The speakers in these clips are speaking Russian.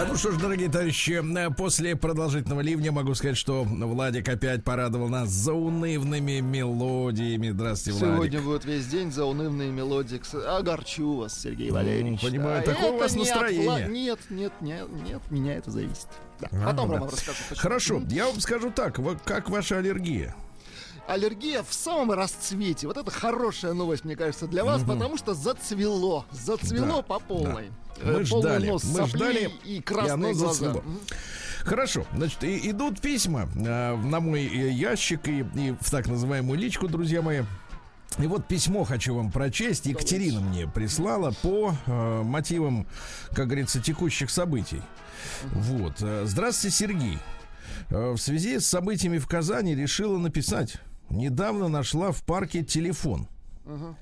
А, Ну что ж, дорогие товарищи, э, после продолжительного ливня могу сказать, что Владик опять порадовал нас заунывными мелодиями. Здравствуйте, Владик. Сегодня будет весь день заунывные мелодии. Огорчу вас, Сергей Валерьевич. понимаю, Да, такое у вас не от настроение. Вла- Нет, нет, нет, нет, меня это зависит. Да. А, Потом да. вам расскажу. почему. Хорошо, я вам скажу так, как ваша аллергия? Аллергия в самом расцвете. Вот это хорошая новость, мне кажется, для вас, потому что зацвело. Зацвело Да, по полной. Мы Э, полный ждали, нос мы ждали, и и красные оно глаза. зацвело. Хорошо, значит, и- идут письма э, на мой э, ящик и, и в так называемую личку, друзья мои. И вот письмо хочу вам прочесть. Екатерина мне прислала по э, мотивам, как говорится, текущих событий. Вот. э, Здравствуйте, Сергей. В связи с событиями в Казани решила написать. Недавно нашла в парке телефон.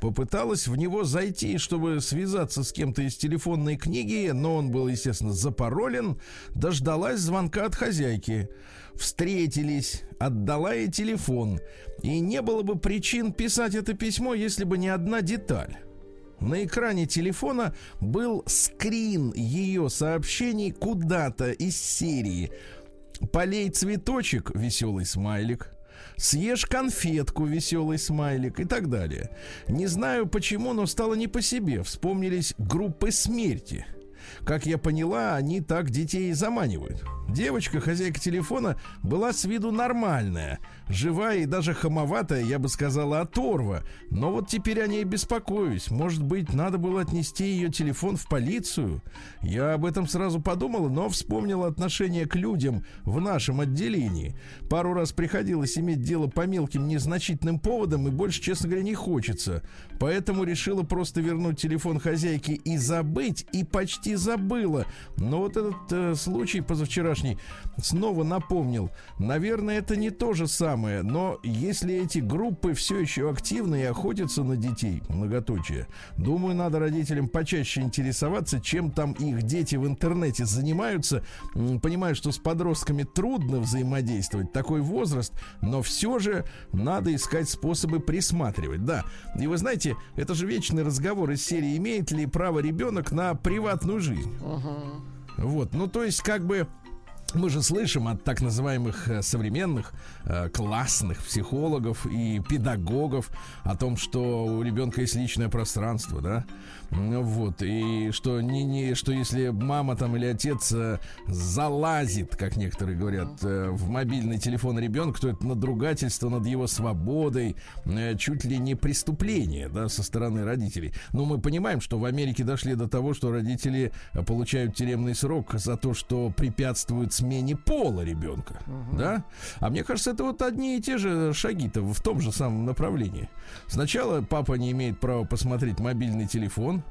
Попыталась в него зайти, чтобы связаться с кем-то из телефонной книги, но он был, естественно, запаролен. Дождалась звонка от хозяйки. Встретились, отдала ей телефон. И не было бы причин писать это письмо, если бы не одна деталь. На экране телефона был скрин ее сообщений куда-то из серии «Полей цветочек» — веселый смайлик, «Съешь конфетку» — веселый смайлик и так далее. Не знаю почему, но стало не по себе. Вспомнились группы смерти. Как я поняла, они так детей заманивают. Девочка, хозяйка телефона, была с виду нормальная, живая и даже хамоватая, я бы сказала, оторва. Но вот теперь о ней беспокоюсь. Может быть, надо было отнести ее телефон в полицию? Я об этом сразу подумала, но вспомнила отношение к людям в нашем отделении. Пару раз приходилось иметь дело по мелким незначительным поводам, и больше, честно говоря, не хочется. Поэтому решила просто вернуть телефон хозяйке и забыть, и почти забыла. Но вот этот э, случай позавчерашний снова напомнил. Наверное, это не то же самое, но если эти группы все еще активны и охотятся на детей, многоточие, думаю, надо родителям почаще интересоваться, чем там их дети в интернете занимаются. Понимаю, что с подростками трудно взаимодействовать, такой возраст, но все же надо искать способы присматривать. Да, и вы знаете, это же вечный разговор из серии «Имеет ли право ребенок на приватную жизнь?» Вот, ну то есть как бы мы же слышим от так называемых э, современных э, классных психологов и педагогов о том, что у ребенка есть личное пространство, да, вот и что не не что если мама там или отец э, залазит, как некоторые говорят, э, в мобильный телефон ребенка, то это надругательство над его свободой, э, чуть ли не преступление, да, со стороны родителей. Но мы понимаем, что в Америке дошли до того, что родители получают тюремный срок за то, что препятствуют смене пола ребенка, да? А мне кажется, это вот одни и те же шаги-то в том же самом направлении. Сначала папа не имеет права посмотреть мобильный телефон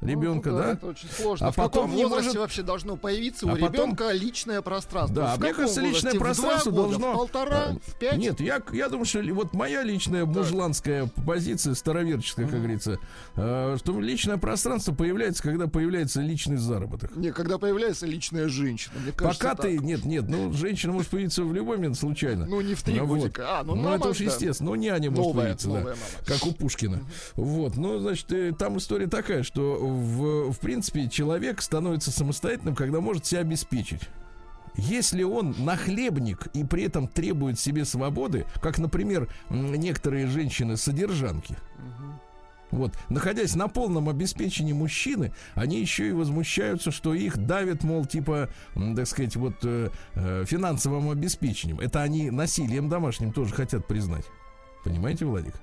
ребенка, Ну, да? Это очень сложно. А в каком потом не возрасте может- вообще должно появиться А у потом- ребенка личное пространство? Да, в мне каком кажется, личное? В пространство года, должно... В полтора? А, В пять? Нет, я, я думаю, что вот моя личная мужланская позиция, староверческая, как говорится, э, что личное пространство появляется, когда появляется личный заработок. Не, когда появляется личная женщина, мне кажется, Пока так. ты... Нет, нет, ну, женщина может появиться в любой момент случайно. Ну, не в три Ну, вот. годика. А, ну, Ну, мама, это уж да. естественно. Ну, няня может Новая, появиться, да. мама. Как у Пушкина. Вот. Ну, значит, э, там история такая, что в, в принципе человек становится самостоятельным, когда может себя обеспечить. Если он нахлебник и при этом требует себе свободы, как, например, некоторые женщины-содержанки, вот, находясь на полном обеспечении мужчины, они еще и возмущаются, что их давят, мол, типа, так сказать, вот э, э, финансовым обеспечением. Это они насилием домашним тоже хотят признать. Понимаете, Владик?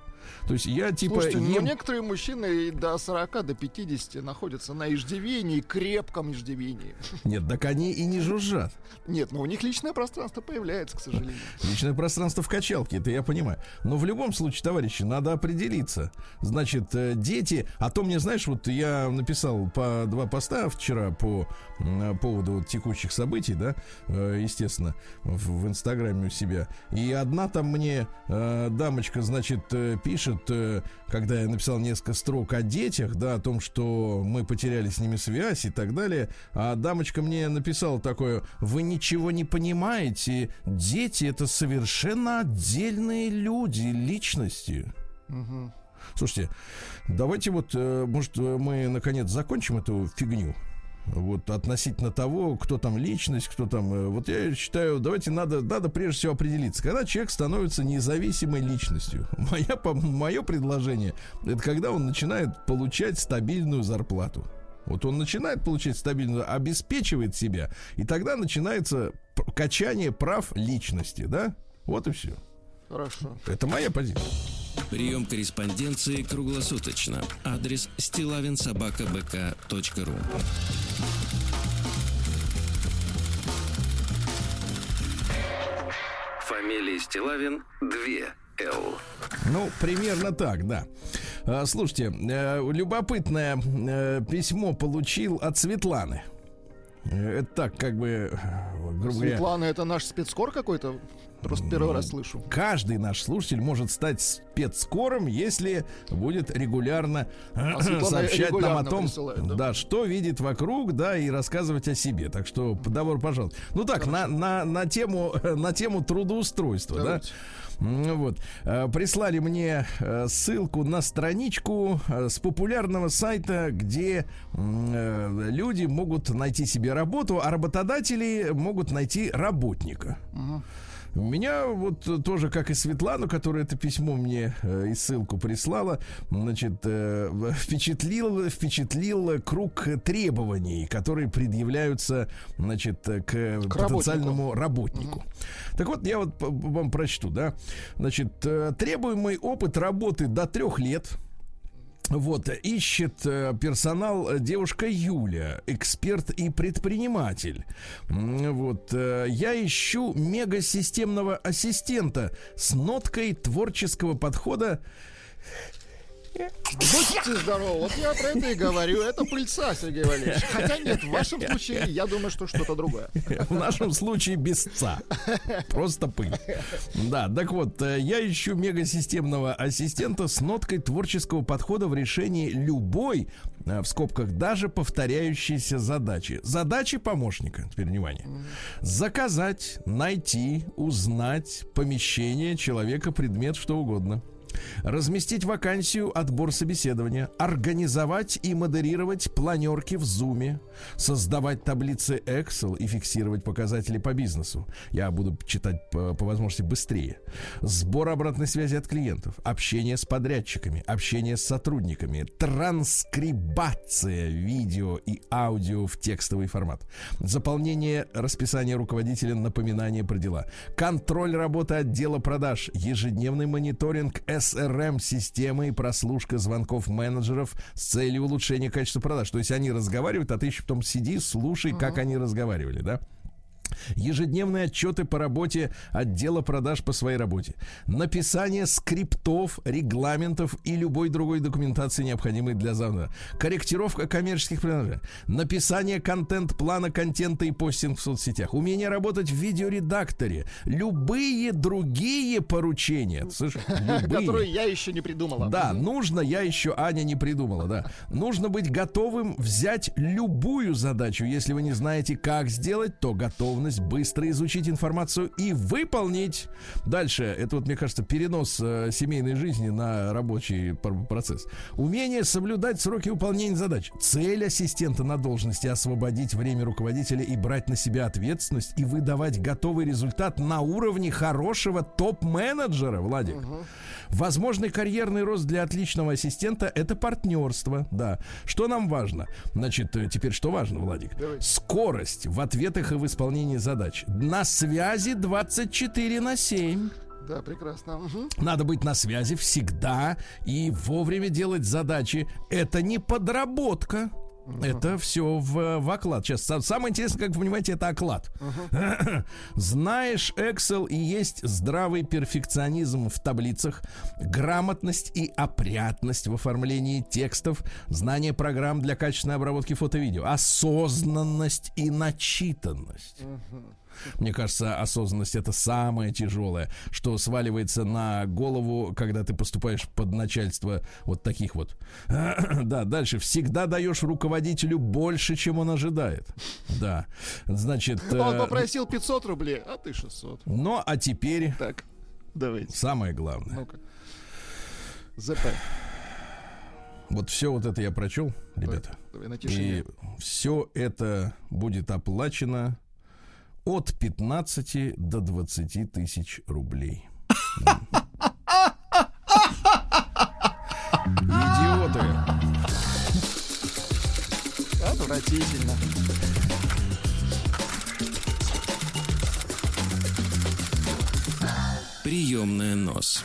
То есть я типа Слушайте, ну ем- некоторые мужчины до 40, до 50 находятся на иждивении, крепком иждивении. Нет, так они и не жужжат. Нет, но у них личное пространство появляется, к сожалению. Личное пространство в качалке, это я понимаю. Но в любом случае, товарищи, надо определиться. Значит, э, дети, а то мне, знаешь, вот я написал по два поста вчера по м, поводу текущих событий, да, э, естественно, в, в Инстаграме у себя. И одна там мне э, дамочка, значит, э, пишет, пишет, э, когда я написал несколько строк о детях, да, о том, что мы потеряли с ними связь и так далее, а дамочка мне написала такое, вы ничего не понимаете, дети это совершенно отдельные люди, личности. Мгм. Слушайте, давайте вот, э, может, мы наконец закончим эту фигню. Вот относительно того, кто там личность, кто там. э, Вот я считаю, давайте надо, надо прежде всего определиться, когда человек становится независимой личностью. Моя, мое предложение это когда он начинает получать стабильную зарплату. Вот он начинает получать стабильную, обеспечивает себя, и тогда начинается качание прав личности, да? Вот и все. Хорошо. Это моя позиция. Прием корреспонденции круглосуточно. Адрес стилавинсобакабк.ру Фамилия Стилавин 2 Л. Ну, примерно так, да. А, Слушайте, э, любопытное э, письмо получил от Светланы. Э, Это так, как бы, грубо говоря, Светлана, это наш спецкор какой-то? Просто первый раз слышу. каждый наш слушатель может стать спецскором, если будет регулярно А сообщать нам о регулярно том, присылает, да? да, что видит вокруг, да, и рассказывать о себе. Так что, добро пожаловать. Ну так, на, на, на, тему, на тему трудоустройства, да. Давайте. М, Вот. Э, Прислали мне э, ссылку на страничку э, с популярного сайта, где люди могут найти себе работу, а работодатели могут найти работника. Меня вот тоже, как и Светлану, которая это письмо мне э, и ссылку прислала, значит, э, впечатлил, впечатлил круг требований, которые предъявляются, значит, э, к, потенциальному работнику. Так вот, я вот вам прочту, да. Значит, э, требуемый опыт работы до трех лет. Вот, ищет э, персонал э, девушка Юля, эксперт и предприниматель. Вот, э, я ищу мегасистемного ассистента с ноткой творческого подхода. Будьте здоровы. Вот я про это и говорю. Это пыльца, Сергей Валерьевич. Хотя нет, в вашем случае я думаю, что что-то другое. В нашем случае без ца. Просто пыль. Да, так вот, э, я ищу мегасистемного ассистента с ноткой творческого подхода в решении любой, э, в скобках, даже повторяющейся задачи. Задачи помощника, теперь внимание. Заказать, найти, узнать помещение человека, предмет, что угодно. Разместить вакансию, отбор собеседования, организовать и модерировать планерки в Зуме, создавать таблицы Excel и фиксировать показатели по бизнесу. Я буду читать по, по возможности быстрее. Сбор обратной связи от клиентов, общение с подрядчиками, общение с сотрудниками, транскрибация видео и аудио в текстовый формат, заполнение расписания руководителя, напоминания про дела, контроль работы отдела продаж, ежедневный мониторинг SRM-системы и прослушка звонков менеджеров с целью улучшения качества продаж. То есть они разговаривают, а ты еще потом сиди, слушай, как они разговаривали, да? Ежедневные отчеты по работе отдела продаж по своей работе. Написание скриптов, регламентов и любой другой документации, необходимой для завода. Корректировка коммерческих предложений. Написание контент-плана контента и постинг в соцсетях. Умение работать в видеоредакторе. Любые другие поручения. Слышишь? Любые. Которые я еще не придумала. Да, нужно, я еще Аня не придумала, да. Нужно быть готовым взять любую задачу. Если вы не знаете, как сделать, то готовность быстро изучить информацию и выполнить. Дальше, это вот, мне кажется, перенос э, семейной жизни на рабочий пр- процесс. Умение соблюдать сроки выполнения задач. Цель ассистента на должности освободить время руководителя и брать на себя ответственность и выдавать готовый результат на уровне хорошего топ-менеджера, Владик. Возможный карьерный рост для отличного ассистента – это партнерство, да. Что нам важно? Значит, э, теперь что важно, Владик? Скорость в ответах и в исполнении задач. На связи 24 на 7. Да, прекрасно. Мгм. Надо быть на связи всегда и вовремя делать задачи. Это не подработка. Это все в, в оклад. Сейчас са- самое интересное, как вы понимаете, это оклад. Знаешь Excel и есть здравый перфекционизм в таблицах, грамотность и опрятность в оформлении текстов, знание программ для качественной обработки фото-видео, осознанность и начитанность. Мне кажется, осознанность это самое тяжелое, что сваливается на голову, когда ты поступаешь под начальство вот таких вот. Да, дальше. Всегда даешь руководителю больше, чем он ожидает. Да. Значит... Он э, попросил 500 рублей, а ты 600. Ну, а теперь... Так, давайте. Самое главное. Ну-ка. ЗП. Вот все вот это я прочел, ребята. Давай, на и все это будет оплачено от 15 до 20 тысяч рублей. Идиоты. Отвратительно. Приемная нос.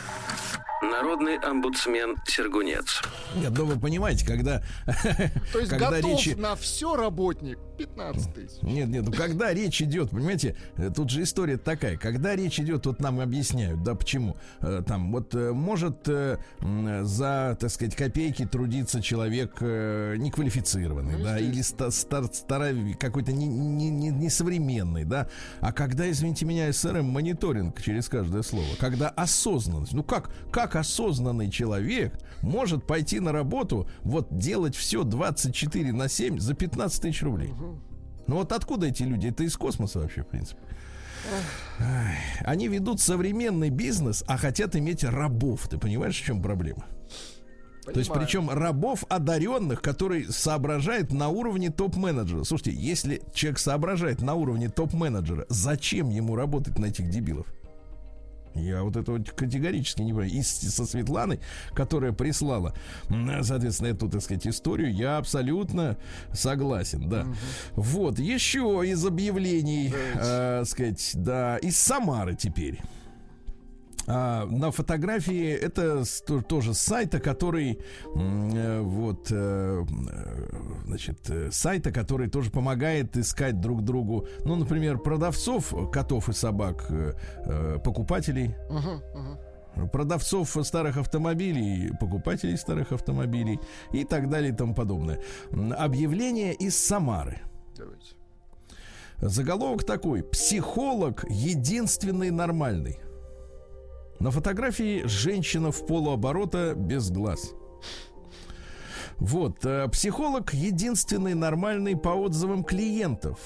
Народный омбудсмен Сергунец. Нет, ну вы понимаете, когда... То есть когда готов речи... на все работник 15 тысяч. Нет, нет, ну когда речь идет, понимаете, э, тут же история такая, когда речь идет, вот нам объясняют, да, почему, э, там, вот э, может за, так сказать, копейки трудиться человек неквалифицированный, ну, да, или стар, стар, какой-то несовременный, не, не, не да, а когда, извините меня, СРМ мониторинг через каждое слово, когда осознанность, ну как, как осознанный человек может пойти на работу, вот делать все 24 на 7 за 15 тысяч рублей? Ну вот откуда эти люди? Это из космоса вообще, в принципе. Они ведут современный бизнес, а хотят иметь рабов. Ты понимаешь, в чем проблема? Понимаю. То есть, причем рабов одаренных, который соображает на уровне топ-менеджера. Слушайте, если человек соображает на уровне топ-менеджера, зачем ему работать на этих дебилов? Я вот это вот категорически не понимаю. И со Светланой, которая прислала, соответственно, эту, так сказать, историю, я абсолютно согласен, да. Угу. Вот, еще из объявлений, э, сказать, да, из Самары теперь. А, на фотографии это тоже с сайта, который э, вот э, значит э, сайта, который тоже помогает искать друг другу, ну, например, продавцов котов и собак, покупателей. Uh-huh, uh-huh продавцов старых автомобилей, покупателей старых автомобилей и так далее и тому подобное. Объявление из Самары. Давайте. Заголовок такой. Психолог единственный нормальный. На фотографии женщина в полуоборота без глаз. Вот, э, психолог единственный нормальный по отзывам клиентов.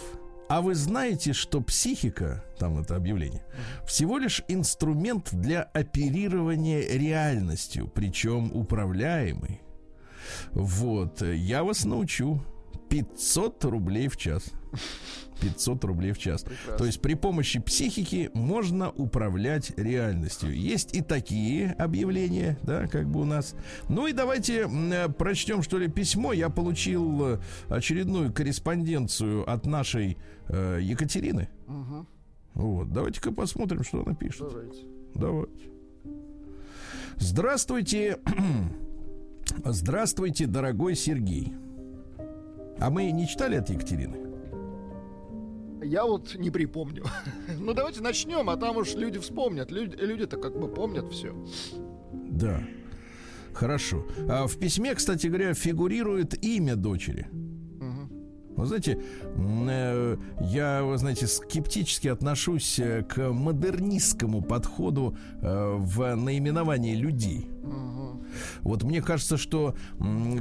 А вы знаете, что психика, там это объявление, всего лишь инструмент для оперирования реальностью, причем управляемый. Вот, я вас научу. 500 рублей в час. 500 рублей в час. Прекрасно. То есть при помощи психики можно управлять реальностью. Есть и такие объявления, да, как бы у нас. Ну и давайте э, прочтем, что ли, письмо. Я получил э, очередную корреспонденцию от нашей э, Екатерины. Угу. Вот, давайте-ка посмотрим, что она пишет. Давайте. Давайте. Здравствуйте. Здравствуйте, дорогой Сергей. А мы не читали от Екатерины? Я вот не припомню. ну давайте начнем, а там уж люди вспомнят. Люди, люди-то как бы помнят все. Да. Хорошо. А в письме, кстати говоря, фигурирует имя дочери. Вы знаете, э, я, вы знаете, скептически отношусь э, к модернистскому подходу э, в наименовании людей. Вот мне кажется, что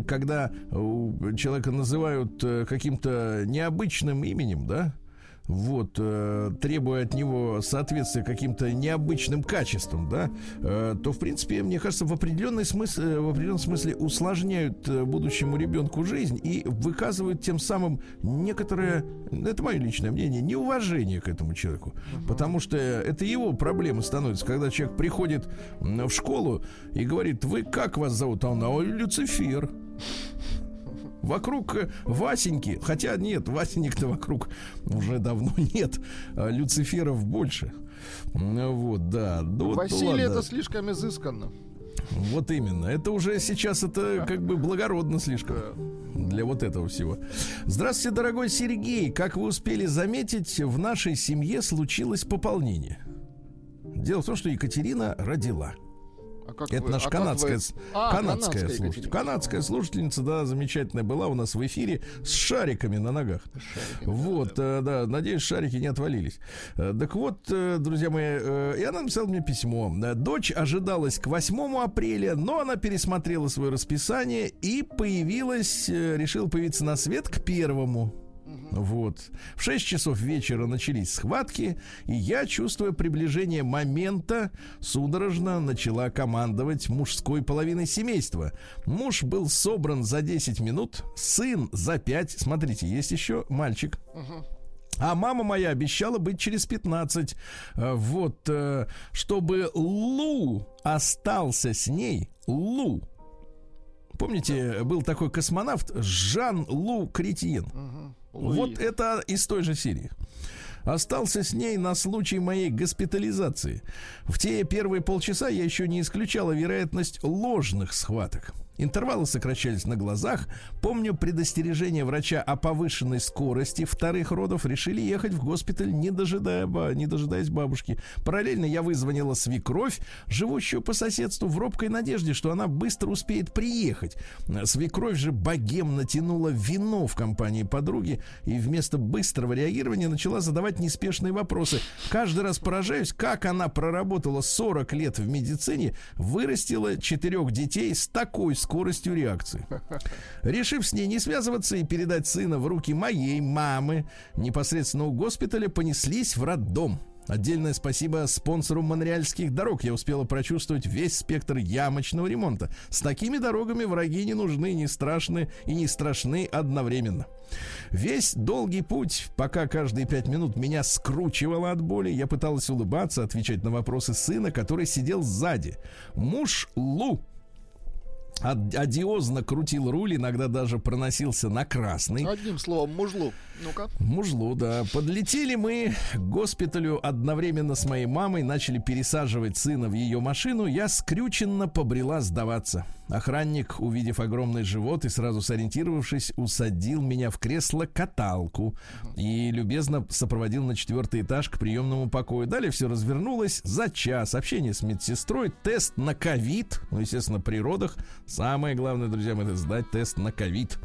когда человека называют каким-то необычным именем, да, вот, э, требуя от него соответствия каким-то необычным качествам, да, э, то, в принципе, мне кажется, в, определенной смысле, э, в определенном смысле усложняют э, будущему ребенку жизнь и выказывают тем самым некоторое, это мое личное мнение, неуважение к этому человеку. Uh-huh. Потому что это его проблема становится, когда человек приходит в школу и говорит, вы как вас зовут? А он, а Люцифер. Вокруг э, Васеньки, хотя нет, Васенек-то вокруг уже давно нет, а Люциферов больше. Вот, да. Ну, Василий это слишком изысканно. Вот именно. Это уже сейчас это как бы благородно слишком для вот этого всего. Здравствуйте, дорогой Сергей. Как вы успели заметить, в нашей семье случилось пополнение. Дело в том, что Екатерина родила. А как Это вы, наша а канадская, вы... а, канадская, канадская слушательница. Канадская слушательница, да, замечательная была у нас в эфире с шариками на ногах. Шариками, вот, да, да. да, надеюсь, шарики не отвалились. Э, так вот, э, друзья мои, э, и она написала мне письмо. Дочь ожидалась к 8 апреля, но она пересмотрела свое расписание и появилась, решила появиться на свет к первому. Вот. В 6 часов вечера начались схватки, и я, чувствуя приближение момента, судорожно начала командовать мужской половиной семейства. Муж был собран за 10 минут, сын за 5. Смотрите, есть еще мальчик. А мама моя обещала быть через 15. Э, вот, э, чтобы Лу остался с ней. Лу. Помните, был такой космонавт Жан-Лу Кретьен. Угу. Вот это из той же серии. Остался с ней на случай моей госпитализации. В те первые полчаса я еще не исключала вероятность ложных схваток. Интервалы сокращались на глазах. Помню предостережение врача о повышенной скорости вторых родов. Решили ехать в госпиталь, не, дожидая, не дожидаясь бабушки. Параллельно я вызвонила свекровь, живущую по соседству, в робкой надежде, что она быстро успеет приехать. Свекровь же богемно тянула вино в компании подруги и вместо быстрого реагирования начала задавать неспешные вопросы. Каждый раз поражаюсь, как она проработала 40 лет в медицине, вырастила четырех детей с такой скоростью реакции. Решив с ней не связываться и передать сына в руки моей мамы, непосредственно у госпиталя понеслись в роддом. Отдельное спасибо спонсору монреальских дорог. Я успела прочувствовать весь спектр ямочного ремонта. С такими дорогами враги не нужны, не страшны и не страшны одновременно. Весь долгий путь, пока каждые пять минут меня скручивало от боли, я пыталась улыбаться, отвечать на вопросы сына, который сидел сзади. Муж Лу одиозно крутил руль, иногда даже проносился на красный. Одним словом, мужлу. Ну-ка. Мужлу, да. Подлетели мы к госпиталю одновременно с моей мамой, начали пересаживать сына в ее машину. Я скрюченно побрела сдаваться. Охранник, увидев огромный живот и сразу сориентировавшись, усадил меня в кресло-каталку и любезно сопроводил на четвертый этаж к приемному покою. Далее все развернулось за час. Общение с медсестрой, тест на ковид, ну, естественно, при родах. Самое главное, друзья мои, это сдать тест на ковид.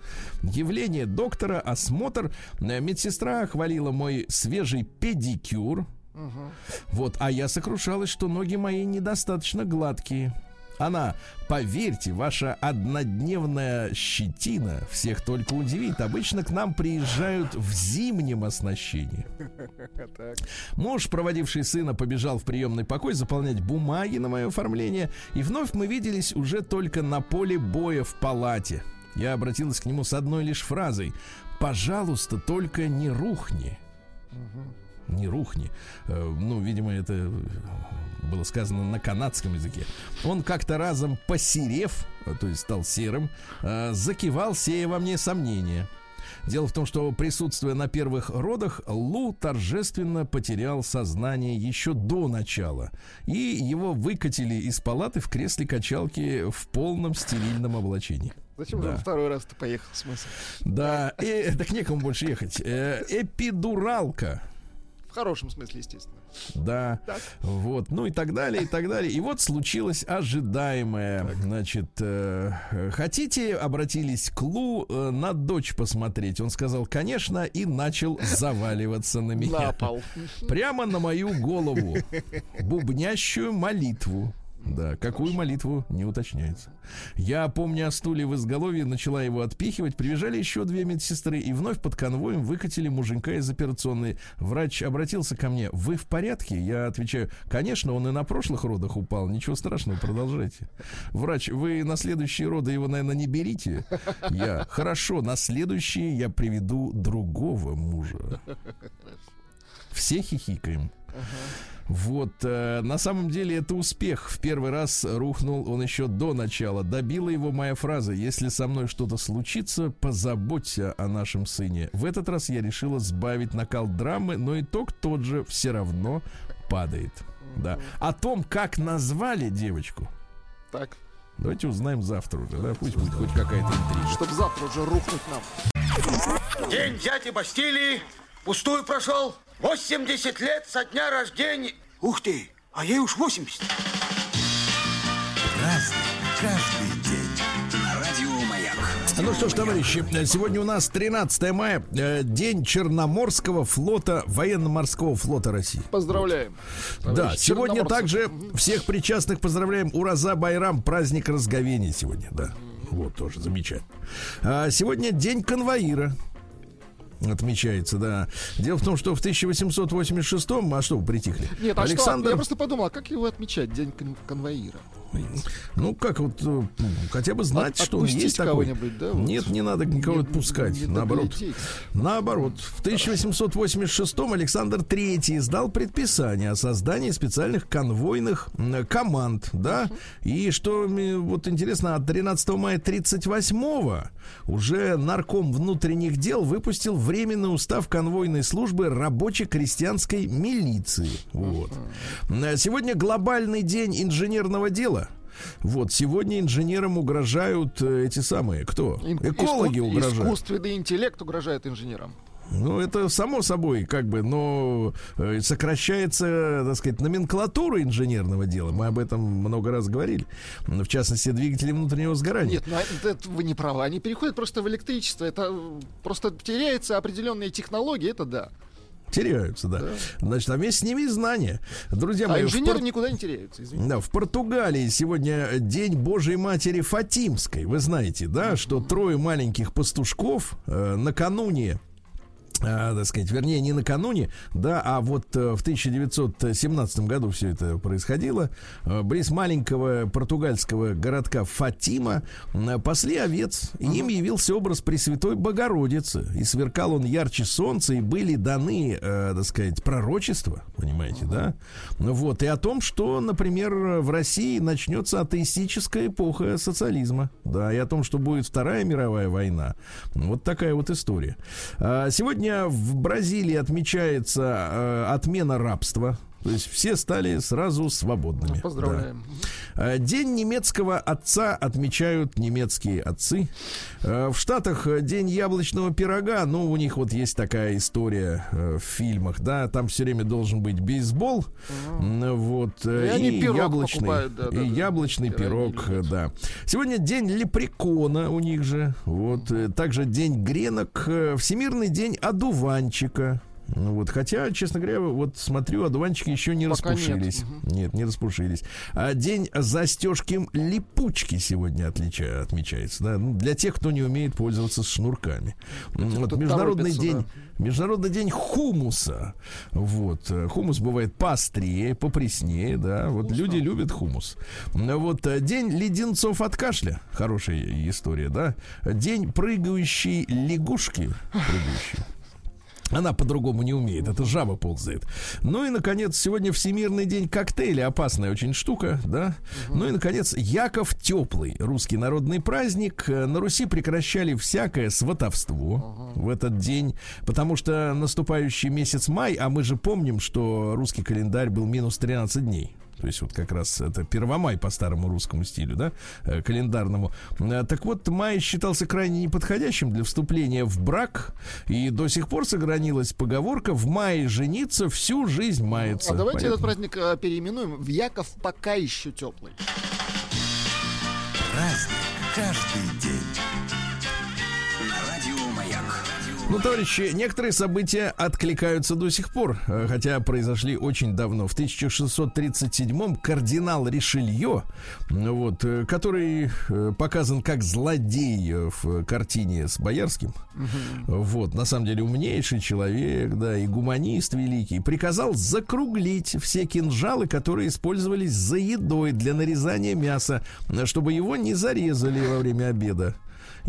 Явление доктора, осмотр. Медсестра хвалила мой свежий педикюр. Угу. Вот, а я сокрушалась, что ноги мои недостаточно гладкие. Она, поверьте, ваша однодневная щетина всех только удивит. Обычно к нам приезжают в зимнем оснащении. Муж, проводивший сына, побежал в приемный покой заполнять бумаги на мое оформление. И вновь мы виделись уже только на поле боя в палате. Я обратилась к нему с одной лишь фразой. «Пожалуйста, только не рухни». Не рухни. Э, ну, видимо, это было сказано на канадском языке. Он как-то разом посерев, э, то есть стал серым, э, закивал, сея во мне сомнения. Дело в том, что присутствуя на первых родах, Лу торжественно потерял сознание еще до начала. И его выкатили из палаты в кресле качалки в полном стерильном облачении. Зачем да. же второй раз ты поехал, смысл? Да, э, так некому больше ехать. Э, эпидуралка. В хорошем смысле, естественно. Да. Так. Вот. Ну и так далее, и так далее. И вот случилось ожидаемое. Так. Значит, э, хотите, обратились к Лу э, на дочь посмотреть. Он сказал, конечно, и начал заваливаться на меня. На пол. Прямо на мою голову. Бубнящую молитву. Да, какую молитву не уточняется. Я, помня о стуле в изголовье, начала его отпихивать. Прибежали еще две медсестры и вновь под конвоем выкатили муженька из операционной. Врач обратился ко мне. Вы в порядке? Я отвечаю, конечно, он и на прошлых родах упал. Ничего страшного, продолжайте. Врач, вы на следующие роды его, наверное, не берите. Я, хорошо, на следующие я приведу другого мужа. Все хихикаем. Вот, э, на самом деле это успех. В первый раз рухнул он еще до начала. Добила его моя фраза «Если со мной что-то случится, позаботься о нашем сыне». В этот раз я решила сбавить накал драмы, но итог тот же все равно падает. Да. О том, как назвали девочку. Так. Давайте узнаем завтра уже, да? Пусть будет хоть какая-то интрига. Чтобы завтра уже рухнуть нам. День дяди Бастилии пустую прошел. 80 лет со дня рождения. Ух ты, а ей уж 80. Ну что ж, товарищи, сегодня у нас 13 мая, э, день Черноморского флота, военно-морского флота России. Поздравляем. Да, сегодня также всех причастных поздравляем. Ураза Байрам, праздник разговения сегодня, да. Вот, тоже замечательно. А сегодня день конвоира. Отмечается, да. Дело в том, что в 1886-м, а что вы притихли? Нет, а Александр, что? Я просто подумал, а как его отмечать, день кон- конвоира? Ну как вот, э, хотя бы знать, От- что он есть такой. да, вот? Нет, не надо никого Не- отпускать, не наоборот. Наоборот, в 1886-м Александр III издал предписание о создании специальных конвойных команд, да, и что вот интересно, от 13 мая 38-го уже нарком внутренних дел выпустил временный устав конвойной службы рабоче-крестьянской милиции. Вот. М, Сегодня глобальный день инженерного дела. Вот, сегодня инженерам угрожают э, эти самые, кто? Экологи иску- угрожают. Искусственный интеллект угрожает инженерам. Ну, это само собой, как бы, но э, сокращается, так сказать, номенклатура инженерного дела. Мы об этом много раз говорили. В частности, двигатели внутреннего сгорания. Нет, ну а это, это вы не правы. Они переходят просто в электричество. Это э, просто теряются определенные технологии, это да. Теряются, да. Значит, а вместе с ними и знания. Друзья А мои, инженеры Пор- никуда не теряются, извините. Да, в Португалии сегодня День Божьей Матери Фатимской. Вы знаете, да, что трое маленьких пастушков э, накануне а, так сказать, вернее, не накануне, да, а вот э, в 1917 году все это происходило. Э, Близ маленького португальского городка Фатима пасли овец, и им явился образ Пресвятой Богородицы. И сверкал он ярче солнца, и были даны, э, так сказать, пророчества, понимаете, да? Вот, и о том, что, например, в России начнется атеистическая эпоха социализма, да, и о том, что будет Вторая мировая война. Вот такая вот история. А, Сегодня в Бразилии отмечается э, отмена рабства. То есть все стали сразу свободными. Поздравляем. Да. Э, День немецкого отца отмечают немецкие отцы. Э, В Штатах э, День яблочного пирога. Ну, у них вот есть такая история э, в фильмах, да. Там все время должен быть бейсбол. М, Вот. э, И они пирог яблочный, покупают, да, и да, яблочный пирог, да. Сегодня день лепрекона у них же. Вот. Также день гренок. Всемирный день одуванчика. Ну Вот, хотя, честно говоря, вот смотрю, одуванчики еще не Пока нет. распушились. Нет, не распушились. А день застежки липучки сегодня отлича, отмечается. Да? Ну, для тех, кто не умеет пользоваться шнурками. Вот, международный день. Международный день хумуса. Вот. э, Хумус бывает поострее, попреснее, да. Вот люди любят хумус. Вот э, день леденцов от кашля. Хорошая история, да. День прыгающей лягушки. Прыгающей. Она по-другому не умеет, это жаба ползает. Ну и, наконец, сегодня Всемирный день коктейля, опасная очень штука, да. Ну и, наконец, Яков Теплый, русский народный праздник. Э, На Руси прекращали всякое сватовство в этот день, потому что наступающий месяц май, а мы же помним, что русский календарь был минус 13 дней. То есть вот как раз это Первомай по старому русскому стилю, да, э, календарному. Э, Так вот, май считался крайне неподходящим для вступления в брак, и до сих пор сохранилась поговорка «в мае жениться всю жизнь мается». А давайте Понятно? этот праздник э, переименуем в Яков пока еще теплый. Ну, товарищи, некоторые события откликаются до сих пор, э, хотя произошли очень давно. В 1637-м кардинал Ришелье, ну вот, э, который э, показан как злодей э, в картине с Боярским, вот, на самом деле умнейший человек, да, и гуманист великий, приказал закруглить все кинжалы, которые использовались за едой для нарезания мяса, э, чтобы его не зарезали во время обеда.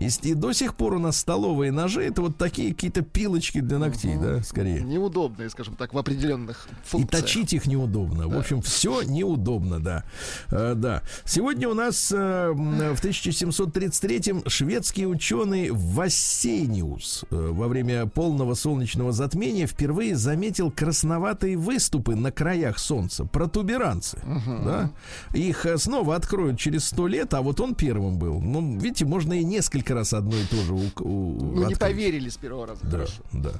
И, и до сих пор у нас столовые ножи это вот такие какие-то пилочки для ногтей, да, скорее. Неудобные, скажем так, в определенных И функциях. точить их неудобно. В общем, все неудобно, да. Э, да. Сегодня у нас э, в 1733-м шведский ученый Вассениус э, во время полного солнечного затмения впервые заметил красноватые выступы на краях Солнца, протуберанцы. Да? Их э, снова откроют через сто лет, а вот он первым был. Ну, видите, можно и несколько несколько раз одно и то же у, у, Ну, не поверили с первого раза. Да, Хорошо. да.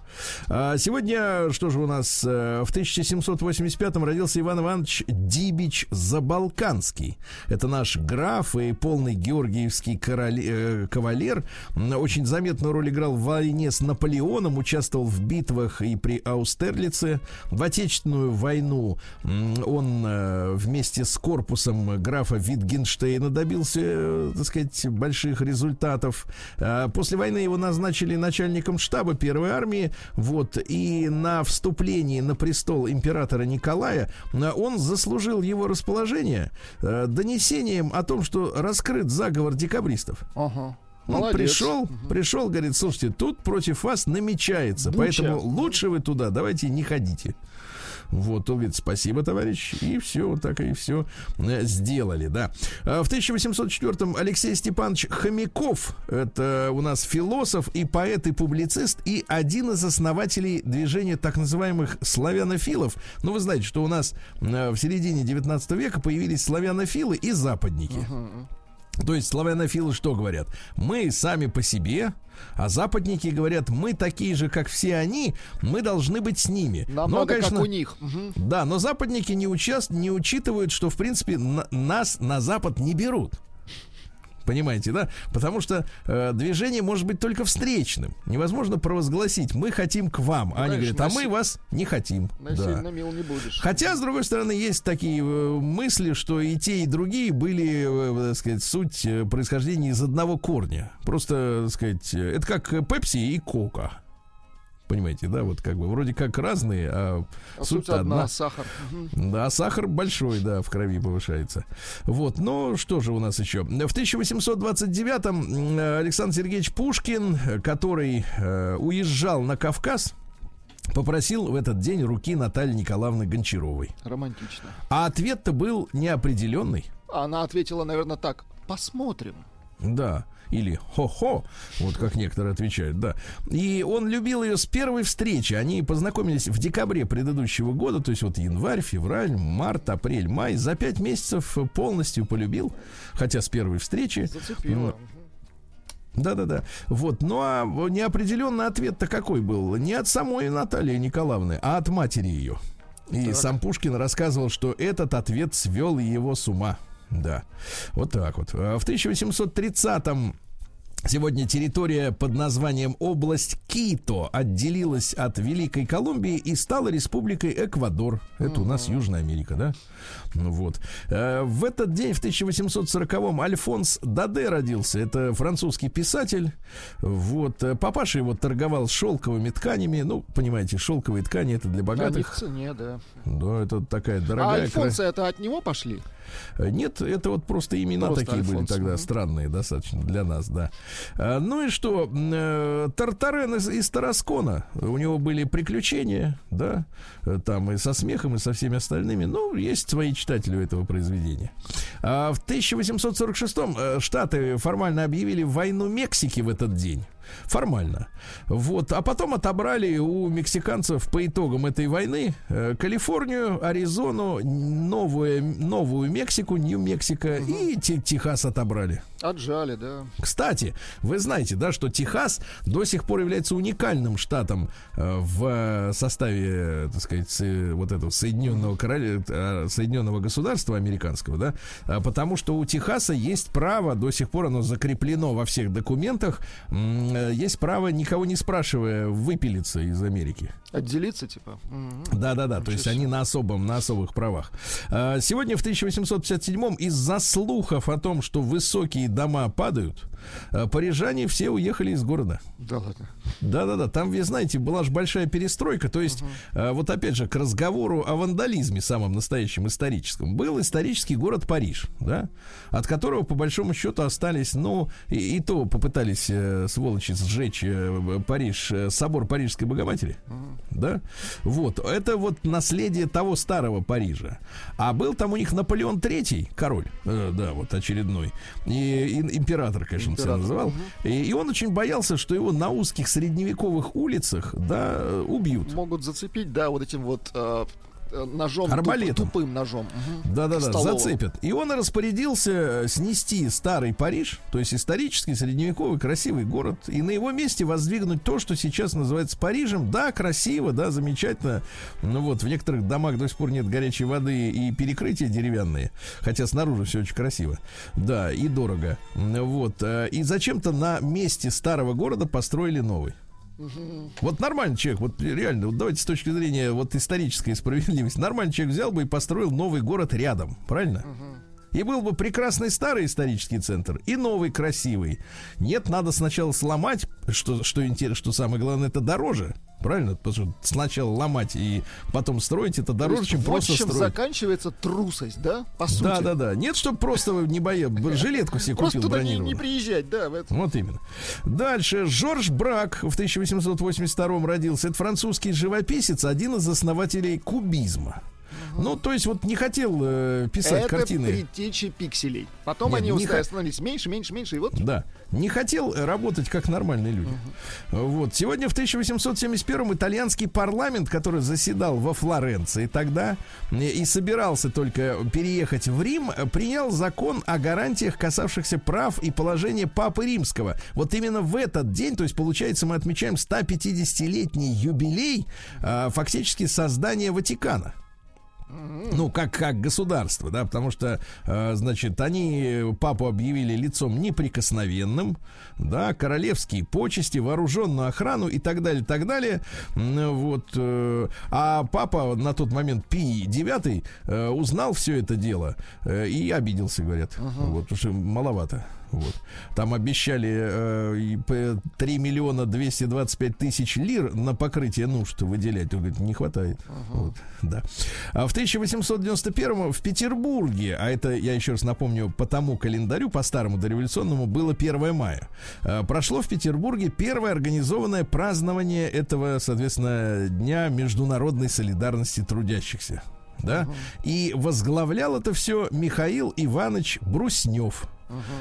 А сегодня, что же у нас, э, в 1785-м родился Иван Иванович Дибич Забалканский. Это наш граф и полный георгиевский короли- э, кавалер. Очень заметную роль играл в войне с Наполеоном, участвовал в битвах и при Аустерлице. В Отечественную войну он э, вместе с корпусом графа Витгенштейна добился, э, так сказать, больших результатов. А После войны его назначили начальником штаба первой армии. Вот, и на вступлении на престол императора Николая э, он заслужил его расположение э, донесением о том, что раскрыт заговор декабристов. Ага. Он Молодец. пришел, пришел, говорит, слушайте, тут против вас намечается, Буча. поэтому лучше вы туда давайте не ходите. Вот, он говорит, спасибо, товарищ, и все, так и все сделали, да. А В 1804-м Алексей Степанович Хомяков, это у нас философ и поэт, и публицист, и один из основателей движения так называемых славянофилов. Ну, вы знаете, что у нас э, в середине 19 века появились славянофилы и западники. То есть славянофилы что говорят? Мы сами по себе, а западники говорят, мы такие же, как все они, мы должны быть с ними. Нам Но, надо конечно, как у них. Мгм. да, но западники не, участ... не учитывают, что, в принципе, на- нас на Запад не берут. Понимаете, да? Потому что э, движение может быть только встречным. Невозможно провозгласить, мы хотим к вам. а они говорят, а мы вас не хотим. Да. Не будешь. Хотя, с другой стороны, есть такие э, мысли, что и те, и другие были, э, так сказать, суть э, происхождения из одного корня. Просто, так сказать, э, это как э, Пепси и Кока. Понимаете, да? Вот как бы вроде как разные, а, А суть одна, одна. сахар. Да, сахар большой, да, в крови повышается. Вот, ну что же у нас еще? В 1829-м м, Александр Сергеевич Пушкин, который э, уезжал на Кавказ, попросил в этот день руки Натальи Николаевны Гончаровой. Романтично. А ответ-то был неопределенный. Она ответила, наверное, так. Посмотрим. Да. Или хо-хо, вот как некоторые отвечают, да. И он любил ее с первой встречи. Они познакомились в декабре предыдущего года, то есть вот январь, февраль, март, апрель, май. За пять месяцев полностью полюбил, хотя с первой встречи. Зацепила. Да-да-да. Вот. Ну а неопределенный ответ-то какой был? Не от самой Натальи Николаевны, а от матери ее. И Так. сам Пушкин рассказывал, что этот ответ свел его с ума. Да. Вот так вот. А В 1830-м Сегодня территория под названием область Кито отделилась от Великой Колумбии и стала республикой Эквадор. Это у нас Южная Америка, да? Ну вот. Э, В этот день, в 1840-м, Альфонс Даде родился. Это французский писатель. Вот. Э, Папаша его торговал шелковыми тканями. Ну, понимаете, шелковые ткани это для Они в богатых. цене, да. Да, это такая А дорогая. кра- это от него пошли? Э, Нет, это вот просто имена Просто такие были Альфонс, тогда мгм. странные достаточно для нас, да. А, Ну и что? э, Тартарен из, из Тараскона. У него были приключения, да, э, там и со смехом, и со всеми остальными. Ну, есть свои читатели у этого произведения. А в 1846-м э, Штаты формально объявили войну Мексики в этот день. Формально. Вот. А потом отобрали у мексиканцев по итогам этой войны э, Калифорнию, Аризону, новую, новую Мексику, Нью-Мексико и Те- Техас отобрали. Отжали, да. Кстати, вы знаете, да, что Техас до сих пор является уникальным штатом э, в э, составе, э, так сказать, с- вот этого Соединенного Короля, э, Соединенного государства американского, да, а потому что у Техаса есть право, до сих пор оно закреплено во всех документах, э, есть право, никого не спрашивая, выпилиться из Америки. Отделиться, типа. Мгм. Да, да, да. То есть они на особом, на особых правах. А, Сегодня в 1857-м из-за слухов о том, что высокие дома падают, парижане все уехали из города. Да ладно. Да, да, да. Там, вы знаете, была же большая перестройка. То есть, а, вот опять же, к разговору о вандализме, самом настоящем историческом, был исторический город Париж, да, от которого, по большому счету, остались, ну, и, и то попытались э, сволочи сжечь э, Париж, э, собор Парижской Богоматери, да. Вот, это вот наследие того старого Парижа. А был там у них Наполеон III, король, э, да, вот очередной, и, и император, конечно, он себя называл. И, и он очень боялся, что его на узких средневековых улицах, да, э, убьют. Могут зацепить, да, вот этим вот э, ножом, Арбалетом. туп- тупым ножом. Да-да-да, Столовым. зацепят. И он распорядился э, снести старый Париж, то есть исторический, средневековый, красивый город, и на его месте воздвигнуть то, что сейчас называется Парижем. Да, красиво, да, замечательно. Ну вот, в некоторых домах до сих пор нет горячей воды и перекрытия деревянные, хотя снаружи все очень красиво. Да, и дорого. Вот. э, И зачем-то на месте старого города построили новый. Вот нормальный человек, вот реально, вот давайте с точки зрения вот исторической справедливости, нормальный человек взял бы и построил новый город рядом, правильно? И был бы прекрасный старый исторический центр и новый красивый. Нет, надо сначала сломать, что, что, что самое главное, это дороже. Правильно? Потому что сначала ломать и потом строить это То дороже, есть чем вот просто чем строить. заканчивается трусость, да? По сути. Да, да, да. Нет, чтобы просто не боя, жилетку себе Просто купил туда не, не приезжать, да, в этом. Вот именно. Дальше. Жорж Брак в 1882 родился. Это французский живописец, один из основателей кубизма. Ну, то есть вот не хотел э, писать Это картины. предтечи пикселей. Потом Нет, они не становились меньше, меньше, меньше, и вот Да. Не хотел э, работать как нормальные люди. Вот. Сегодня в 1871 итальянский парламент, который заседал во Флоренции тогда э, и собирался только переехать в Рим, э, принял закон о гарантиях, касавшихся прав и положения Папы Римского. Вот именно в этот день, то есть получается мы отмечаем 150-летний юбилей э, фактически создания Ватикана. Ну, как, как государство, да, потому что, э, значит, они папу объявили лицом неприкосновенным, да, королевские почести, вооруженную охрану и так далее, так далее. Вот. э, а папа на тот момент Пий IX э, узнал все это дело э, и обиделся, говорят. Вот, потому что маловато. Вот. Там обещали э, и п- 3 миллиона 225 тысяч лир на покрытие нужд выделять. Он говорит, не хватает. Вот, да. А в 1891 в Петербурге, а это, я еще раз напомню, по тому календарю, по старому дореволюционному, было 1 мая. э, прошло в Петербурге первое организованное празднование этого, соответственно, Дня международной солидарности трудящихся. Да? И возглавлял это все Михаил Иванович Бруснев.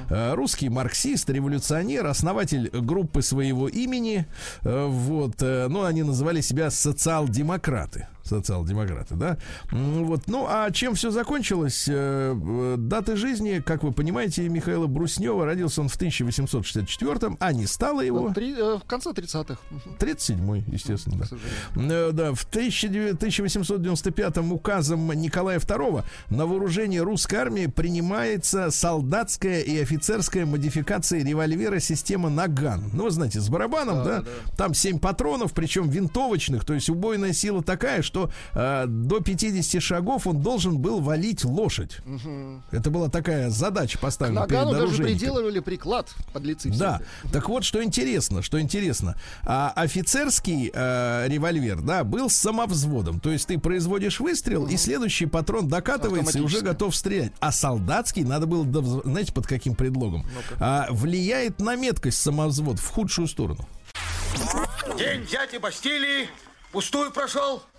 Э, Русский марксист, революционер, основатель группы своего имени. Э, Вот, э, ну, они называли себя социал-демократы. Социал-демократы, да. Вот, ну, а чем все закончилось? Э, э, Даты жизни, как вы понимаете, Михаила Бруснева родился он в 1864 а не стало его. Ну, три- э, в конце 30-х. Мгм, 37-й, естественно, да. Да, в 1900 1895 указом Николая II на вооружение русской армии принимается солдатская и офицерская модификация револьвера системы Наган. Ну, вы знаете, с барабаном, да, Да, да. там 7 патронов, причем винтовочных, то есть убойная сила такая, что э, до 50 шагов он должен был валить лошадь. Это была такая задача К поставлена перед Нагану даже приделывали приклад под лицы. Да. Так вот, что интересно, что интересно. А, офицерский э, револьвер, да, был с самовзводом. То есть ты производишь выстрел, и следующий патрон докатывается и уже готов стрелять. А солдатский надо было, знаете, под каким предлогом? А, влияет на меткость самовзвод в худшую сторону. День дяди Бастилии пустую прошел.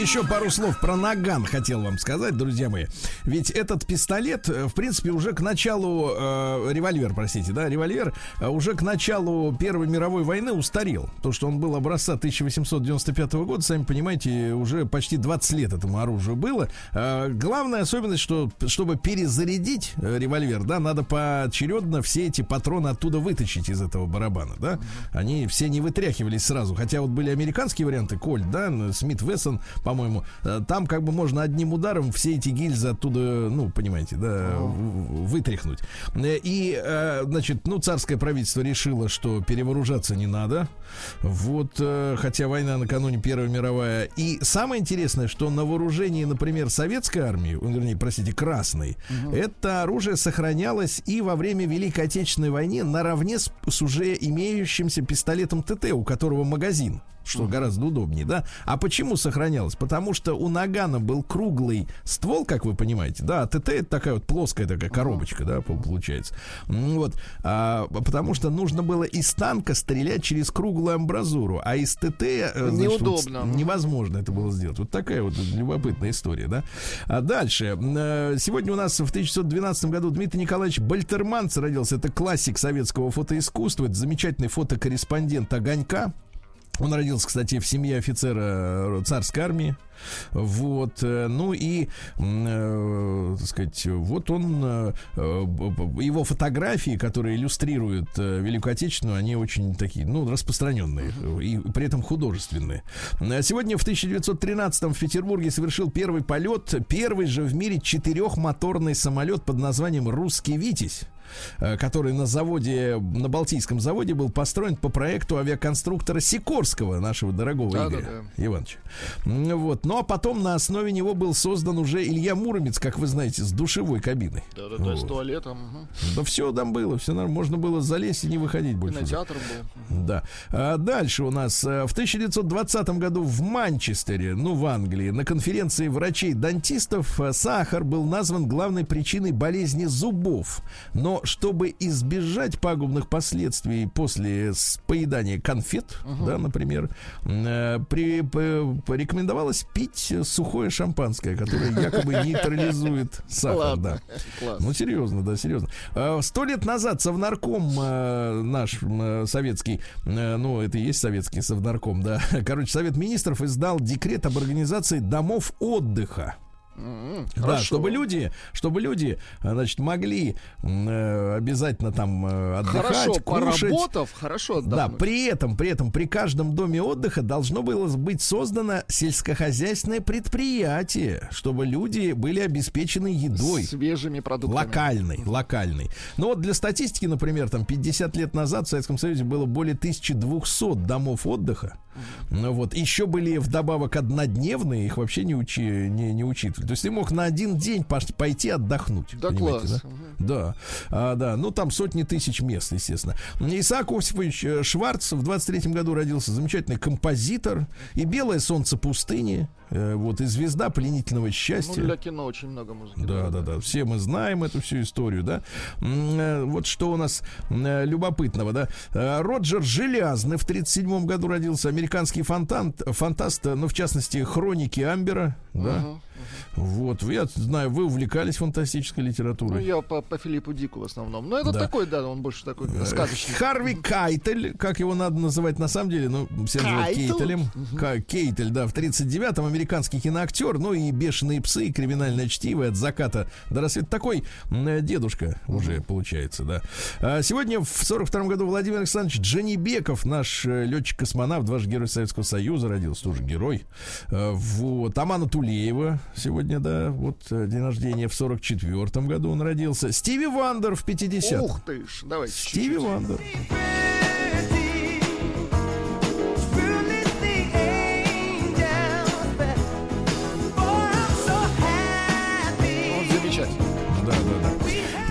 Еще пару слов про наган хотел вам сказать, друзья мои. Ведь этот пистолет, э, в принципе, уже к началу э, револьвер, простите, да, револьвер э, уже к началу Первой мировой войны устарел. То, что он был образца 1895 года, сами понимаете, уже почти 20 лет этому оружию было. Э, главная особенность, что чтобы перезарядить э, револьвер, да, надо поочередно все эти патроны оттуда вытащить из этого барабана, да. Они все не вытряхивались сразу, хотя вот были американские варианты, Кольт, да, Смит Вессон, по-моему, э, там как бы можно одним ударом все эти гильзы оттуда, ну, понимаете, да, вытряхнуть. Э, И, э, значит, ну, царское правительство решило, что перевооружаться не надо. Вот, хотя война накануне Первая мировая. И самое интересное, что на вооружении, например, советской армии, э, вернее, простите, красной, это оружие сохранялось и во время Великой Отечественной войны наравне с, с уже имеющимся пистолетом ТТ, у которого магазин что гораздо удобнее, да. А почему сохранялось? Потому что у Нагана был круглый ствол, как вы понимаете, да, а ТТ это такая вот плоская такая коробочка, да, пол- получается. М, Вот, а, потому что нужно было из танка стрелять через круглую амбразуру, а из ТТ э, значит, вот Неудобно. с- невозможно это было сделать. Вот такая вот любопытная история, да. А дальше. Э, Сегодня у нас в 1912 году Дмитрий Николаевич Бальтерманц родился. Это классик советского фотоискусства. Это замечательный фотокорреспондент «Огонька». Он родился, кстати, в семье офицера э, царской армии. Вот, э, ну и, э, так сказать, вот он, э, его фотографии, которые иллюстрируют Великую Отечественную, они очень такие, ну, распространенные и при этом художественные. Э, Сегодня в 1913 в Петербурге совершил первый полет, первый же в мире четырехмоторный самолет под названием «Русский Витязь» который на заводе, на Балтийском заводе был построен по проекту авиаконструктора Сикорского, нашего дорогого Да, Игоря да, Ивановича. М, Вот. Ну а потом на основе него был создан уже Илья Муромец, как вы знаете, с душевой кабиной. Да-да-да, Вот. с туалетом. мгм. Да все там было, все нормально. Можно было залезть и не выходить больше. Кинотеатр был. Да. А дальше у нас э, в 1920 году в Манчестере, ну, в Англии, на конференции врачей-дантистов э, сахар был назван главной причиной болезни зубов. Но чтобы избежать пагубных последствий после поедания конфет, да, например, э, при, п- порекомендовалось пить сухое шампанское, которое якобы нейтрализует сахар. Ладно. Да. Ну, серьезно, да, серьезно. А, Сто лет назад Совнарком э, наш э, советский, э, ну, это и есть советский Совнарком, да, короче, Совет Министров издал декрет об организации домов отдыха. Да, хорошо. чтобы люди, чтобы люди, значит, могли э, обязательно там э, отдыхать, Хорошо кушать. поработав, хорошо Да, отдохнуть. при этом, при этом, при каждом доме отдыха должно было быть создано сельскохозяйственное предприятие, чтобы люди были обеспечены едой. Свежими продуктами. Локальный, локальный. Ну вот для статистики, например, там 50 лет назад в Советском Союзе было более 1200 домов отдыха. Ну вот, еще были вдобавок однодневные, их вообще не, учи, не, не учитывали. То есть ты мог на один день пойти отдохнуть. Да класс. да? Да, а, да, ну там сотни тысяч мест, естественно. Исаак Осипович э, Шварц в 23-м году родился, замечательный композитор. И «Белое солнце пустыни», э, вот, и «Звезда пленительного Ну, счастья». для кино очень много музыки. Да, да, да. Все мы знаем эту всю историю, да. Э, Вот что у нас любопытного, да. Роджер Желязный в 37 году родился. Американский фантант, фантаст, ну, в частности, хроники Амбера, да. Вот, я знаю, вы увлекались фантастической Ну, литературой. я по, по Филиппу Дику в основном. Но это Да. такой, да, он больше такой Э, сказочный. Харви Кайтель, как его надо называть на самом деле, ну, все называют? Кейтелем. Ка- Кейтель, да, в 39-м американский киноактер, ну и «Бешеные псы», и «Криминальное чтиво» от заката до рассвета. Такой э, дедушка уже получается, да. А сегодня в 42-м году Владимир Александрович Джанибеков, наш э, летчик-космонавт, ваш герой Советского Союза, родился, тоже герой. Вот. Амана Тулеева сегодня, да, вот э, день рождения в 44-м году он родился. Стиви Вандер в 50-м. Ух ты ж, давайте. Стиви чуть-чуть. Вандер.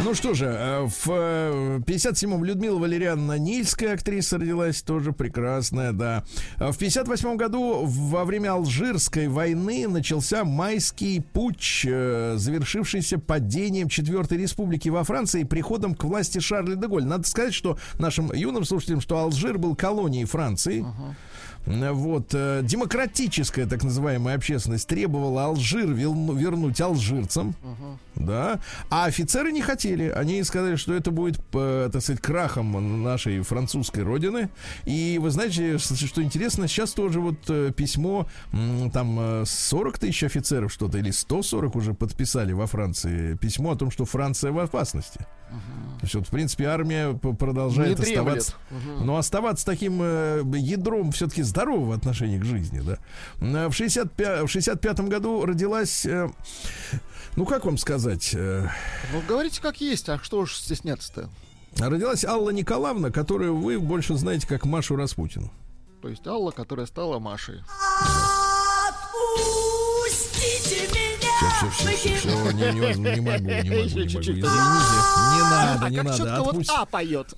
Ну что же, э, в э, 57-м Людмила Валерьяновна Нильская актриса родилась, тоже прекрасная, да. А В 58 году во время Алжирской войны начался майский путч, э, завершившийся падением Четвертой Республики во Франции и приходом к власти Шарля де Голь. Надо сказать, что нашим юным слушателям, что Алжир был колонией Франции. Вот, э, демократическая так называемая общественность требовала Алжир вернуть алжирцам, да, а офицеры не хотели. Они сказали, что это будет, э, так сказать, крахом нашей французской родины. И вы знаете, что интересно, сейчас тоже вот э, письмо, там э, 40 тысяч офицеров что-то, или 140 уже подписали во Франции письмо о том, что Франция в опасности. То есть вот, в принципе, армия продолжает оставаться. Но оставаться таким ядром все-таки здорового отношения к жизни, да. Э, В, 65, в 65 году родилась, э, ну как вам сказать, э, Ну, говорите как есть, а что уж стесняться-то? родилась Алла Николаевна, которую вы больше знаете как Машу Распутину. То есть Алла, которая стала Машей. Все, все, все, все, не, не, не могу, не могу, не могу, извините, не надо, а не надо, четко вот. А поет.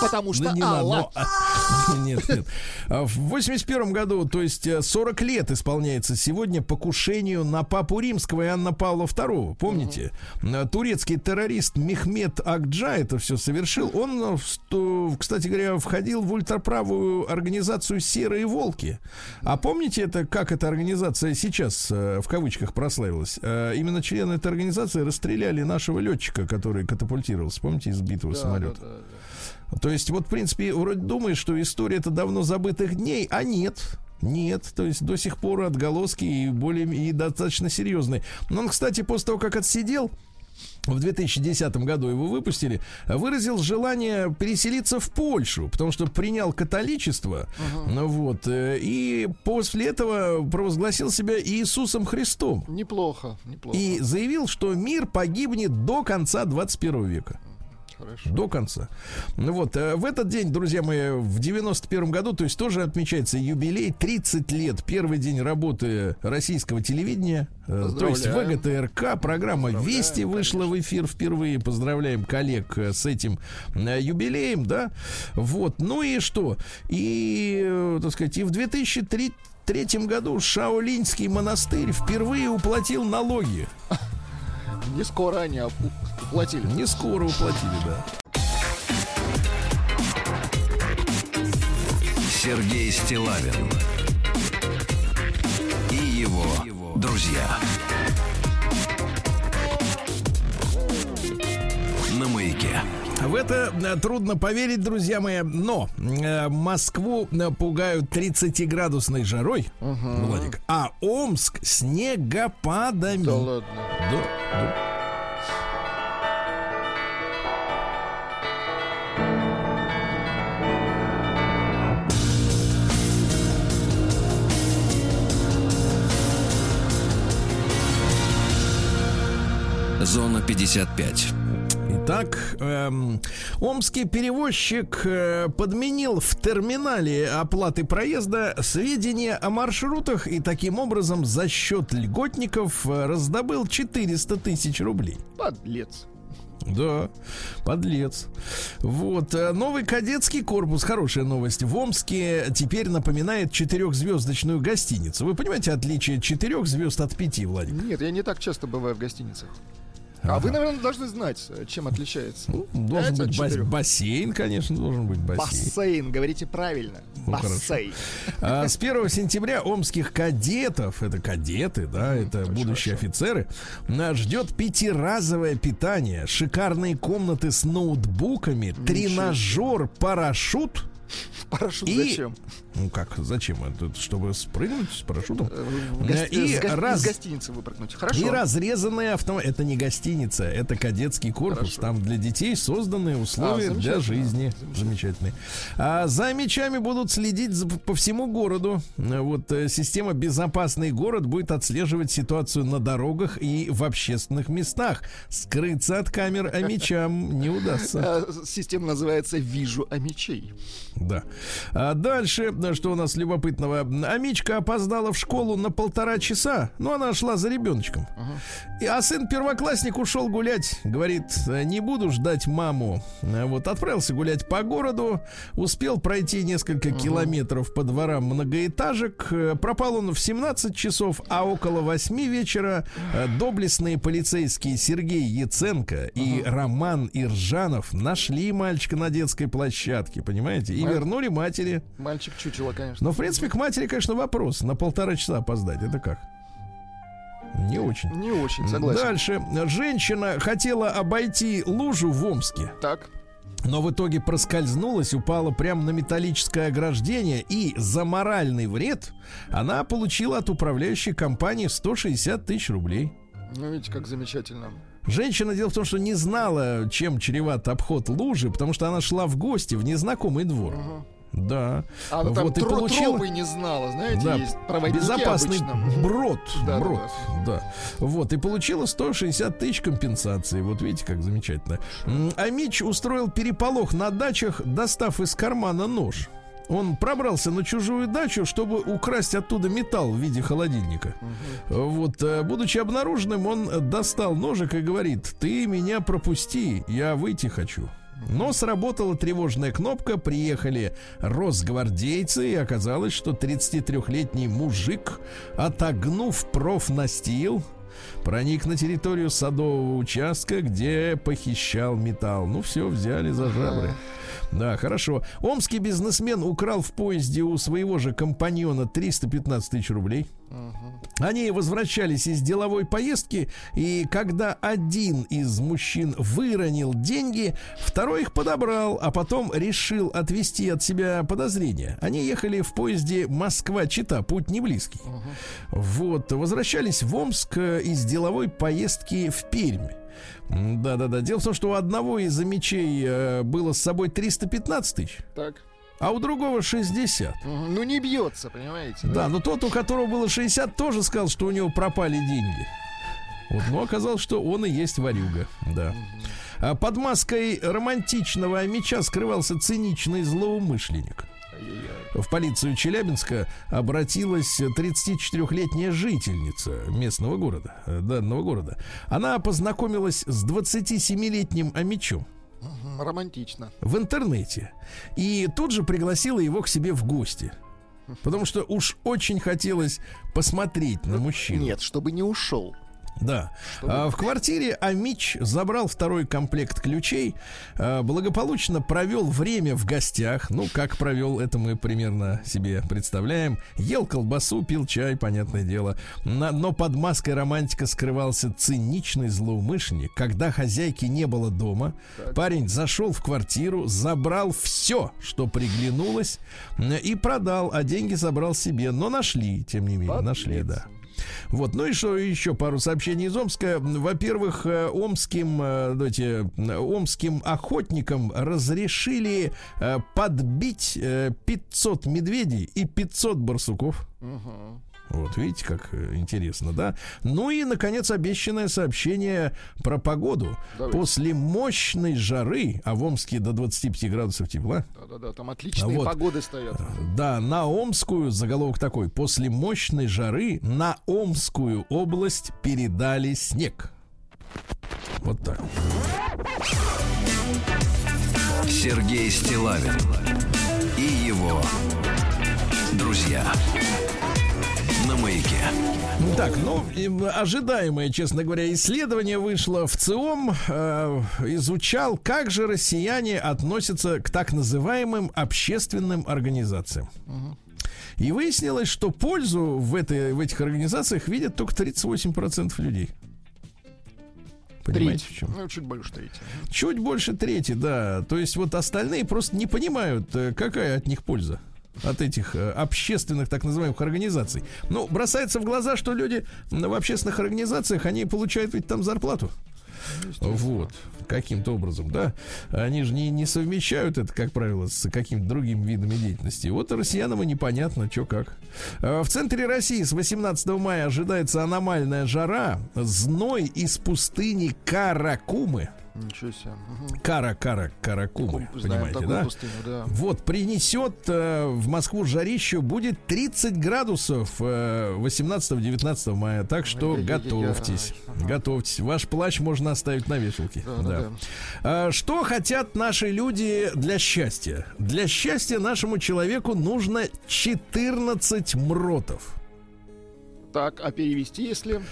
Потому что Да не надо, Алла. но, а, Нет, нет. А В 81 году, то есть э, 40 лет исполняется сегодня покушению на папу римского Иоанна Павла II. Помните? Э, Турецкий террорист Мехмед Акджа это все совершил. Он, э, кстати говоря, входил в ультраправую организацию «Серые волки». А помните это, как эта организация сейчас, э, в кавычках, прославилась? Э, Именно члены этой организации расстреляли нашего летчика, который катапультировался. Помните, из сбитого Да, самолета? да, да, да. То есть, вот, в принципе, вроде думаешь, что история это давно забытых дней, а нет. Нет, то есть до сих пор отголоски и более и достаточно серьезные. Но он, кстати, после того, как отсидел, в 2010 году его выпустили, выразил желание переселиться в Польшу, потому что принял католичество, ну вот, э, и после этого провозгласил себя Иисусом Христом Неплохо, неплохо. и заявил, что мир погибнет до конца 21 века. Хорошо. До конца. Ну вот, э, в этот день, друзья мои, в 91 году, то есть тоже отмечается юбилей, 30 лет, первый день работы российского телевидения, э, то есть. ВГТРК, программа «Вести» вышла в эфир впервые, поздравляем коллег э, с этим юбилеем, да, вот, ну и что, и, так сказать, и в 2003 третьем году Шаолиньский монастырь впервые уплатил налоги. Не скоро они уплатили. Не скоро уплатили, да. Сергей Стилавин и его друзья. На маяке. В это э, трудно поверить, друзья мои, но э, Москву э, пугают 30-градусной жарой, Владик, а Омск снегопадами. Да ладно. Да, да. 55. Итак, эм, омский перевозчик э, подменил в терминале оплаты проезда сведения о маршрутах и таким образом за счет льготников э, раздобыл 400 тысяч рублей. Подлец. Да, подлец. Вот, э, новый кадетский корпус, хорошая новость, в Омске теперь напоминает четырехзвездочную гостиницу. Вы понимаете отличие четырех звезд от пяти, Владик? Нет, я не так часто бываю в гостиницах. А вы, наверное, должны знать, чем отличается. Ну, Должен быть бас- бассейн, конечно, должен быть бассейн. Бассейн, говорите правильно. Ну. Бассейн. А с 1 сентября омских кадетов, это кадеты, да, это будущие офицеры, нас ждет пятиразовое питание, шикарные комнаты с ноутбуками, тренажер, парашют. Парашют И- зачем? Ну как, зачем? Это чтобы спрыгнуть с парашютом? Э, гос- И с раз- Из гостиницы выпрыгнуть. Хорошо. И разрезанные автомобили. Это не гостиница, это кадетский корпус. Хорошо. Там для детей созданы условия А, для жизни. Замечательные. А за мечами будут следить за- по всему городу. Э, Вот э, система «Безопасный город» будет отслеживать ситуацию на дорогах и в общественных местах. Скрыться от камер а мечам не удастся. А, Система называется «Вижу а мечей». Да. А дальше, э, что у нас любопытного? Амичка опоздала в школу на полтора часа, но она шла за ребеночком. И, а сын первоклассник ушел гулять. Говорит, «Э, не буду ждать маму. А Вот отправился гулять по городу, успел пройти несколько километров по дворам многоэтажек. Пропал он в 17 часов, а около 8 вечера э, доблестные полицейские Сергей Яценко и Роман Иржанов нашли мальчика на детской площадке, понимаете, и вернули матери. Мальчик чучело, конечно. Но, в принципе, к матери, конечно, вопрос. На полтора часа опоздать. Это как? Не очень. Не очень, согласен. Дальше. Женщина хотела обойти лужу в Омске, Так. но в итоге проскользнулась, упала прямо на металлическое ограждение, и за моральный вред она получила от управляющей компании 160 тысяч рублей. Ну, видите, как замечательно. Женщина, дело в том, что не знала, чем чреват обход лужи, потому что она шла в гости в незнакомый двор. Да. А она там Вот и тро- получила- тропы не знала, знаете, Да, есть проводники безопасный обычно. брод. Да, да, брод, да. Вот, и получила 160 тысяч компенсации. Вот видите, как замечательно. А Мич устроил переполох на дачах, достав из кармана нож. Он пробрался на чужую дачу, чтобы украсть оттуда металл в виде холодильника. Вот, э, будучи обнаруженным, он достал ножик и говорит: Ты меня пропусти, я выйти хочу. Но сработала тревожная кнопка, приехали росгвардейцы, и оказалось, что 33-летний мужик, отогнув профнастил, проник на территорию садового участка, где похищал металл. Ну все, взяли за жабры. Да, хорошо. Омский бизнесмен украл в поезде у своего же компаньона 315 тысяч рублей. Они возвращались из деловой поездки, и когда один из мужчин выронил деньги, второй их подобрал, а потом решил отвести от себя подозрения. Они ехали в поезде Москва-Чита, путь не близкий. Вот, возвращались в Омск э, из деловой поездки в Пермь. Да-да-да. Дело в том, что у одного из мечей э, было с собой 315 тысяч, Так. а у другого 60. Мгм. Ну не бьется, понимаете? Да, но тот, у которого было 60, тоже сказал, что у него пропали деньги. Вот, но оказалось, что он и есть ворюга. Да. А под маской романтичного меча скрывался циничный злоумышленник. В полицию Челябинска обратилась 34-летняя жительница местного города, э, данного города. Она познакомилась с 27-летним амичом Романтично. в интернете. И тут же пригласила его к себе в гости. Потому что уж очень хотелось посмотреть на мужчину. Нет, чтобы не ушел. Да. А, в квартире Амич забрал второй комплект ключей, а, благополучно провел время в гостях. Ну, как провел, это мы примерно себе представляем. Ел колбасу, пил чай, понятное дело. На- но под маской романтика скрывался циничный злоумышленник. Когда хозяйки не было дома, парень зашел в квартиру, забрал все, что приглянулось, и продал, а деньги забрал себе. Но нашли, тем не менее, нашли, Подлец. да. Вот, ну и что, еще пару сообщений из Омска. Во-первых, э, омским, э, давайте, э, омским охотникам разрешили подбить э, 500 медведей и 500 барсуков. Вот, видите, как э, интересно, да? Ну и, наконец, обещанное сообщение про погоду. Давайте. После мощной жары, а в Омске до 25 градусов тепла, Да-да-да, там отличные вот. погоды стоят. да, на Омскую, заголовок такой, после мощной жары на Омскую область передали снег. Вот так. Сергей Стилавин и его друзья на маяке. Так, ну, ожидаемое, честно говоря, исследование вышло в ЦИОМ, э, изучал, как же россияне относятся к так называемым общественным организациям. И выяснилось, что пользу в, этой, в этих организациях видят только 38% людей. Понимаете, Треть. в чем? Ну, чуть больше трети. Чуть больше трети, да. То есть вот остальные просто не понимают, э, какая от них польза. От этих э, общественных так называемых организаций. Ну, бросается в глаза, что люди в общественных организациях, они получают ведь там зарплату. Вот, каким-то образом, да. Они же не, не совмещают это, как правило, с какими-то другими видами деятельности. Вот россиянам и непонятно, что как. А В центре России с 18 мая ожидается аномальная жара, зной из пустыни Каракумы. Ничего себе. Мгм. Кара-кара, Каракумы, Знаем понимаете, такую да? пустыню, да. Вот, принесет э, в Москву жарищу, будет 30 градусов э, 18-19 мая. Так что Ай-яй-яй-яй. готовьтесь. Ага. Готовьтесь. Ваш плащ можно оставить на вешалке. Да, да, да. А, Что хотят наши люди для счастья? Для счастья нашему человеку нужно 14 мротов. Так, а перевести, если...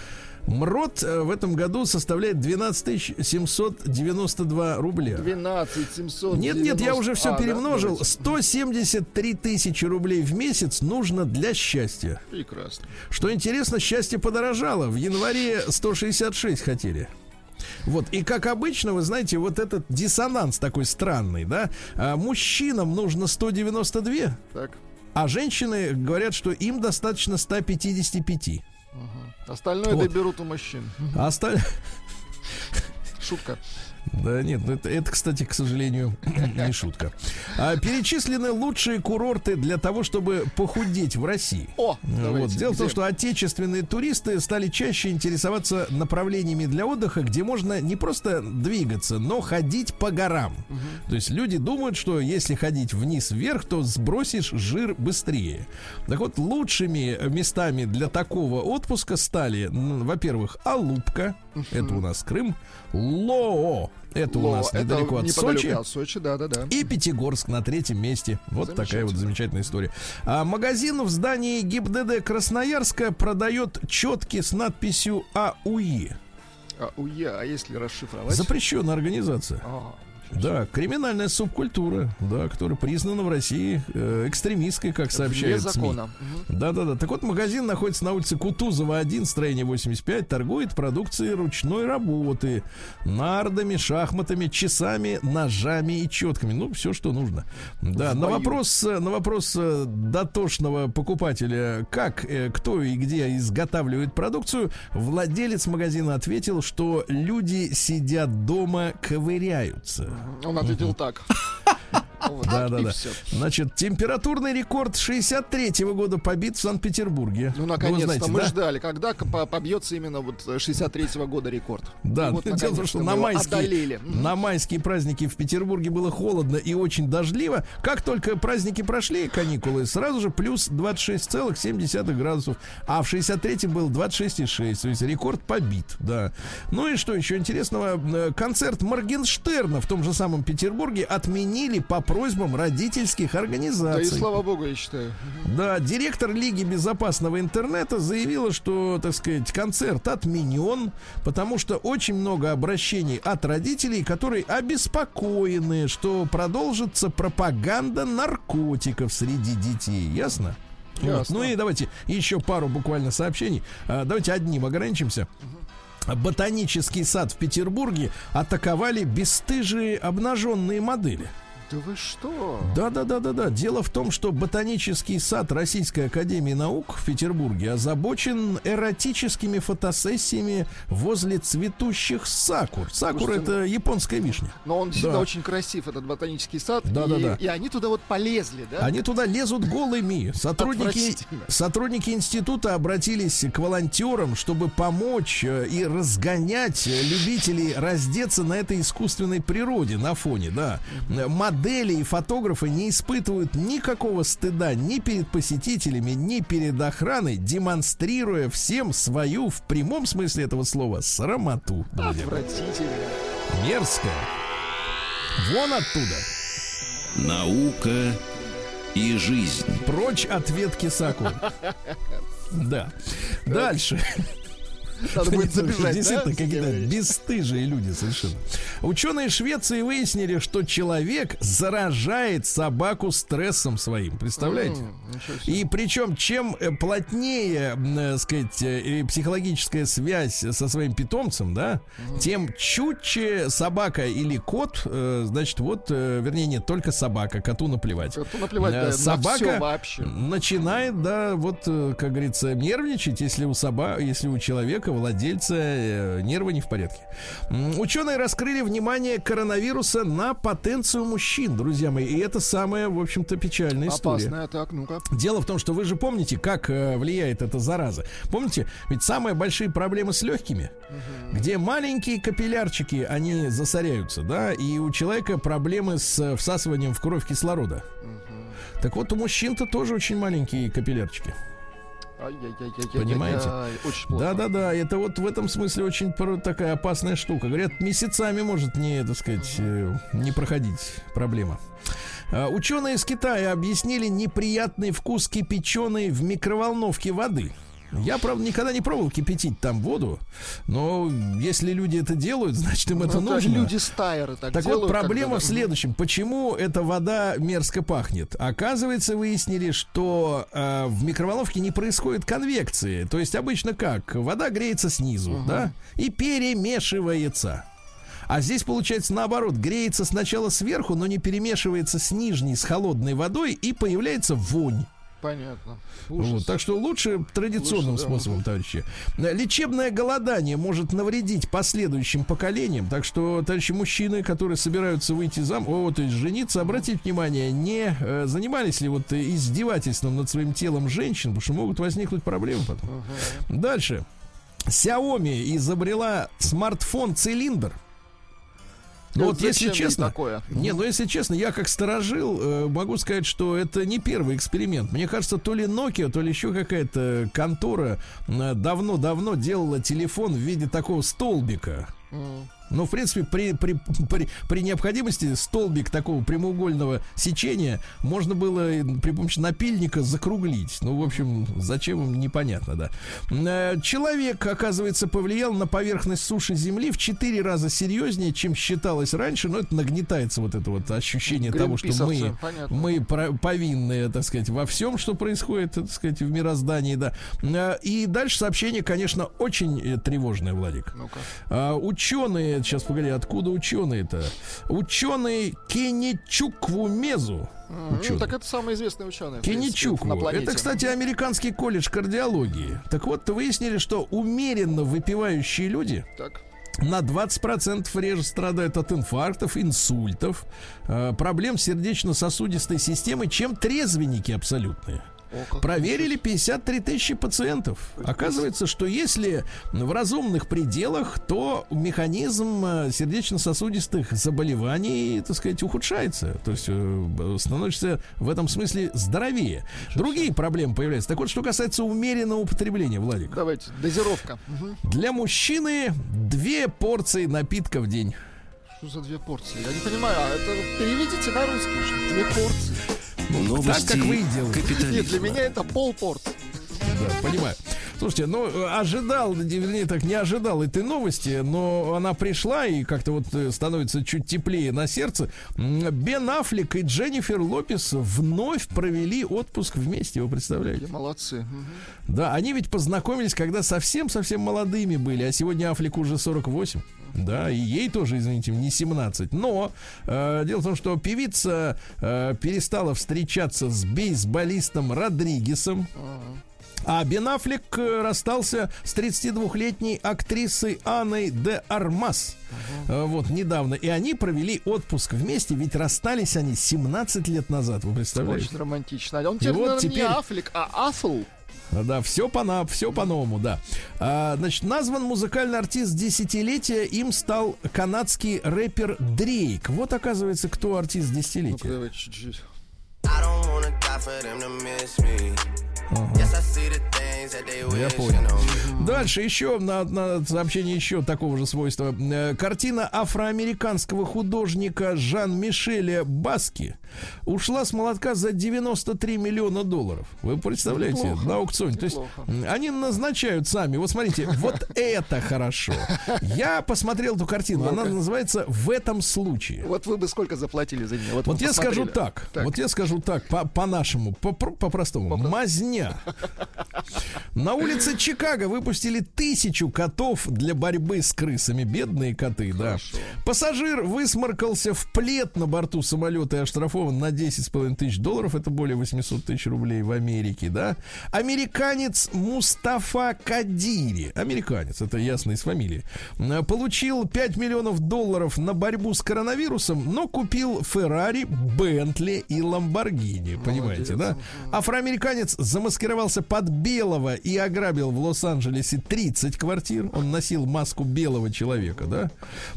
Мрот э, в этом году составляет 12 792 рубля. 12 700. Нет, нет, я уже все А, да, перемножил. давайте. 173 тысячи рублей в месяц нужно для счастья. Прекрасно. Что интересно, счастье подорожало. В январе 166 хотели. Вот, и как обычно, вы знаете, вот этот диссонанс такой странный, да? А мужчинам нужно 192, Так. а женщины говорят, что им достаточно 155. Остальное Вот. доберут у мужчин. А остальные... Шутка. Да нет, ну это, это, кстати, к сожалению, не шутка. А, перечислены лучшие курорты для того, чтобы похудеть в России. О, Вот. давайте, Дело в том, где? что отечественные туристы стали чаще интересоваться направлениями для отдыха, где можно не просто двигаться, но ходить по горам. То есть люди думают, что если ходить вниз-вверх, то сбросишь жир быстрее. Так вот, лучшими местами для такого отпуска стали, во-первых, Алупка, это у нас Крым, Лоо, Это у Ло, нас это недалеко от неподалеку Сочи. от Сочи, да-да-да. И Пятигорск на третьем месте. Вот такая вот замечательная история. А магазин в здании ГИБДД Красноярска продает четки с надписью АУИ. А, уя, а если расшифровать? Запрещенная организация. А, Да, криминальная субкультура, да, которая признана в России э, экстремистской, как вне сообщают СМИ. закона. Мгм. Да-да-да. Так вот, магазин находится на улице Кутузова 1, строение 85, торгует продукцией ручной работы, нардами, шахматами, часами, ножами и четками. Ну, все, что нужно. Да, на вопрос, э, на вопрос э, дотошного покупателя, как, кто и где изготавливает продукцию, владелец магазина ответил, что люди сидят дома, ковыряются. Он ответил так. Вот, Да, да, да. Значит, температурный рекорд 63-го года побит в Санкт-Петербурге. Ну, наконец-то, мы да? ждали, когда побьется именно вот 63-го года рекорд. Да, И вот, дело в том, что на майские, одолели. На майские праздники в Петербурге было холодно и очень дождливо. Как только праздники прошли, каникулы, сразу же плюс 26,7 градусов. А в 63-м был 26,6. То есть рекорд побит, да. Ну и что еще интересного? Э, Концерт Моргенштерна в том же самом Петербурге отменили по просьбам родительских Да и организаций. слава богу, я считаю. Да, директор Лиги безопасного интернета заявила, что, так сказать, концерт отменен, потому что очень много обращений от родителей, которые обеспокоены, что продолжится пропаганда наркотиков среди детей. Ясно? Вот. Ну и давайте еще пару буквально сообщений. А, Давайте одним ограничимся. Ботанический сад в Петербурге атаковали бесстыжие обнаженные модели. Да вы что? Да, да, да, да, да. Дело в том, что ботанический сад Российской Академии Наук в Петербурге озабочен эротическими фотосессиями возле цветущих сакур. Сакур Слушайте, это японская вишня. Но он действительно Да. очень красив, этот ботанический сад. Да, и, да, да. и они туда вот полезли, да? Они туда лезут голыми. Сотрудники, сотрудники института обратились к волонтерам, чтобы помочь э, и разгонять э, любителей раздеться на этой искусственной природе на фоне, да. Э, Модели и фотографы не испытывают никакого стыда ни перед посетителями, ни перед охраной, демонстрируя всем свою, в прямом смысле этого слова, срамоту. Отвратительно. Мерзкая. Вон оттуда. Наука и жизнь. Прочь от ветки сакуры. Да. Дальше. Надо будет забежать? Действительно, какие-то бесстыжие люди совершенно. Ученые Швеции выяснили, что человек заражает собаку стрессом своим. Представляете? И причем, чем э, плотнее, м, э, сказать, э, психологическая связь со своим питомцем, да, тем чутче собака или кот, значит, вот, вернее, нет, только собака, коту наплевать. Коту наплевать, да, на собака всё вообще. начинает, да, вот, как говорится, нервничать, если у соба, если у человека, владельца, э, нервы не в порядке. Ученые раскрыли внимание коронавируса на потенцию мужчин, друзья мои, и это самая, в общем-то, печальная история. Опасная, так, ну-ка. Дело в том, что вы же помните, как э, влияет эта зараза. Помните, ведь самые большие проблемы с легкими, где маленькие капиллярчики, они засоряются, да, и у человека проблемы с э, всасыванием в кровь кислорода. Так вот, у мужчин-то тоже очень маленькие капиллярчики. Понимаете? Очень плохо. Да-да-да, это вот в этом смысле очень такая опасная штука. Говорят, месяцами может не, так сказать, э, не проходить проблема. А, Ученые из Китая объяснили неприятный вкус кипяченой в микроволновке воды. Я, правда, никогда не пробовал кипятить там воду, но если люди это делают, значит им это Ну, нужно. люди стайеры так, Так делают. вот, проблема когда- в следующем. Почему эта вода мерзко пахнет? Оказывается, выяснили, что э, в микроволновке не происходит конвекции. То есть обычно как? Вода греется снизу, да, и перемешивается. А здесь получается наоборот, греется сначала сверху, но не перемешивается с нижней, с холодной водой, и появляется вонь. Понятно. Вот, так что лучше традиционным Лучше, да. способом, товарищи. Э, Лечебное голодание может навредить последующим поколениям. Так что, товарищи мужчины, которые собираются выйти замуж, о, то есть жениться, обратите внимание, не э, занимались ли вот издевательством над своим телом женщин, потому что могут возникнуть проблемы потом. Дальше. Xiaomi изобрела смартфон-цилиндр. Ну вот, если честно, такое? не, ну если честно, я как сторожил э, могу сказать, что это не первый эксперимент. Мне кажется, то ли Nokia, то ли еще какая-то контора э, давно-давно делала телефон в виде такого столбика. М. Но, в принципе, при, при, при, при необходимости столбик такого прямоугольного сечения можно было при помощи напильника закруглить. Ну, в общем, зачем им, непонятно, да. Э, человек, оказывается, повлиял на поверхность суши Земли в 4 раза серьезнее, чем считалось раньше. Но это нагнетается вот это вот ощущение того, что мы, мы повинны, так сказать, во всем, что происходит, так сказать, в мироздании, да. Э, и дальше сообщение, конечно, очень э, тревожное, Владик. Ну-ка. А, ученые, сейчас погоди, откуда ученые-то? Ученые Кеничуквумезу. Ученый. Ну, так это самый известный ученый. Кеничукву. Это, кстати, американский колледж кардиологии. Так вот, выяснили, что умеренно выпивающие люди так на 20% реже страдают от инфарктов, инсультов, э, проблем сердечно-сосудистой системы, чем трезвенники абсолютные. Проверили 53 тысячи пациентов. Оказывается, что если в разумных пределах, то механизм э, сердечно-сосудистых заболеваний, так сказать, ухудшается. То есть э, становишься в этом смысле здоровее. Другие проблемы появляются. Так вот, что касается умеренного употребления, Владик. Давайте, дозировка. Для мужчины две порции напитка в день. Что за две порции? Я не понимаю, а это переведите на русский, две порции. Новости так, как вы делаете. Нет, для меня это полпорт. Да, понимаю. Слушайте, ну, ожидал, вернее, так не ожидал этой новости, но она пришла и как-то вот э, становится чуть теплее на сердце. Бен Аффлек и Дженнифер Лопес вновь провели отпуск вместе, вы представляете? Молодцы. Да, они ведь познакомились, когда совсем-совсем молодыми были, а сегодня Аффлек уже 48. Да, и ей тоже, извините, не 17. Но э, дело в том, что певица э, перестала встречаться с бейсболистом Родригесом. А Бен Аффлек э, расстался с 32-летней актрисой Анной де Армас. Uh-huh. Вот, недавно. И они провели отпуск вместе, ведь расстались они 17 лет назад, вы представляете? Очень романтично. Он теперь, вот теперь... не Аффлек, а Аффл. Да, все по все по-новому, да. А, значит, назван музыкальный артист десятилетия, им стал канадский рэпер Дрейк. Вот оказывается, кто артист десятилетия. Ну, давай чуть-чуть. Я понял. Дальше еще на, на сообщение еще такого же свойства. Э, картина афроамериканского художника Жан-Мишеля Баски ушла с молотка за 93 миллиона долларов. Вы представляете? Неплохо. На аукционе. То есть они назначают сами. Вот смотрите, вот это хорошо. Я посмотрел эту картину. Она называется «В этом случае». Вот вы бы сколько заплатили за нее? Вот, вот я скажу так, так. Вот я скажу так, по-нашему, по, по-простому. По Мазня. На улице Чикаго выпустили тысячу котов для борьбы с крысами. Бедные коты, Хорошо. да. Пассажир высморкался в плед на борту самолета и оштрафован на 10,5 тысяч долларов. Это более 800 тысяч рублей в Америке, да. Американец Мустафа Кадири. Американец, это ясно из фамилии. Получил 5 миллионов долларов на борьбу с коронавирусом, но купил Феррари, Бентли и Ламборгини. Понимаете, Молодец. да? Афроамериканец замаскировался под белого и ограбил в Лос-Анджелесе 30 квартир. Он носил маску белого человека, да?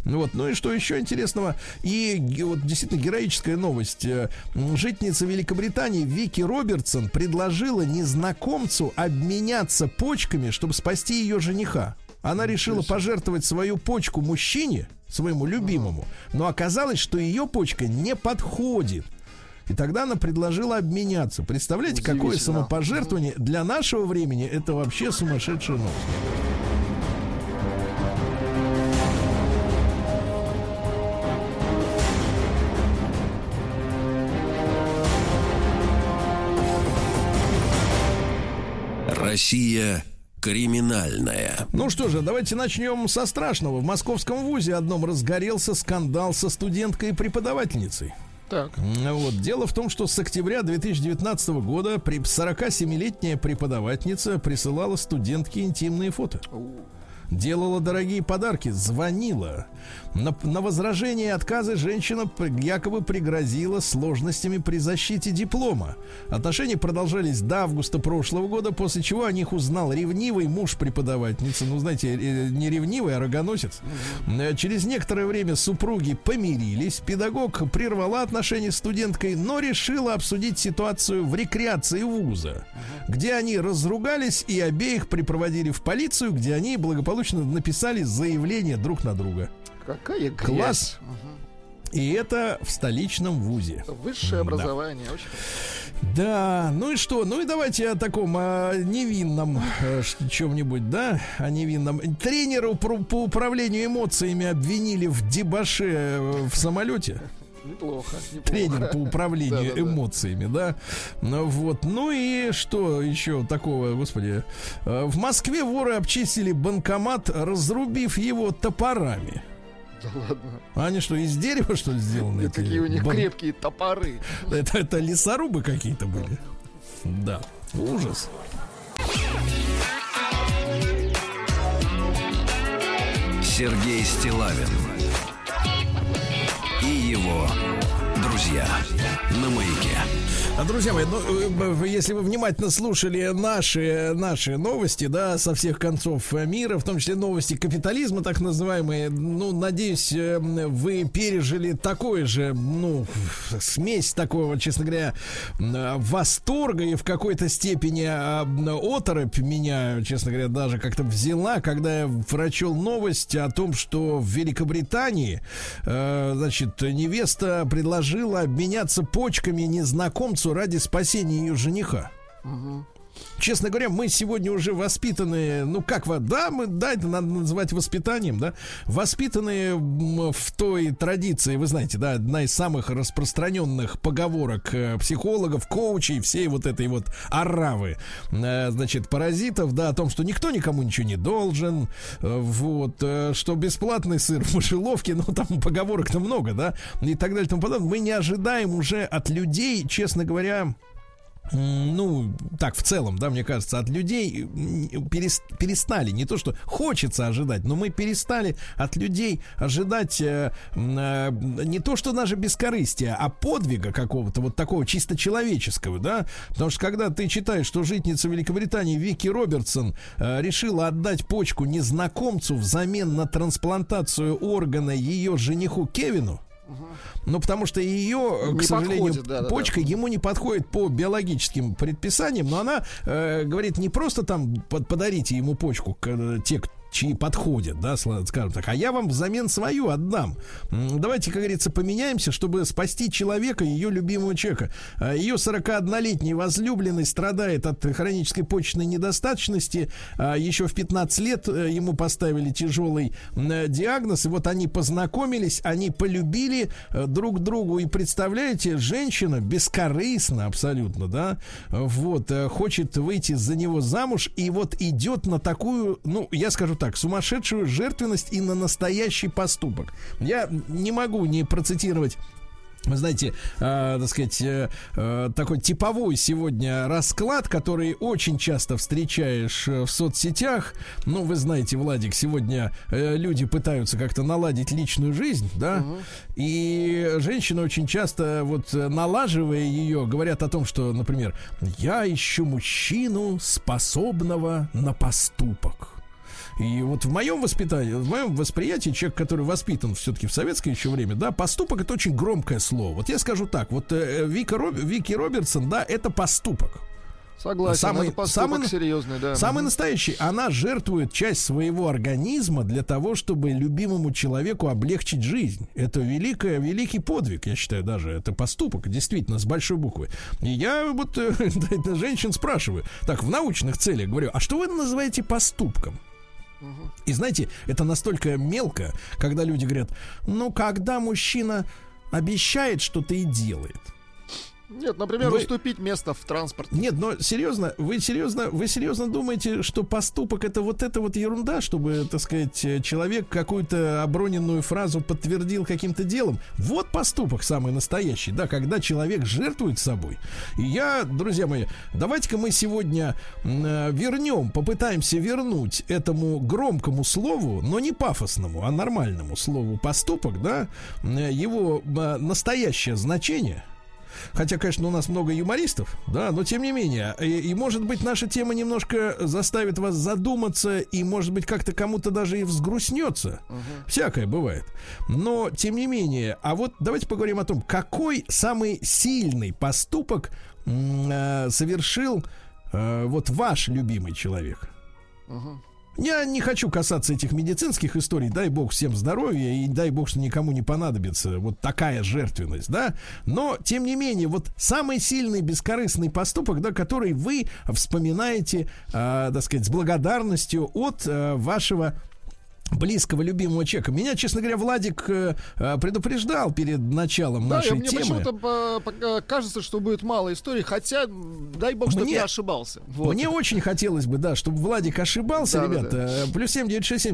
Вот. Ну и что еще интересного? И вот действительно героическая новость. Э, житница Великобритании Вики Робертсон предложила незнакомцу обменяться почками, чтобы спасти ее жениха. Она решила пожертвовать свою почку мужчине, своему любимому, но оказалось, что ее почка не подходит. И тогда она предложила обменяться. Представляете, какое самопожертвование для нашего времени это вообще сумасшедшая новость. Россия криминальная. Ну что же, давайте начнем со страшного. В московском вузе одном разгорелся скандал со студенткой и преподавательницей. Так. Вот. Дело в том, что с октября 2019 года 47-летняя преподавательница присылала студентке интимные фото делала дорогие подарки, звонила. На, на возражение и отказы женщина якобы пригрозила сложностями при защите диплома. Отношения продолжались до августа прошлого года, после чего о них узнал ревнивый муж преподавательницы. Ну, знаете, э, не ревнивый, а рогоносец. Угу. Через некоторое время супруги помирились. Педагог прервала отношения с студенткой, но решила обсудить ситуацию в рекреации вуза, где они разругались и обеих припроводили в полицию, где они благополучно написали заявление друг на друга. Какая грязь. Класс. И это в столичном вузе. Высшее Да. образование. Очень Да, ну и что? Ну и давайте о таком о невинном э, чем-нибудь, да? О невинном. Тренера упр- по управлению эмоциями обвинили в дебаше э, в самолете. неплохо. неплохо. Тренер по управлению эмоциями, да? Ну вот. Ну и что еще такого, господи? Э, В Москве воры обчистили банкомат, разрубив его топорами. Да ладно. А Они что, из дерева, что ли, сделаны? Эти Какие у них крепкие топоры. Это, это лесорубы какие-то были. Да. Ужас. Сергей Стилавин и его друзья на маяке. А, Друзья мои, ну, э, если вы внимательно слушали наши, наши новости, да, со всех концов э, мира, в том числе новости капитализма, так называемые, ну, надеюсь, э, вы пережили такое же, ну, смесь такого, честно говоря, восторга и в какой-то степени э, оторопь меня, честно говоря, даже как-то взяла, когда я прочел новость о том, что в Великобритании, значит, невеста предложила обменяться почками незнакомцу ради спасения ее жениха. Честно говоря, мы сегодня уже воспитанные, ну как да, мы, да, это надо называть воспитанием, да, воспитанные в той традиции, вы знаете, да, одна из самых распространенных поговорок э, психологов, коучей, всей вот этой вот оравы, э, значит, паразитов, да, о том, что никто никому ничего не должен, э, вот, что бесплатный сыр в мышеловке, ну там поговорок-то много, да, и так далее и тому подобное. Мы не ожидаем уже от людей, честно говоря, ну, так, в целом, да, мне кажется, от людей перестали, не то, что хочется ожидать, но мы перестали от людей ожидать э, э, не то, что даже бескорыстия, а подвига какого-то, вот такого чисто человеческого, да, потому что когда ты читаешь, что житница Великобритании Вики Робертсон э, решила отдать почку незнакомцу взамен на трансплантацию органа ее жениху Кевину, ну, потому что ее, э, к Не сожалению, подходит, да-да-да. почка ему не подходит по биологическим предписаниям, но она э, говорит не просто там под- подарите ему почку, к- э, те, к- чьи подходят, да, скажем так, а я вам взамен свою отдам. Давайте, как говорится, поменяемся, чтобы спасти человека, ее любимого человека. А Ее 41-летний возлюбленный страдает от хронической почечной недостаточности. А Еще в 15 лет э, ему поставили тяжелый э, диагноз, и вот они познакомились, они полюбили э, друг другу, и представляете, женщина бескорыстно абсолютно, да, вот, э, хочет выйти за него замуж, и вот идет на такую, ну, я скажу так, сумасшедшую жертвенность и на настоящий поступок. Я не могу не процитировать вы знаете, э, так сказать, э, э, такой типовой сегодня расклад, который очень часто встречаешь э, в соцсетях. Ну, вы знаете, Владик, сегодня э, люди пытаются как-то наладить личную жизнь, да, и женщины очень часто, вот э, налаживая ее, говорят о том, что, например, я ищу мужчину, способного на поступок. И вот в моем воспитании, в моем восприятии, человек, который воспитан все-таки в советское еще время, да, поступок это очень громкое слово. Вот я скажу так, вот э, Вика Роб- Вики Робертсон, да, это поступок. Согласен, Самый- это поступок самый- серьезный, да. Самый настоящий. Она жертвует часть своего организма для того, чтобы любимому человеку облегчить жизнь. Это великое, великий подвиг, я считаю, даже. Это поступок, действительно, с большой буквы. И я вот э, женщин спрашиваю, так, в научных целях говорю, а что вы называете поступком? И знаете, это настолько мелко, когда люди говорят, ну, когда мужчина обещает что-то и делает. Нет, например, Вы- уступить место в транспорте. Нет, но серьезно, вы серьезно, вы серьезно думаете, что поступок это вот эта вот ерунда, чтобы, так сказать, э, человек какую-то оброненную фразу подтвердил каким-то делом? Вот поступок самый настоящий, да, когда человек жертвует собой. И я, друзья мои, давайте-ка мы сегодня э, вернем, попытаемся вернуть этому громкому слову, но не пафосному, а нормальному слову поступок, да, э, его настоящее значение. Хотя, конечно, у нас много юмористов, да, но тем не менее. И, и, может быть, наша тема немножко заставит вас задуматься, и, может быть, как-то кому-то даже и взгрустнется. Всякое бывает. Но, тем не менее, а вот давайте поговорим о том, какой самый сильный поступок э, совершил э, вот ваш любимый человек. Я не хочу касаться этих медицинских историй, дай бог всем здоровья и дай бог, что никому не понадобится вот такая жертвенность, да. Но, тем не менее, вот самый сильный бескорыстный поступок, да, который вы вспоминаете, э, так сказать, с благодарностью от э, вашего близкого, любимого человека. Меня, честно говоря, Владик э, э предупреждал перед началом да, нашей мне темы. почему-то по- по- кажется, что будет мало историй, хотя, дай бог, чтобы Мне- я ошибался. Вот. Мне очень хотелось бы, да, чтобы Владик ошибался, Да, да, ребята. Плюс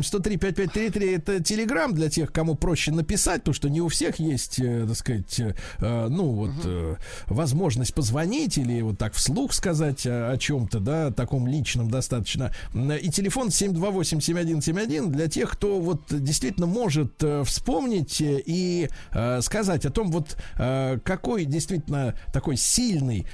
сто три пять пять три три это телеграм для тех, кому проще написать, потому что не у всех есть, э, так сказать, э, э, ну вот э, возможность позвонить или вот так вслух сказать о, о чем-то, да, таком личном достаточно. И телефон 728-7171 для тех, кто вот действительно может э, вспомнить э, и э, сказать о том, вот какой действительно такой сильный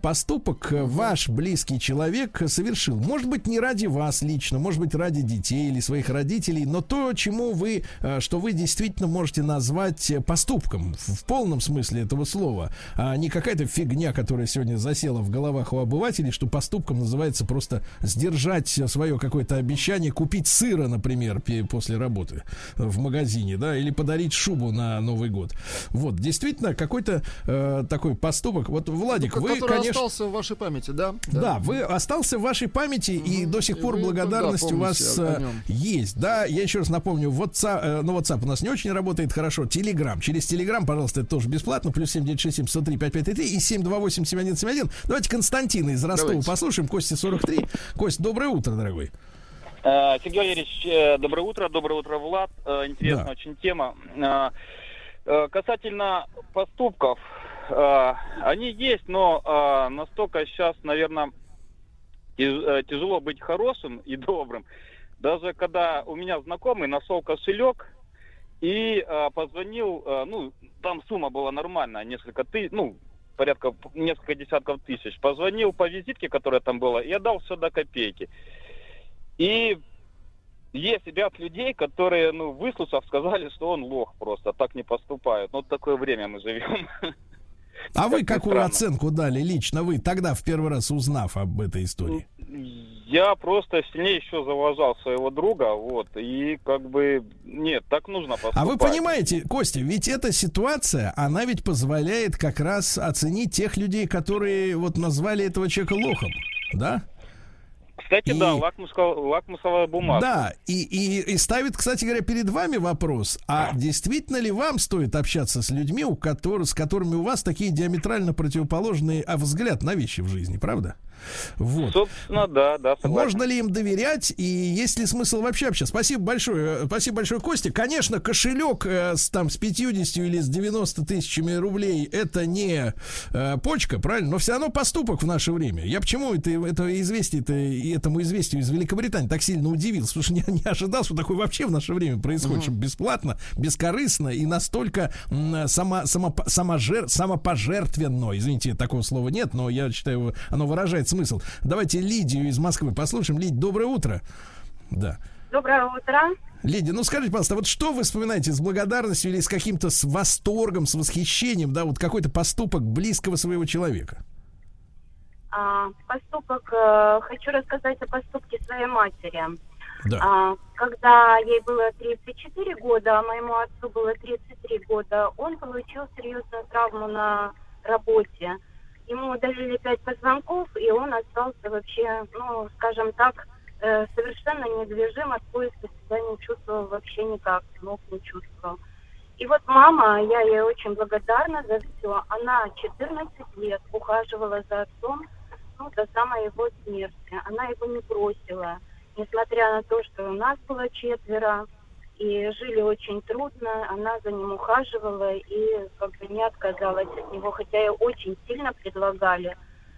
поступок ваш близкий человек совершил. Может быть, не ради вас лично, может быть, ради детей или своих родителей, но то, чему вы, что вы действительно можете назвать поступком в, полном смысле этого слова, а не какая-то фигня, которая сегодня засела в головах у обывателей, что поступком называется просто сдержать свое какое-то обещание купить сыра, например, после работы в магазине, да, или подарить шубу на Новый год. Вот, действительно, какой-то э, такой поступок. Вот, Владик, Ко- вы, который конечно... остался в вашей памяти, да? Да, вы остался в вашей памяти, и Мгм. до сих И пор вы, благодарность да, у вас э, есть. Да, я еще раз напомню, WhatsApp, э, ну, WhatsApp у нас не очень работает хорошо. Телеграм. Через Телеграм, пожалуйста, это тоже бесплатно. Плюс 7967 103 5533 и 728 7171. Давайте Константина из Ростова Давайте. послушаем. Кости 43. Кость, доброе утро, дорогой. Э, Сергей Валерьевич, э, доброе утро, доброе утро, Влад. Э, Интересная Да. очень тема. Касательно поступков, они есть, но настолько сейчас, наверное, тяжело быть хорошим и добрым. Даже когда у меня знакомый нашел кошелек и позвонил, ну, там сумма была нормальная, несколько тысяч, ну, порядка несколько десятков тысяч. Позвонил по визитке, которая там была, и отдал все до копейки. И есть ряд людей, которые, ну, выслушав, сказали, что он лох просто, так не поступают. Ну, вот такое время мы живем. А вы Как какую странно. оценку дали лично вы, тогда в первый раз узнав об этой истории? Я просто сильнее еще завожал своего друга, вот, и как бы, нет, так нужно поступать. А вы понимаете, Костя, ведь эта ситуация, она ведь позволяет как раз оценить тех людей, которые вот назвали этого человека лохом, да? Кстати, И- да, лакмусовая, лакмусовая бумага. Да, и, и, и ставит, кстати говоря, перед вами вопрос, а действительно ли вам стоит общаться с людьми, у которых, с которыми у вас такие диаметрально противоположные а, взгляд на вещи в жизни, правда? Вот. Собственно, да, да, согласен. Можно ли им доверять и есть ли смысл вообще общаться? Спасибо большое, э, спасибо большое, Костя. Конечно, кошелек э, с, там, с 50 или с 90 тысячами рублей это не э, почка, правильно? Но все равно поступок в наше время. Я почему это, это известие -то, и этому известию из Великобритании так сильно удивился? Потому что не, не ожидал, что такое вообще в наше время происходит, что бесплатно, бескорыстно и настолько м, само, само, саможер, самопожертвенно. Извините, такого слова нет, но я считаю, оно выражает смысл. Давайте Лидию из Москвы послушаем. Лидия, доброе утро. Да. Доброе утро. Лидия, ну скажите, пожалуйста, вот что вы вспоминаете с благодарностью или с каким-то с восторгом, с восхищением, да, вот какой-то поступок близкого своего человека? А, поступок, э, хочу рассказать о поступке своей матери. Да. А, когда ей было 34 года, а моему отцу было 33 года, он получил серьезную травму на работе. Ему удалили пять позвонков, и он остался вообще, ну, скажем так, э, совершенно недвижим от поиска себя не чувствовал вообще никак, ног не чувствовал. И вот мама, я ей очень благодарна за все. Она 14 лет ухаживала за отцом ну, до самой его смерти. Она его не бросила. Несмотря на то, что у нас было четверо, и жили очень трудно, она за ним ухаживала и как бы не отказалась от него, хотя и очень сильно предлагали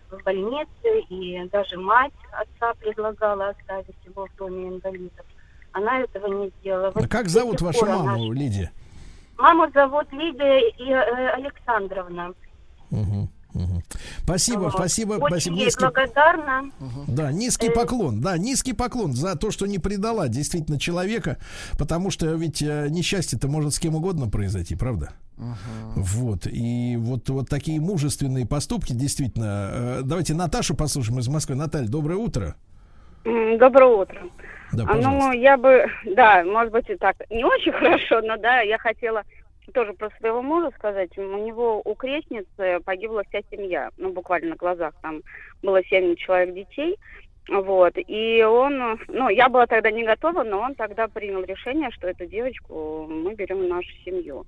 в больнице, и даже мать отца предлагала оставить его в доме инвалидов. Она этого не сделала. Вот А как зовут вашу пор она маму, Лидия? Маму зовут Лидия и, э, Александровна. Мгм, Спасибо, Вот. спасибо, Очень спасибо. ей Низкий, благодарна. да, низкий Э, поклон, да, низкий поклон за то, что не предала действительно человека, потому что ведь э, несчастье-то может с кем угодно произойти, правда? Вот, и вот, вот такие мужественные поступки, действительно. Э, Давайте Наташу послушаем из Москвы. Наталья, доброе утро. Доброе утро. Да, А, Ну, пожалуйста. я бы, да, может быть, и так не очень хорошо, но да, я хотела тоже про своего мужа сказать. У него у крестницы погибла вся семья, ну, буквально на глазах. Там было семь человек детей. Вот, и он, ну, я была тогда не готова, но он тогда принял решение, что эту девочку мы берем в нашу семью.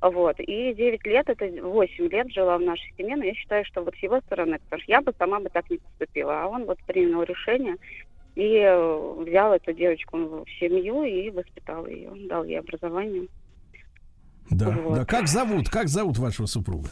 Вот, и 9 лет, это 8 лет жила в нашей семье, но я считаю, что вот с его стороны, потому что я бы сама бы так не поступила, а он вот принял решение и э, взял эту девочку в семью и воспитал ее, дал ей образование. Да, вот. да. Как зовут, как зовут вашего супруга?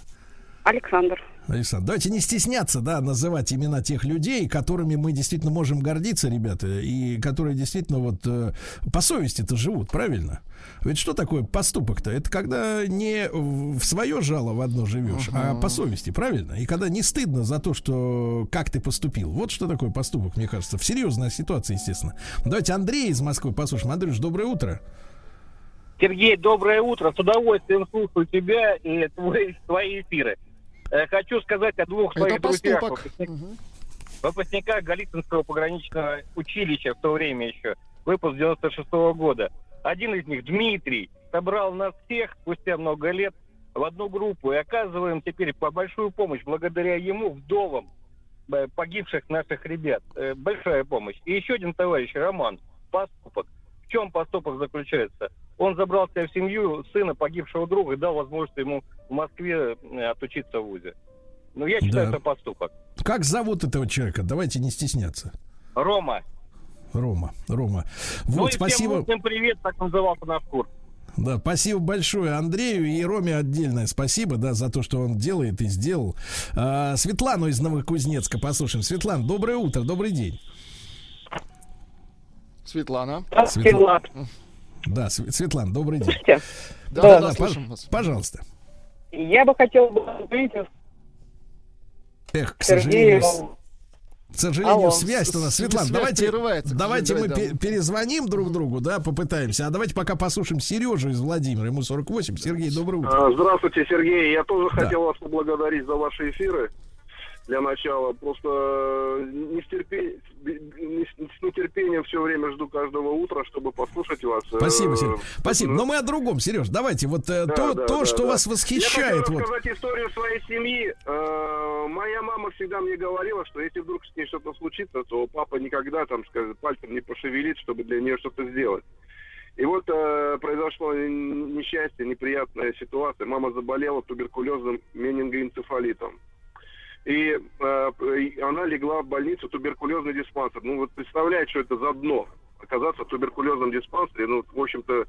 Александр. Александр, давайте не стесняться, да, называть имена тех людей, которыми мы действительно можем гордиться, ребята, и которые действительно вот э, по совести-то живут, правильно? Ведь что такое поступок-то? Это когда не в свое жало в одно живешь, а по совести, правильно? И когда не стыдно за то, что как ты поступил. Вот что такое поступок, мне кажется, в серьезной ситуации, естественно. Давайте Андрей из Москвы послушаем. Андрюш, доброе утро. Сергей, доброе утро. С удовольствием слушаю тебя и твои, твои эфиры. Э, Хочу сказать о двух Это своих друзьях, поступок. выпускник- выпускниках Голицынского пограничного училища в то время еще, выпуск 96 года. Один из них, Дмитрий, собрал нас всех спустя много лет в одну группу и оказываем теперь по большую помощь благодаря ему вдовам э, погибших наших ребят. Э, Большая помощь. И еще один товарищ, Роман, поступок. В чем поступок заключается? Он забрал себя в семью сына погибшего друга и дал возможность ему в Москве э, отучиться в ВУЗе. Ну, я считаю, Да. это поступок. Как зовут этого человека? Давайте не стесняться. Рома. Рома, Рома. ну Вот, и спасибо. всем привет, так назывался наш курс. Да, спасибо большое Андрею и Роме отдельное спасибо, да, за то, что он делает и сделал. А, Светлану из Новокузнецка послушаем. Светлана, доброе утро, добрый день. Светлана. Светла- Да, Св- Светлана, добрый день. Да, Да, да, да, да, слушаем вас. пожалуйста. Я бы хотел благодарить Эх, к Сергею. сожалению, к сожалению, Алло. связь у нас. Светлана, связь давайте, прерывается, давайте мы пе- перезвоним друг другу, да, попытаемся. А давайте пока послушаем Сережу из Владимира, ему 48. Сергей, доброе утро. А, Здравствуйте, Сергей. Я тоже Да. хотел вас поблагодарить за ваши эфиры. Для начала просто э, не с, терпе- не с- нетерпением все время жду каждого утра, чтобы послушать вас. Э, Спасибо, Сереж. Спасибо. Но мы о другом, Сереж. Давайте вот э, Да, то, да, то да, что да. вас Я восхищает. хочу Вот. рассказать историю своей семьи. Э, Моя мама всегда мне говорила, что если вдруг с ней что-то случится, то папа никогда там, скажет, пальцем не пошевелит, чтобы для нее что-то сделать. И вот э, произошло несчастье, неприятная ситуация. Мама заболела туберкулезным менингоэнцефалитом. И э, она легла в больницу, туберкулезный диспансер. Ну вот представляете, что это за дно? Оказаться в туберкулезном диспансере, ну, в общем-то,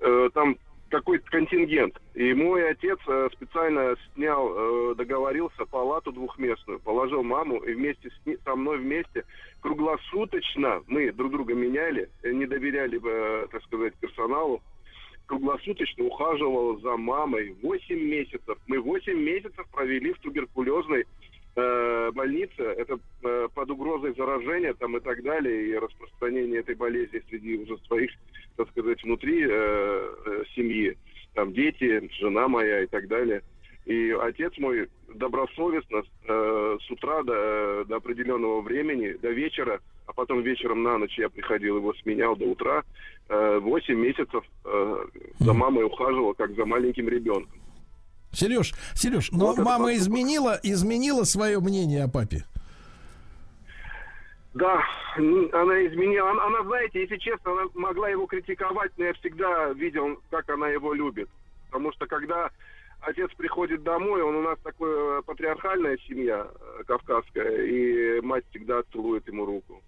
э, там какой-то контингент. И мой отец э, специально снял, э, договорился палату двухместную, положил маму и вместе с ни- со мной вместе круглосуточно мы друг друга меняли, э, не доверяли, э, так сказать, персоналу, круглосуточно ухаживал за мамой 8 месяцев. Мы 8 месяцев провели в туберкулезной э, больнице. Это э, под угрозой заражения там и так далее, и распространения этой болезни среди уже своих, так сказать, внутри э, э, семьи. Там дети, жена моя и так далее. И отец мой добросовестно э, с утра до, до определенного времени, до вечера, а потом вечером на ночь я приходил, его сменял до утра, э, 8 месяцев э, за мамой ухаживал, как за маленьким ребенком. Сереж, Сереж, но Вот мама изменила, изменила свое мнение о папе. Да, она изменила. Она, она, знаете, если честно, она могла его критиковать, но я всегда видел, как она его любит. Потому что когда отец приходит домой, он у нас такая патриархальная семья э, кавказская, и мать всегда целует ему руку.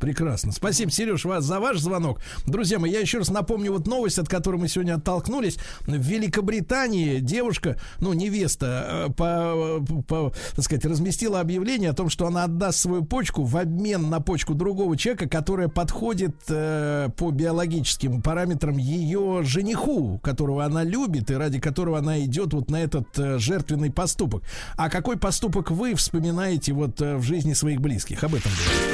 Прекрасно. Спасибо, Сереж, вас за ваш звонок. Друзья мои, я еще раз напомню вот новость, от которой мы сегодня оттолкнулись. В Великобритании девушка, ну, невеста, э, по, по, так сказать, разместила объявление о том, что она отдаст свою почку в обмен на почку другого человека, которая подходит э, по биологическим параметрам ее жениху, которого она любит и ради которого она идет вот на этот э, жертвенный поступок. А какой поступок вы вспоминаете вот э, в жизни своих близких? Об этом говорим.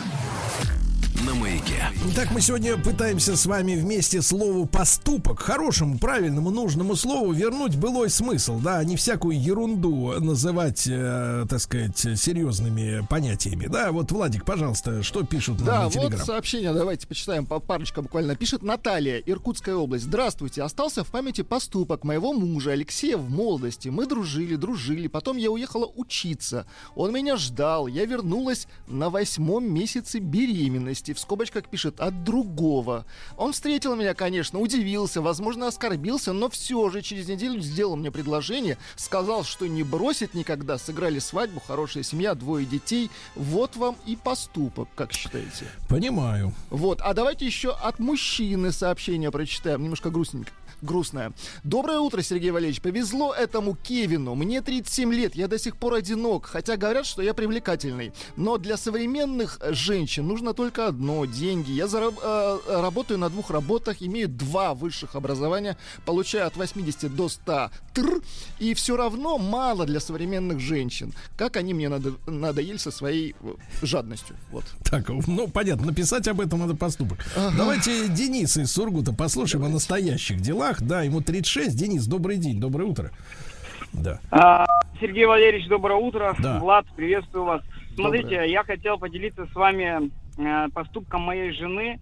На маяке. Так, мы сегодня пытаемся с вами вместе слову поступок, хорошему, правильному, нужному слову вернуть былой смысл, да, а не всякую ерунду называть, э, так сказать, серьезными понятиями. Да, вот, Владик, пожалуйста, что пишут нам Да, на вот Телеграм? сообщение, давайте почитаем, по- парочка буквально пишет. Наталья, Иркутская область. Здравствуйте, остался в памяти поступок моего мужа Алексея в молодости. Мы дружили, дружили, потом я уехала учиться. Он меня ждал, я вернулась на восьмом месяце беременности, в скобочках пишет, от другого. Он встретил меня, конечно, удивился, возможно, оскорбился, но все же через неделю сделал мне предложение, сказал, что не бросит никогда, сыграли свадьбу, хорошая семья, двое детей. Вот вам и поступок, как считаете? Понимаю. Вот, а давайте еще от мужчины сообщение прочитаем, немножко грустненько. Грустное. Доброе утро, Сергей Валерьевич. Повезло этому Кевину. Мне 37 лет, я до сих пор одинок, хотя говорят, что я привлекательный. Но для современных женщин нужно только одно – деньги. Я зараб- э, работаю на двух работах, имею два высших образования, получаю от 80 до 100 тр, и все равно мало для современных женщин. Как они мне надо, надоели со своей э, жадностью. Вот. Так, ну, понятно, написать об этом надо поступок. Давайте Дениса из Сургута послушаем о настоящих делах. Да, ему 36. Денис, добрый день, доброе утро. Да. А, Сергей Валерьевич, доброе утро. Да. Влад, приветствую вас. Смотрите, Доброе. я хотел поделиться с вами э, поступком моей жены,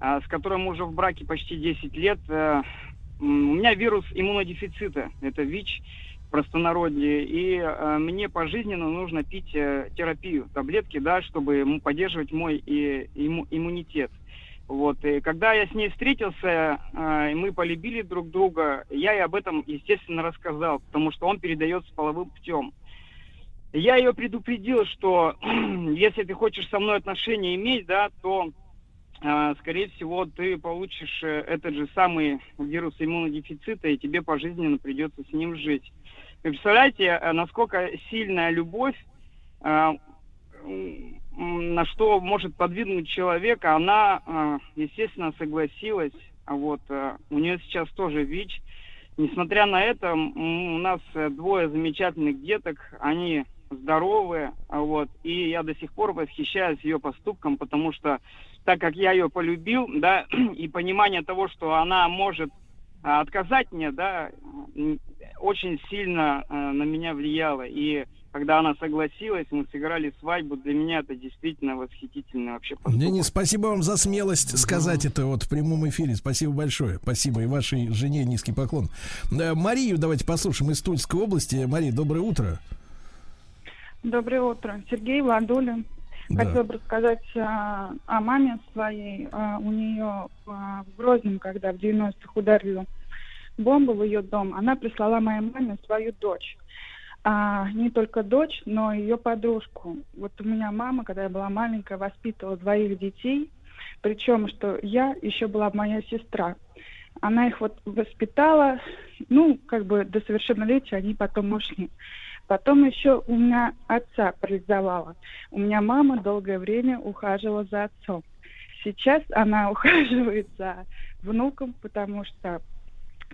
э, с которой мы уже в браке почти 10 лет. Э, у меня вирус иммунодефицита, это ВИЧ простонародье, и э, мне пожизненно нужно пить э, терапию, таблетки, да, чтобы поддерживать мой имму- иммунитет. Вот, и когда я с ней встретился, э, и мы полюбили друг друга, я ей об этом, естественно, рассказал, потому что он передается половым путем. Я ее предупредил, что если ты хочешь со мной отношения иметь, да, то, э, скорее всего, ты получишь э, этот же самый вирус иммунодефицита, и тебе пожизненно придется с ним жить. Вы представляете, э, насколько сильная любовь э, на что может подвигнуть человека, она, э, естественно, согласилась. А вот э, у нее сейчас тоже ВИЧ. Несмотря на это, у нас э, двое замечательных деток, они здоровые, а вот, и я до сих пор восхищаюсь ее поступком, потому что так как я ее полюбил, да, и понимание того, что она может а, отказать мне, да, очень сильно э, на меня влияло. И когда она согласилась, мы сыграли свадьбу, для меня это действительно восхитительно вообще поступок. Денис, спасибо вам за смелость сказать это вот в прямом эфире. Спасибо большое. Спасибо. И вашей жене низкий поклон. Марию давайте послушаем из Тульской области. Мария, доброе утро. Доброе утро. Сергей Владуля. Да. Хотела бы рассказать а, о маме своей. А, у нее а, в Грозном, когда в 90-х ударили бомбу в ее дом, она прислала моей маме свою дочь. А, не только дочь, но и ее подружку. Вот у меня мама, когда я была маленькая, воспитывала двоих детей. Причем, что я еще была моя сестра. Она их вот воспитала, ну, как бы до совершеннолетия они потом ушли. Потом еще у меня отца парализовала. У меня мама долгое время ухаживала за отцом. Сейчас она ухаживает за внуком, потому что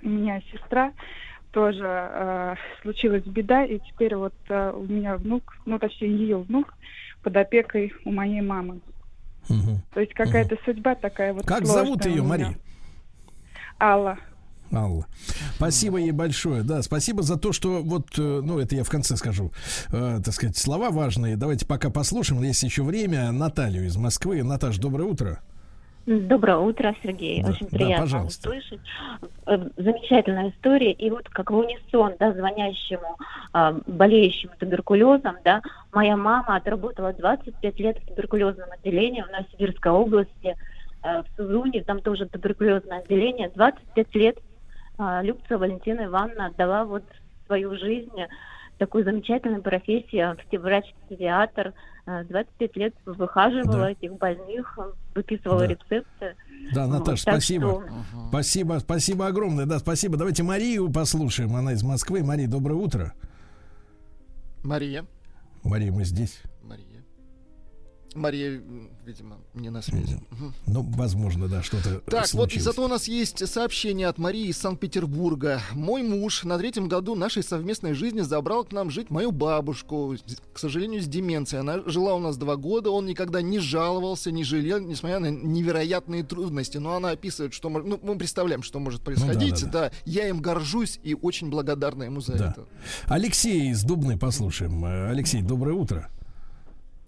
у меня сестра тоже э, случилась беда, и теперь вот э, у меня внук, ну точнее ее внук под опекой у моей мамы. То есть какая-то судьба такая вот. Как зовут ее. Мария? Алла. Алла. Спасибо ей большое. Да, спасибо за то, что вот, э, ну, это я в конце скажу, э, так сказать, слова важные. Давайте пока послушаем. Есть еще время. Наталью из Москвы. Наташ, доброе утро. Доброе утро, Сергей. Да, Очень да, приятно пожалуйста. услышать. Э, Замечательная история. И вот как в унисон, да, звонящему, а, болеющему туберкулезом, да, моя мама отработала 25 лет в туберкулезном отделении в Новосибирской области, э, в Сузуне, там тоже туберкулезное отделение. 25 лет а, Любцева Валентина Ивановна отдала вот свою жизнь такой замечательной профессии, врач-педиатр, Э, 25 лет выхаживала этих больных, выписывала Да. рецепты. Да, Вот, Наташ, так спасибо. что- Спасибо, спасибо огромное. Да, спасибо. Давайте Марию послушаем. Она из Москвы. Мария, доброе утро. Мария. Мария, мы здесь. Мария. Видимо, не на связи. Ну, возможно, да, что-то Так, случилось. вот зато у нас есть сообщение от Марии из Санкт-Петербурга. Мой муж на третьем году нашей совместной жизни забрал к нам жить мою бабушку, к сожалению, с деменцией. Она жила у нас два года, он никогда не жаловался, не жалел, несмотря на невероятные трудности. Но она описывает, что... Ну, мы представляем, что может происходить. Ну да, да, я им горжусь и очень благодарна ему за Да. это. Алексей из Дубны послушаем. Алексей, доброе утро.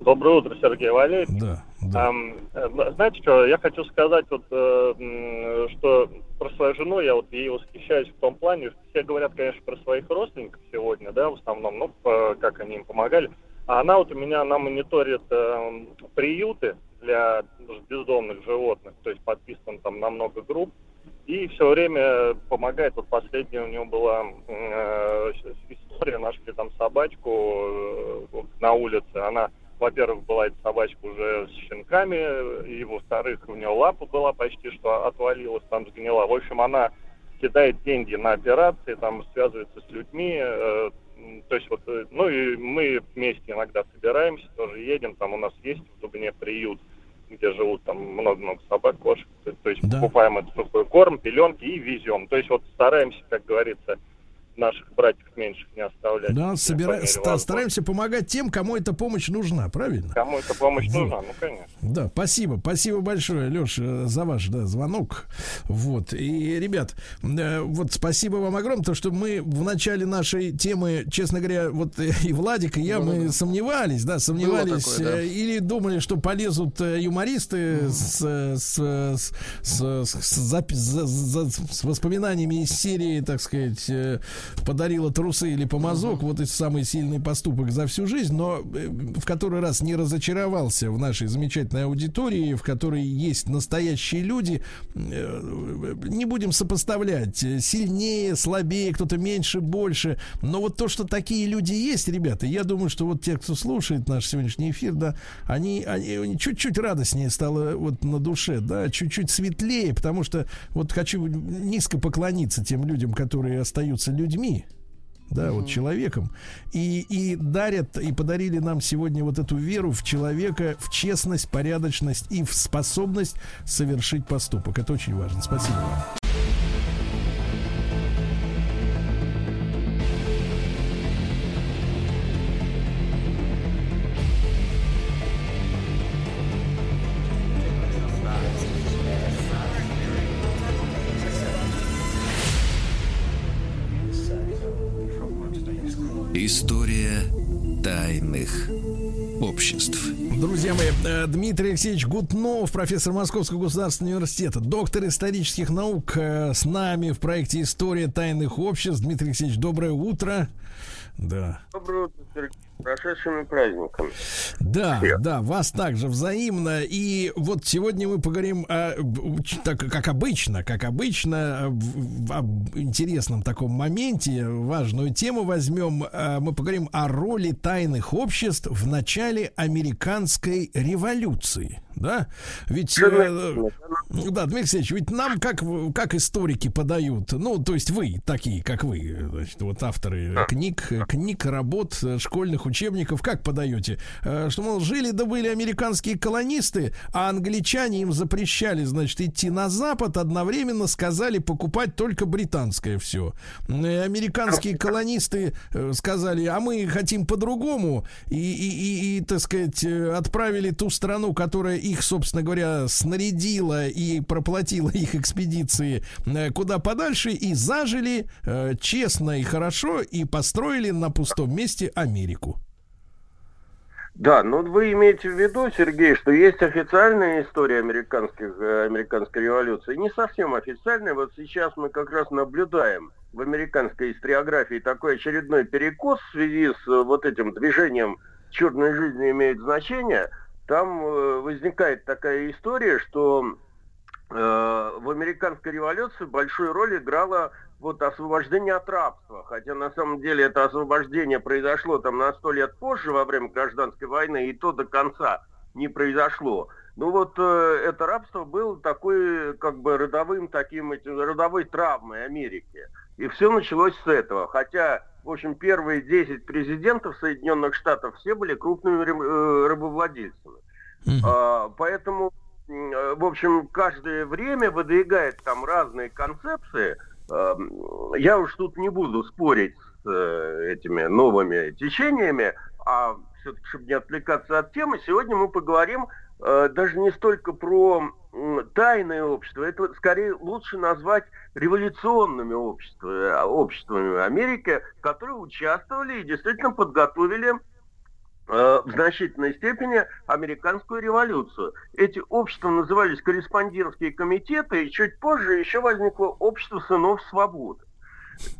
Доброе утро, Сергей Валерьевич. Да, Ам, э, знаете что, я хочу сказать, вот, э, что про свою жену, я вот ей восхищаюсь в том плане, что все говорят, конечно, про своих родственников сегодня, да, в основном, ну, по- как они им помогали. А она вот у меня, она мониторит э, приюты для бездомных животных, то есть подписан там на много групп, и все время помогает. Вот последняя у него была э, история, нашли там собачку э, на улице, она во-первых, была эта собачка уже с щенками, и во-вторых, у нее лапа была почти что отвалилась, там сгнила. В общем, она кидает деньги на операции, там связывается с людьми, э, то есть вот, э, ну и мы вместе иногда собираемся, тоже едем, там у нас есть в Дубне приют, где живут там много-много собак, кошек, то, то есть покупаем этот сухой корм, пеленки и везем. То есть вот стараемся, как говорится, наших братьев меньших не оставлять. Да, собира- стараемся помогать тем, кому эта помощь нужна, правильно? Кому эта помощь Вот. нужна, ну конечно. Да, спасибо, спасибо большое, Леша, за ваш да, звонок. Вот. И, ребят, э, вот спасибо вам огромное, то, что мы в начале нашей темы, честно говоря, вот э, и Владик, и я, мы сомневались, да, сомневались, такое, да. э, или думали, что полезут э, юмористы с, э, с, э, с, с- с запи- за- за- с воспоминаниями из серии, так сказать, э, подарила трусы или помазок, вот и самый сильный поступок за всю жизнь, но э, в который раз не разочаровался в нашей замечательной аудитории, в которой есть настоящие люди. Э, Не будем сопоставлять э, сильнее, слабее, кто-то меньше, больше. Но вот то, что такие люди есть, ребята, я думаю, что вот те, кто слушает наш сегодняшний эфир, да, они, они, они чуть-чуть радостнее стало вот на душе, да, чуть-чуть светлее, потому что вот хочу низко поклониться тем людям, которые остаются людьми, да, вот человеком, и, и дарят, и подарили нам сегодня вот эту веру в человека, в честность, порядочность и в способность совершить поступок. Это очень важно. Спасибо вам. Дмитрий Алексеевич Гутнов, профессор Московского государственного университета, доктор исторических наук, э, с нами в проекте «История тайных обществ». Дмитрий Алексеевич, доброе утро. Да. Доброе утро, Сергей. Прошедшими праздниками. Да, да, вас также взаимно. И вот сегодня мы поговорим о, так как обычно, как обычно, в- об интересном таком моменте, важную тему возьмем. А, Мы поговорим о роли тайных обществ в начале американской революции. Да? Ведь, э, да, Дмитрий Алексеевич, ведь нам как, как историки подают, ну, то есть вы, такие, как вы, значит, вот авторы книг, книг, работ, э, школьных учебников, как подаете? Э, Что, мол, жили да были американские колонисты, а англичане им запрещали, значит, идти на Запад, одновременно сказали покупать только британское все. Американские колонисты э, сказали, а мы хотим по-другому, и, и, и, и, так сказать, э, отправили ту страну, которая их, собственно говоря, снарядила и проплатила их экспедиции куда подальше, и зажили честно и хорошо, и построили на пустом месте Америку. Да, ну вы имеете в виду, Сергей, что есть официальная история американских, э, американской революции, не совсем официальная. Вот сейчас мы как раз наблюдаем в американской историографии такой очередной перекос в связи с э, вот этим движением «Черная жизнь не имеет значения». Там э, возникает такая история, что в американской революции большую роль играло вот освобождение от рабства. Хотя на самом деле это освобождение произошло там на сто лет позже, во время гражданской войны, и то до конца не произошло. Ну вот э, это рабство было такой, как бы родовым таким, этим, родовой травмой Америки. И все началось с этого. Хотя, в общем, первые 10 президентов Соединенных Штатов все были крупными э, рабовладельцами. А, поэтому, э, в общем, каждое время выдвигает там разные концепции. А, я уж тут не буду спорить с э, этими новыми течениями, а все-таки, чтобы не отвлекаться от темы, сегодня мы поговорим э, даже не столько про тайное общество, это скорее лучше назвать революционными обществами, обществами Америки, которые участвовали и действительно подготовили в значительной степени американскую революцию. Эти общества назывались корреспондентские комитеты, и чуть позже еще возникло общество сынов свободы.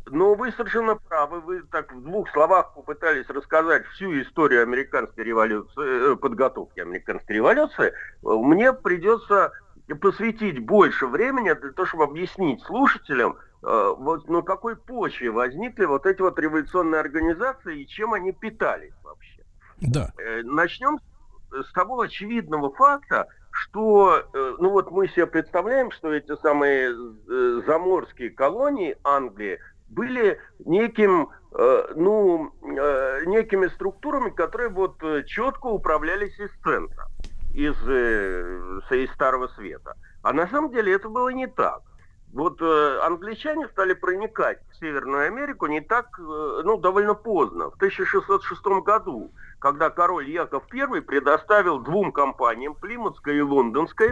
Но вы совершенно правы, вы так в двух словах попытались рассказать всю историю американской революции, э, подготовки американской революции. Мне придется посвятить больше времени для того, чтобы объяснить слушателям, э, вот на какой почве возникли вот эти вот революционные организации и чем они питались вообще. Да. Э, начнем с того очевидного факта, что, э, ну вот мы себе представляем, что эти самые э, заморские колонии Англии были неким, ну, некими структурами, которые вот четко управлялись из центра, из, из Старого Света. А на самом деле это было не так. Вот э, англичане стали проникать в Северную Америку не так, э, ну, довольно поздно, в 1606 году когда король Яков I предоставил двум компаниям, Плимутской и Лондонской,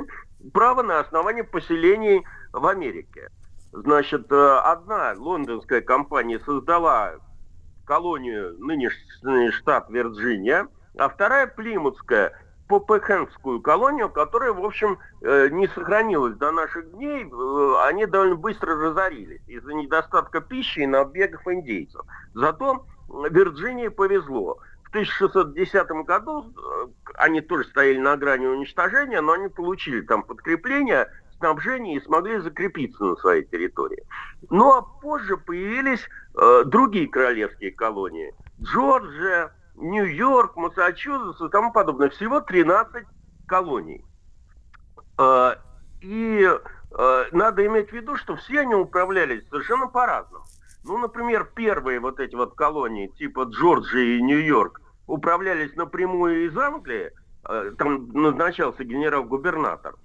право на основание поселений в Америке. Значит, э, одна лондонская компания создала колонию, нынешний штат Вирджиния, а вторая Плимутская Попехенскую колонию, которая, в общем, э, не сохранилась до наших дней. Э, они довольно быстро разорились из-за недостатка пищи и набегов индейцев. Зато Вирджинии повезло. 1610 году э, они тоже стояли на грани уничтожения, но они получили там подкрепление, снабжение и смогли закрепиться на своей территории. Ну а позже появились э, другие королевские колонии. Джорджия, Нью-Йорк, Массачусетс и тому подобное. Всего 13 колоний. Э, и э, надо иметь в виду, что все они управлялись совершенно по-разному. Ну, например, первые вот эти вот колонии типа Джорджии и Нью-Йорк управлялись напрямую из Англии, э, там назначался генерал-губернатор,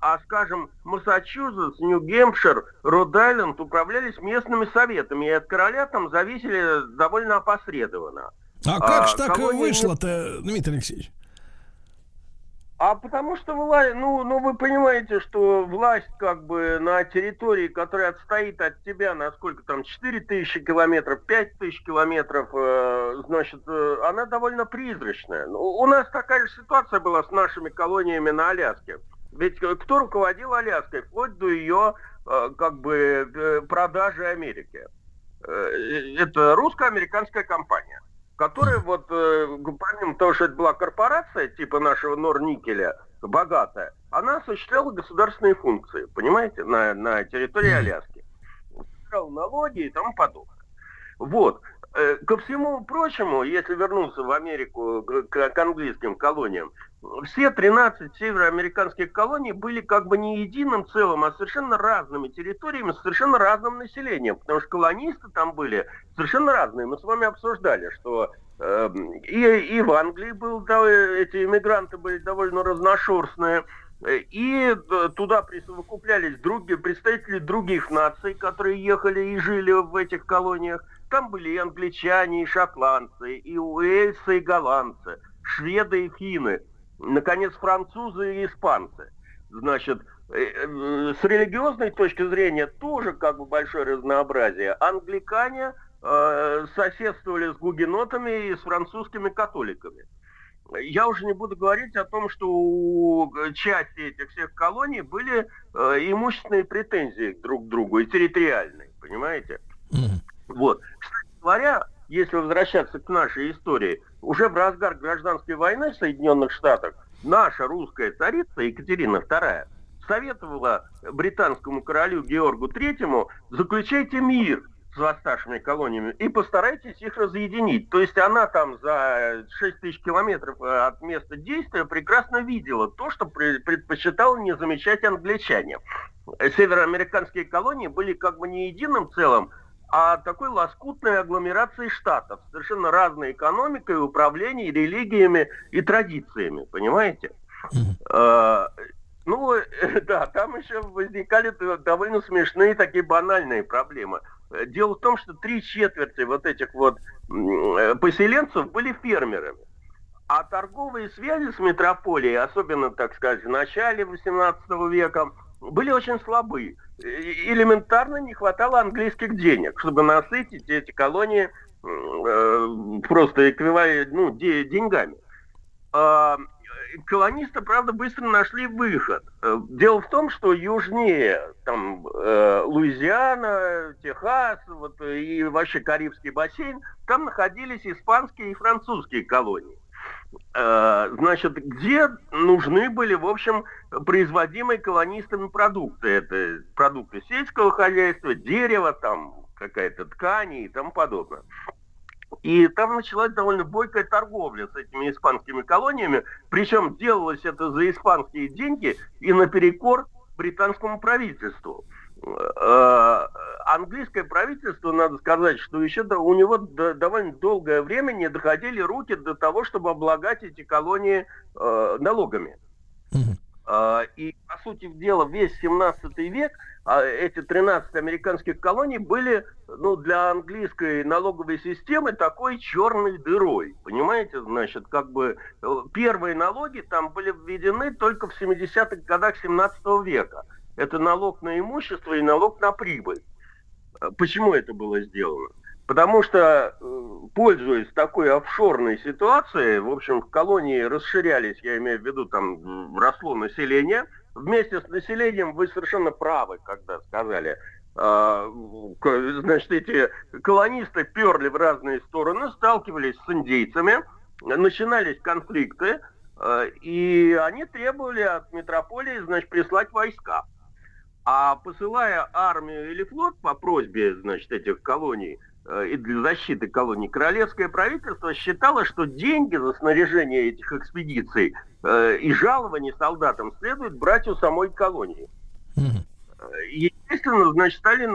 а, скажем, Массачусетс, Нью-Гемпшир, Род-Айленд управлялись местными советами, и от короля там зависели довольно опосредованно. А как а, же так вышло-то, Дмитрий Алексеевич? А потому что власть, ну, ну вы понимаете, что власть как бы на территории, которая отстоит от тебя на сколько там, 4 тысячи километров, 5 тысяч километров, э, значит, э, она довольно призрачная. Ну, у нас такая же ситуация была с нашими колониями на Аляске. Ведь э, кто руководил Аляской, вплоть до ее э, как бы э, продажи Америке? Э, это русско-американская компания которая вот, э, помимо того, что это была корпорация типа нашего Норникеля, богатая, она осуществляла государственные функции, понимаете, на, на территории Аляски. Собирала налоги и тому подобное. Вот. Э, ко всему прочему, если вернуться в Америку к, к английским колониям, все 13 североамериканских колоний были как бы не единым целым, а совершенно разными территориями, с совершенно разным населением, потому что колонисты там были совершенно разные. Мы с вами обсуждали, что э, и, и в Англии был, да, эти иммигранты были довольно разношерстные, и туда присовокуплялись другие, представители других наций, которые ехали и жили в этих колониях. Там были и англичане, и шотландцы, и уэльсы, и голландцы, шведы и финны, наконец, французы и испанцы. Значит, э, э, с религиозной точки зрения тоже как бы большое разнообразие. Англикане э, соседствовали с гугенотами и с французскими католиками. Я уже не буду говорить о том, что у части этих всех колоний были э, имущественные претензии друг к другу и территориальные, понимаете? Mm-hmm. Вот. Кстати говоря, если возвращаться к нашей истории, уже в разгар гражданской войны в Соединенных Штатах наша русская царица Екатерина II советовала британскому королю Георгу Третьему заключайте мир с восставшими колониями и постарайтесь их разъединить. То есть она там за 6 тысяч километров от места действия прекрасно видела то, что предпочитал не замечать англичане. Североамериканские колонии были как бы не единым целым, а такой лоскутной агломерации штатов, совершенно разной экономикой, управлением, религиями и традициями, понимаете? Э, Ну, да, там еще возникали довольно смешные такие банальные проблемы. Дело в том, что три четверти вот этих вот э, поселенцев были фермерами. А торговые связи с метрополией, особенно, так сказать, в начале 18 века, были очень слабы. Элементарно не хватало английских денег, чтобы насытить эти колонии э, просто эквивалент, ну, де- деньгами. А, колонисты, правда, быстро нашли выход. Э, Дело в том, что южнее, там, э, Луизиана, Техас, вот, и вообще Карибский бассейн, там находились испанские и французские колонии. Э, Значит, где нужны были, в общем, производимые колонистами продукты. Это продукты сельского хозяйства, дерево, там, какая-то ткань и тому подобное. И там началась довольно бойкая торговля с этими испанскими колониями. Причем делалось это за испанские деньги и наперекор британскому правительству. Э, Английское правительство, надо сказать, что еще до- у него до- довольно долгое время не доходили руки до того, чтобы облагать эти колонии э, налогами. А, И, по сути дела, весь 17 век а, эти 13 американских колоний были ну, для английской налоговой системы такой черной дырой. Понимаете, значит, как бы э, первые налоги там были введены только в 70-х годах 17 века. Это налог на имущество и налог на прибыль. Э, Почему это было сделано? Потому что, э, пользуясь такой офшорной ситуацией, в общем, в колонии расширялись, я имею в виду, там росло население. Вместе с населением вы совершенно правы, когда сказали, а, значит, эти колонисты перли в разные стороны, сталкивались с индейцами, начинались конфликты, э, и они требовали от метрополии, значит, прислать войска. А посылая армию или флот по просьбе, значит, этих колоний э, и для защиты колоний, королевское правительство считало, что деньги за снаряжение этих экспедиций э, и жалования солдатам следует брать у самой колонии. Э, Естественно, значит, стали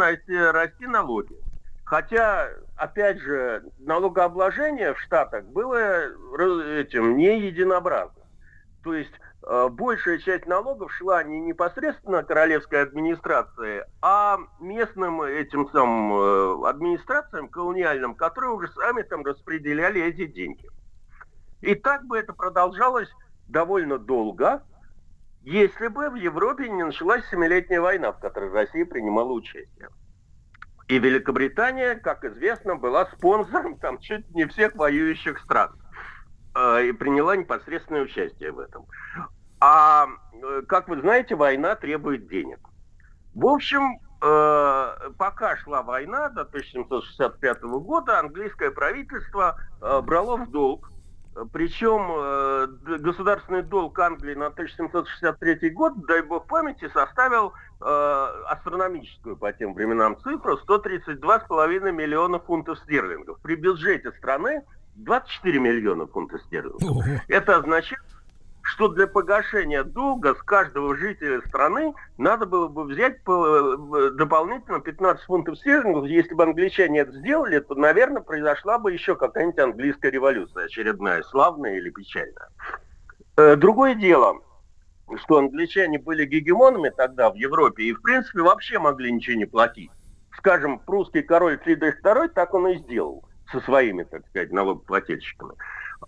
расти, налоги. Хотя, опять же, налогообложение в Штатах было этим не единообразно. То есть большая часть налогов шла не непосредственно королевской администрации, а местным этим самым э, администрациям колониальным, которые уже сами там распределяли эти деньги. И так бы это продолжалось довольно долго, если бы в Европе не началась Семилетняя война, в которой Россия принимала участие. И Великобритания, как известно, была спонсором там чуть не всех воюющих стран э, и приняла непосредственное участие в этом. А, э, как вы знаете, война требует денег. В общем, э, пока шла война до 1765 года, английское правительство э, брало в долг. Причем государственный долг Англии на 1763 год, дай бог памяти, составил астрономическую по тем временам цифру 132,5 миллиона фунтов стерлингов. При бюджете страны 24 миллиона фунтов стерлингов. Это означает, что для погашения долга с каждого жителя страны надо было бы взять э, дополнительно 15 фунтов стерлингов. Если бы англичане это сделали, то, наверное, произошла бы еще какая-нибудь английская революция очередная, славная или печальная. Э, Другое дело, что англичане были гегемонами тогда в Европе и, в принципе, вообще могли ничего не платить. Скажем, прусский король Фридрих II так он и сделал со своими, так сказать, налогоплательщиками.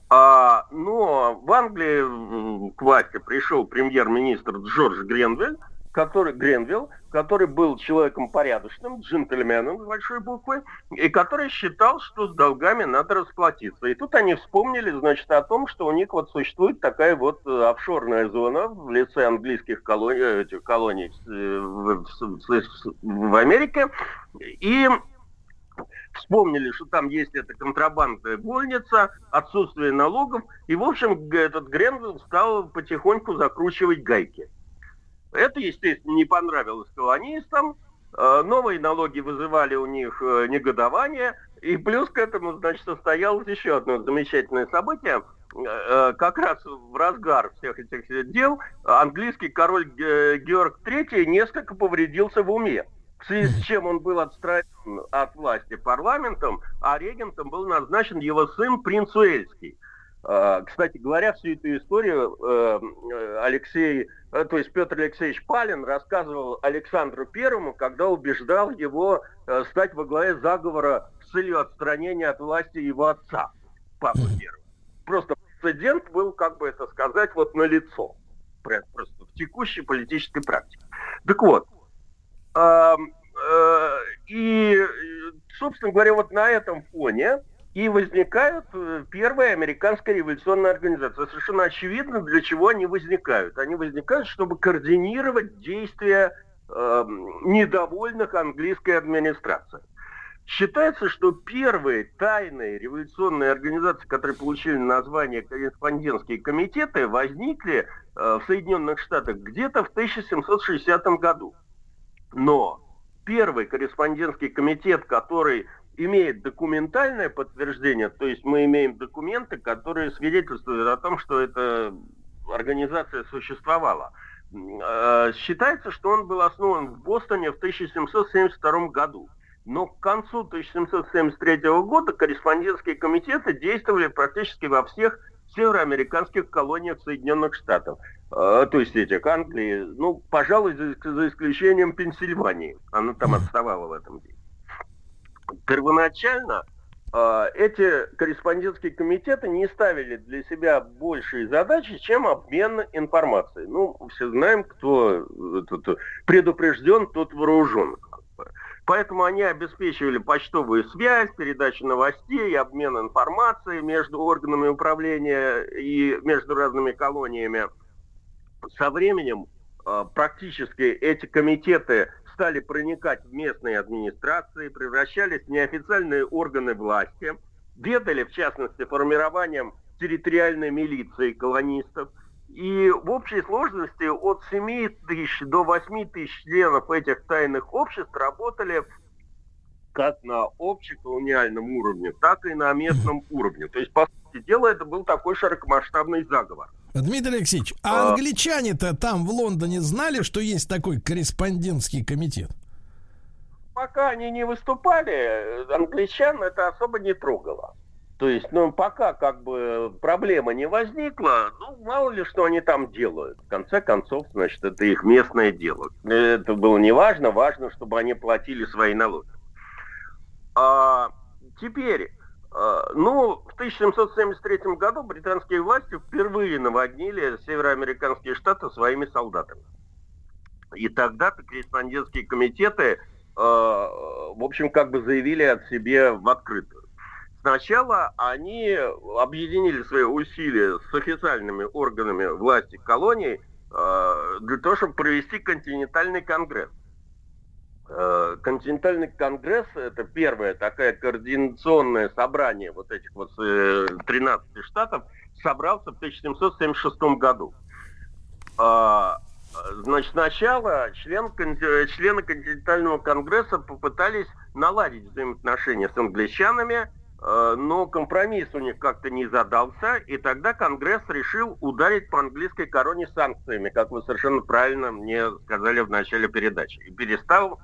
А, но в Англии к власти пришел премьер-министр Джордж Гренвилл, который, Гренвилл, который был человеком порядочным, джентльменом с большой буквы, и который считал, что с долгами надо расплатиться. И тут они вспомнили, значит, о том, что у них вот существует такая вот э, офшорная зона в лице английских колоний, э, этих колоний э, в, в- в- в Америке, и вспомнили, что там есть эта контрабандная вольница, отсутствие налогов, и, в общем, этот Гренвилл стал потихоньку закручивать гайки. Это, естественно, не понравилось колонистам, э, новые налоги вызывали у них э, негодование, и плюс к этому, значит, состоялось еще одно замечательное событие. Э, Как раз в разгар всех этих дел английский король Ге- Георг III несколько повредился в уме в связи с чем он был отстранен от власти парламентом, а регентом был назначен его сын принц Уэльский. Э, кстати говоря, всю эту историю э, Алексей, э, то есть Петр Алексеевич Палин рассказывал Александру Первому, когда убеждал его стать во главе заговора с целью отстранения от власти его отца, Папы Первого. Просто прецедент был, как бы это сказать, вот на лицо. Просто в текущей политической практике. Так вот, и, собственно говоря, вот на этом фоне и возникают э, первые американская революционная организация. Совершенно очевидно, для чего они возникают. Они возникают, чтобы координировать действия э, недовольных английской администрации. Считается, что первые тайные революционные организации, которые получили название корреспондентские комитеты, возникли э, в Соединенных Штатах где-то в 1760 году. Но первый корреспондентский комитет, который имеет документальное подтверждение, то есть мы имеем документы, которые свидетельствуют о том, что эта организация существовала. Э, считается, что он был основан в Бостоне в 1772 году. Но к концу 1773 года корреспондентские комитеты действовали практически во всех североамериканских колониях Соединенных Штатов. Э, то есть этих Англии, ну, пожалуй, за, за исключением Пенсильвании. Она там отставала в этом деле первоначально э, эти корреспондентские комитеты не ставили для себя большие задачи, чем обмен информацией. Ну, все знаем, кто предупрежден, тот вооружен. Поэтому они обеспечивали почтовую связь, передачу новостей, обмен информацией между органами управления и между разными колониями. Со временем э, практически эти комитеты стали проникать в местные администрации, превращались в неофициальные органы власти, ведали, в частности, формированием территориальной милиции колонистов. И в общей сложности от 7 тысяч до 8 тысяч членов этих тайных обществ работали как на общеколониальном уровне, так и на местном уровне. То есть, по сути дела, это был такой широкомасштабный заговор. Дмитрий Алексеевич, а, а англичане-то там в Лондоне знали, что есть такой корреспондентский комитет? Пока они не выступали, англичан это особо не трогало. То есть, ну, пока как бы проблема не возникла, ну, мало ли, что они там делают. В конце концов, значит, это их местное дело. Это было не важно, важно, чтобы они платили свои налоги. А теперь, а, ну, в 1773 году британские власти впервые наводнили североамериканские штаты своими солдатами. И тогда-то корреспондентские комитеты, а, в общем, как бы заявили от себя в открытую. Сначала они объединили свои усилия с официальными органами власти колоний а, для того, чтобы провести континентальный конгресс. Э, континентальный конгресс – это первое такое координационное собрание вот этих вот 13 э, штатов, собрался в 1776 году. А, значит, сначала член, члены континентального конгресса попытались наладить взаимоотношения с англичанами, э, но компромисс у них как-то не задался, и тогда Конгресс решил ударить по английской короне санкциями, как вы совершенно правильно мне сказали в начале передачи, и перестал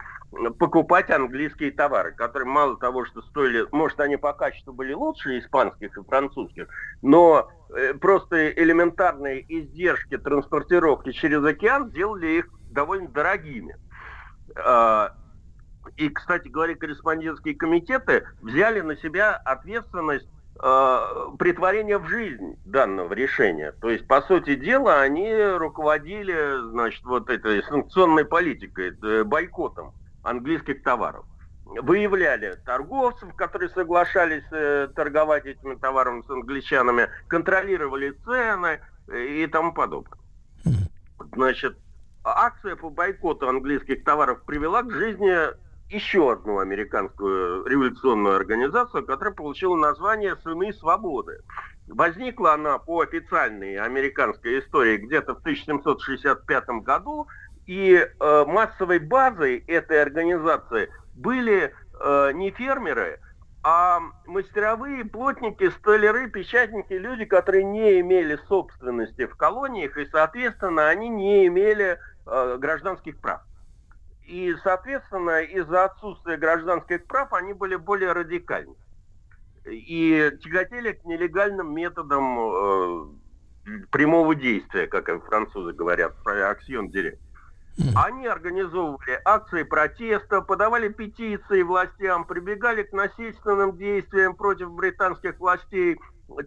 покупать английские товары, которые мало того, что стоили, может, они по качеству были лучше испанских и французских, но э, просто элементарные издержки транспортировки через океан сделали их довольно дорогими. И, кстати говоря, корреспондентские комитеты взяли на себя ответственность э, притворения в жизнь данного решения. То есть, по сути дела, они руководили, значит, вот этой санкционной политикой, э, бойкотом английских товаров. Выявляли торговцев, которые соглашались э, торговать этими товарами с англичанами, контролировали цены э, и тому подобное. Значит, акция по бойкоту английских товаров привела к жизни еще одну американскую революционную организацию, которая получила название «Сыны свободы». Возникла она по официальной американской истории где-то в 1765 году и э, массовой базой этой организации были э, не фермеры, а мастеровые, плотники, столяры, печатники, люди, которые не имели собственности в колониях, и, соответственно, они не имели э, гражданских прав. И, соответственно, из-за отсутствия гражданских прав они были более радикальны. и тяготели к нелегальным методам э, прямого действия, как французы говорят, аксион директ. Они организовывали акции протеста, подавали петиции властям, прибегали к насильственным действиям против британских властей,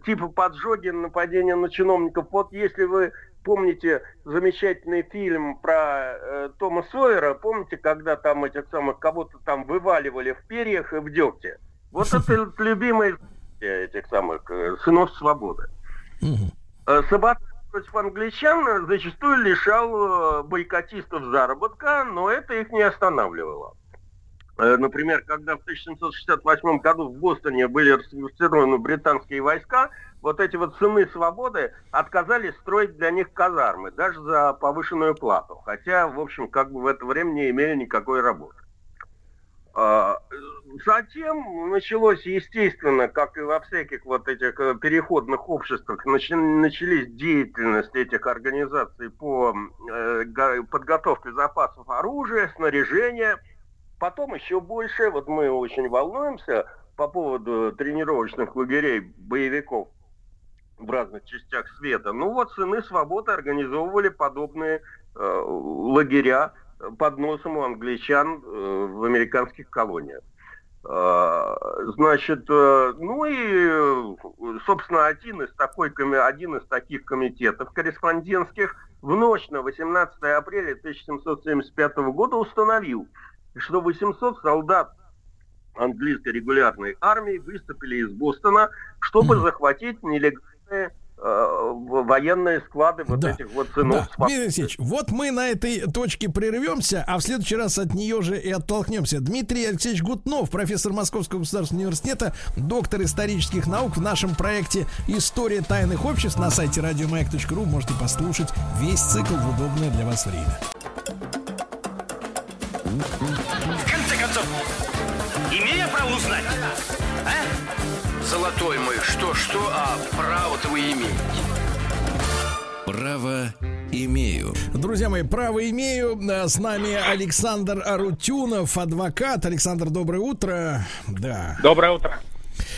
типа поджоги, нападения на чиновников. Вот если вы помните замечательный фильм про э, Тома Сойера, помните, когда там этих самых кого-то там вываливали в перьях и в дегте? Вот это любимый этих самых э, сынов свободы. Э, Саботаж против англичан зачастую лишал э, бойкотистов заработка, но это их не останавливало. Э, Например, когда в 1768 году в Бостоне были расквартированы британские войска, вот эти вот сыны свободы отказались строить для них казармы, даже за повышенную плату. Хотя, в общем, как бы в это время не имели никакой работы. А, Затем началось, естественно, как и во всяких вот этих э, переходных обществах, начались деятельность этих организаций по э, го- подготовке запасов оружия, снаряжения. Потом еще больше, вот мы очень волнуемся по поводу тренировочных лагерей боевиков в разных частях света. Ну вот сыны свободы организовывали подобные э, лагеря под носом у англичан э, в американских колониях. Э, Значит, э, ну и, собственно, один из, такой, один из таких комитетов корреспондентских в ночь на 18 апреля 1775 года установил, что 800 солдат английской регулярной армии выступили из Бостона, чтобы захватить нелегальные э, в- военные склады вот Да. этих вот сынов Да. Дмитрий Алексеевич, вот мы на этой точке прервемся, а в следующий раз от нее же и оттолкнемся. Дмитрий Алексеевич Гутнов, профессор Московского государственного университета, доктор исторических наук в нашем проекте «История тайных обществ» на сайте радиомаяк.ру. Можете послушать весь цикл в удобное для вас время. В конце концов, имею право узнать, а? Золотой мой, что-что, а право-то вы имеете. Право имею. Друзья мои, право имею. Э, С нами Александр Арутюнов, адвокат. Александр, доброе утро. Да. Доброе утро.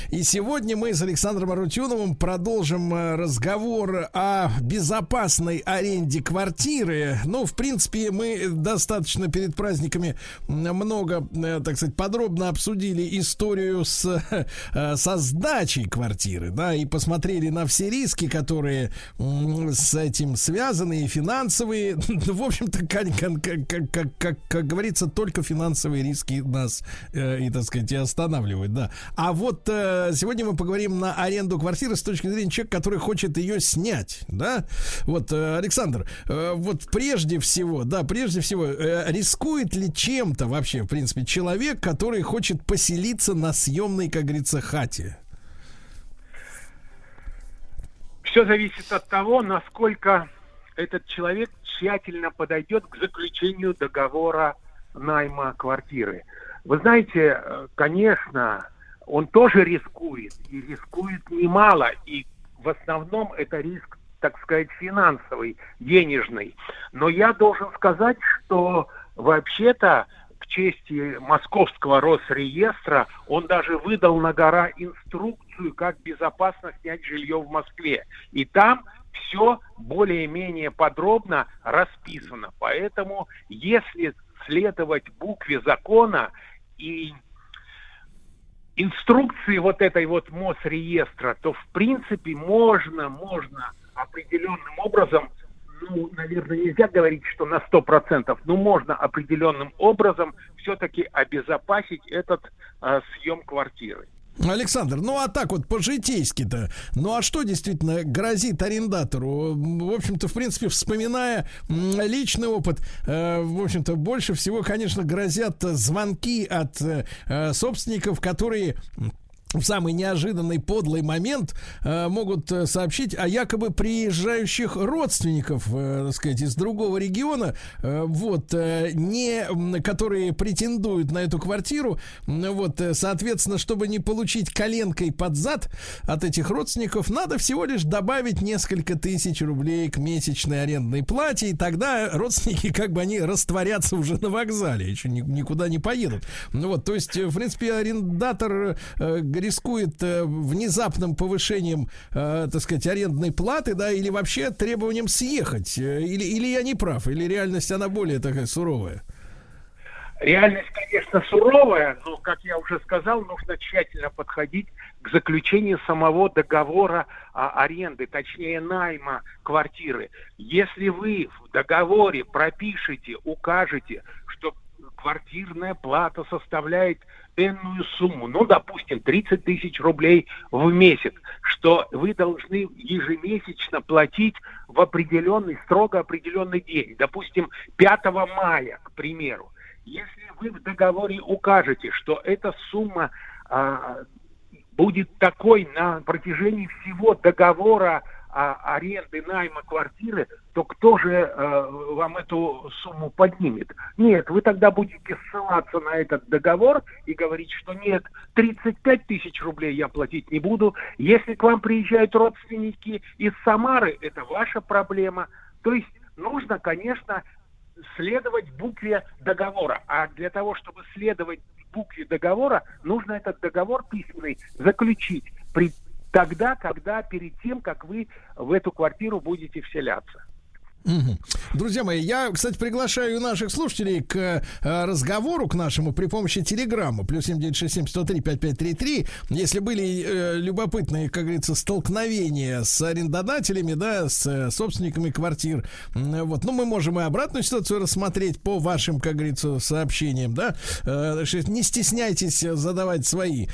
И сегодня мы с Александром Арутюновым продолжим э, разговор о безопасной аренде квартиры. Ну, в принципе, мы достаточно перед праздниками много, э, так сказать, подробно обсудили историю с, э, со сдачей квартиры, да, и посмотрели на все риски, которые с этим связаны, и финансовые. В общем-то, как, как, как, как, как, говорится, только финансовые риски нас, и, так сказать, и останавливают, да. А вот сегодня мы поговорим на аренду квартиры с точки зрения человека, который хочет ее снять, да. Вот, э, Александр, э, вот прежде всего, да, прежде всего, э, рискует ли чем-то вообще, в принципе, человек, который хочет поселиться на съемной, как говорится, хате? Все зависит от того, насколько этот человек тщательно подойдет к заключению договора найма квартиры. Вы знаете, э, конечно, он тоже рискует, и рискует немало, и в основном это риск, так сказать, финансовый, денежный. Но я должен сказать, что вообще-то к чести московского Росреестра он даже выдал на гора инструкцию, как безопасно снять жилье в Москве. И там все более-менее подробно расписано. Поэтому, если следовать букве закона и инструкции вот этой вот Мосреестра, то в принципе можно, можно определенным образом, ну, наверное, нельзя говорить, что на 100%, но можно определенным образом все-таки обезопасить этот э, съем квартиры. Александр, ну а так вот по-житейски-то, ну а что действительно грозит арендатору? В общем-то, в принципе, вспоминая личный опыт, э, в общем-то, больше всего, конечно, грозят звонки от э, собственников, которые в самый неожиданный подлый момент э, могут э, сообщить о якобы приезжающих родственников, э, так сказать, из другого региона, э, вот, э, не, которые претендуют на эту квартиру, вот, э, соответственно, чтобы не получить коленкой под зад от этих родственников, надо всего лишь добавить несколько тысяч рублей к месячной арендной плате, и тогда родственники, как бы, они растворятся уже на вокзале, еще ни- никуда не поедут. Ну вот, то есть, э, в принципе, арендатор э, рискует э, внезапным повышением, э, так сказать, арендной платы, да, или вообще требованием съехать? Э, или, или я не прав, или реальность она более такая суровая? Реальность, конечно, суровая, но, как я уже сказал, нужно тщательно подходить к заключению самого договора а, аренды, точнее найма квартиры. Если вы в договоре пропишете, укажете, что квартирная плата составляет энную сумму, ну, допустим, 30 тысяч рублей в месяц, что вы должны ежемесячно платить в определенный, строго определенный день, допустим, 5 мая, к примеру. Если вы в договоре укажете, что эта сумма а, будет такой на протяжении всего договора а, аренды, найма квартиры, то кто же э, вам эту сумму поднимет? Нет, вы тогда будете ссылаться на этот договор и говорить, что нет, 35 тысяч рублей я платить не буду. Если к вам приезжают родственники из Самары, это ваша проблема. То есть нужно, конечно, следовать букве договора. А для того, чтобы следовать букве договора, нужно этот договор письменный заключить при тогда, когда перед тем, как вы в эту квартиру будете вселяться. Друзья мои, я, кстати, приглашаю наших слушателей к э, разговору к нашему при помощи телеграмма. Плюс семь девять шесть семь сто три пять пять три три. Если были э, любопытные, как говорится, столкновения с арендодателями, да, с э, собственниками квартир, вот, ну, мы можем и обратную ситуацию рассмотреть по вашим, как говорится, сообщениям, да. Не стесняйтесь задавать свои,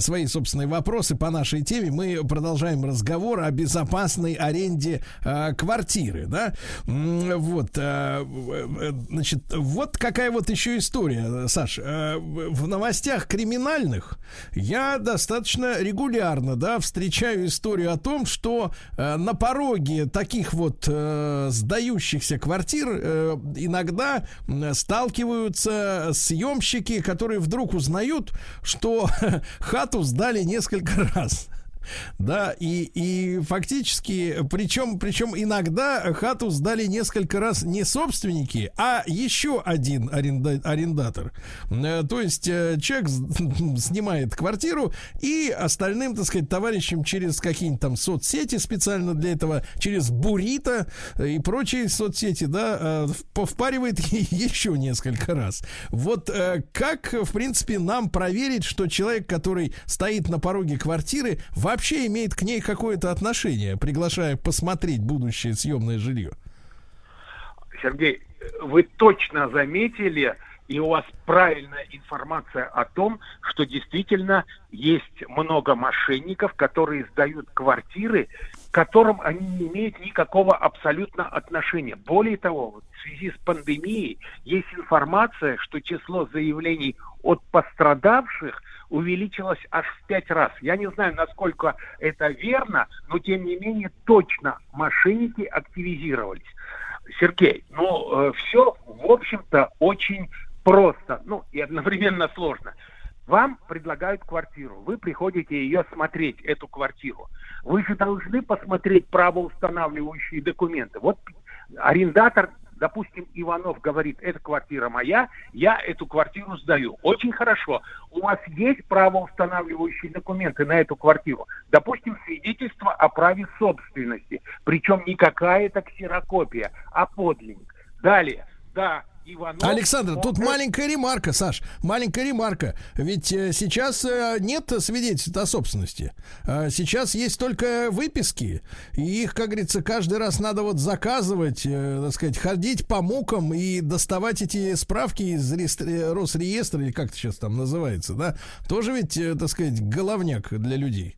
свои собственные вопросы по нашей теме. Мы продолжаем разговор о безопасной аренде квартиры, да. Вот, э, э, значит, вот какая вот еще история, Саш. Э, в новостях криминальных я достаточно регулярно, да, встречаю историю о том, что на пороге таких вот сдающихся квартир иногда сталкиваются съемщики, которые вдруг узнают, что хату сдали несколько раз. Да, и, и фактически, причем, причем иногда хату сдали несколько раз не собственники, а еще один аренда, арендатор. Э, то есть э, человек снимает квартиру и остальным, так сказать, товарищам через какие-нибудь там соцсети специально для этого, через Бурита и прочие соцсети, да, э, впаривает еще несколько раз. Вот как, в принципе, нам проверить, что человек, который стоит на пороге квартиры, вообще вообще имеет к ней какое-то отношение, приглашая посмотреть будущее съемное жилье? Сергей, вы точно заметили, и у вас правильная информация о том, что действительно есть много мошенников, которые сдают квартиры, к которым они не имеют никакого абсолютно отношения. Более того, в связи с пандемией есть информация, что число заявлений от пострадавших – увеличилась аж в пять раз. Я не знаю, насколько это верно, но тем не менее точно мошенники активизировались. Сергей, ну, э, все, в общем-то, очень просто, ну, и одновременно сложно. Вам предлагают квартиру, вы приходите ее смотреть, эту квартиру. Вы же должны посмотреть правоустанавливающие документы. Вот арендатор допустим, Иванов говорит, эта квартира моя, я эту квартиру сдаю. Очень хорошо. У вас есть правоустанавливающие документы на эту квартиру. Допустим, свидетельство о праве собственности. Причем не какая-то ксерокопия, а подлинник. Далее, да, Иванов. Александр, тут маленькая ремарка, Саш, маленькая ремарка. Ведь э, сейчас э, нет свидетельств о собственности. Э, сейчас есть только выписки. И их, как говорится, каждый раз надо вот заказывать, так сказать, ходить по мукам и доставать эти справки из Росреестра, или как это сейчас там называется, да? Тоже ведь, так сказать, головняк для людей.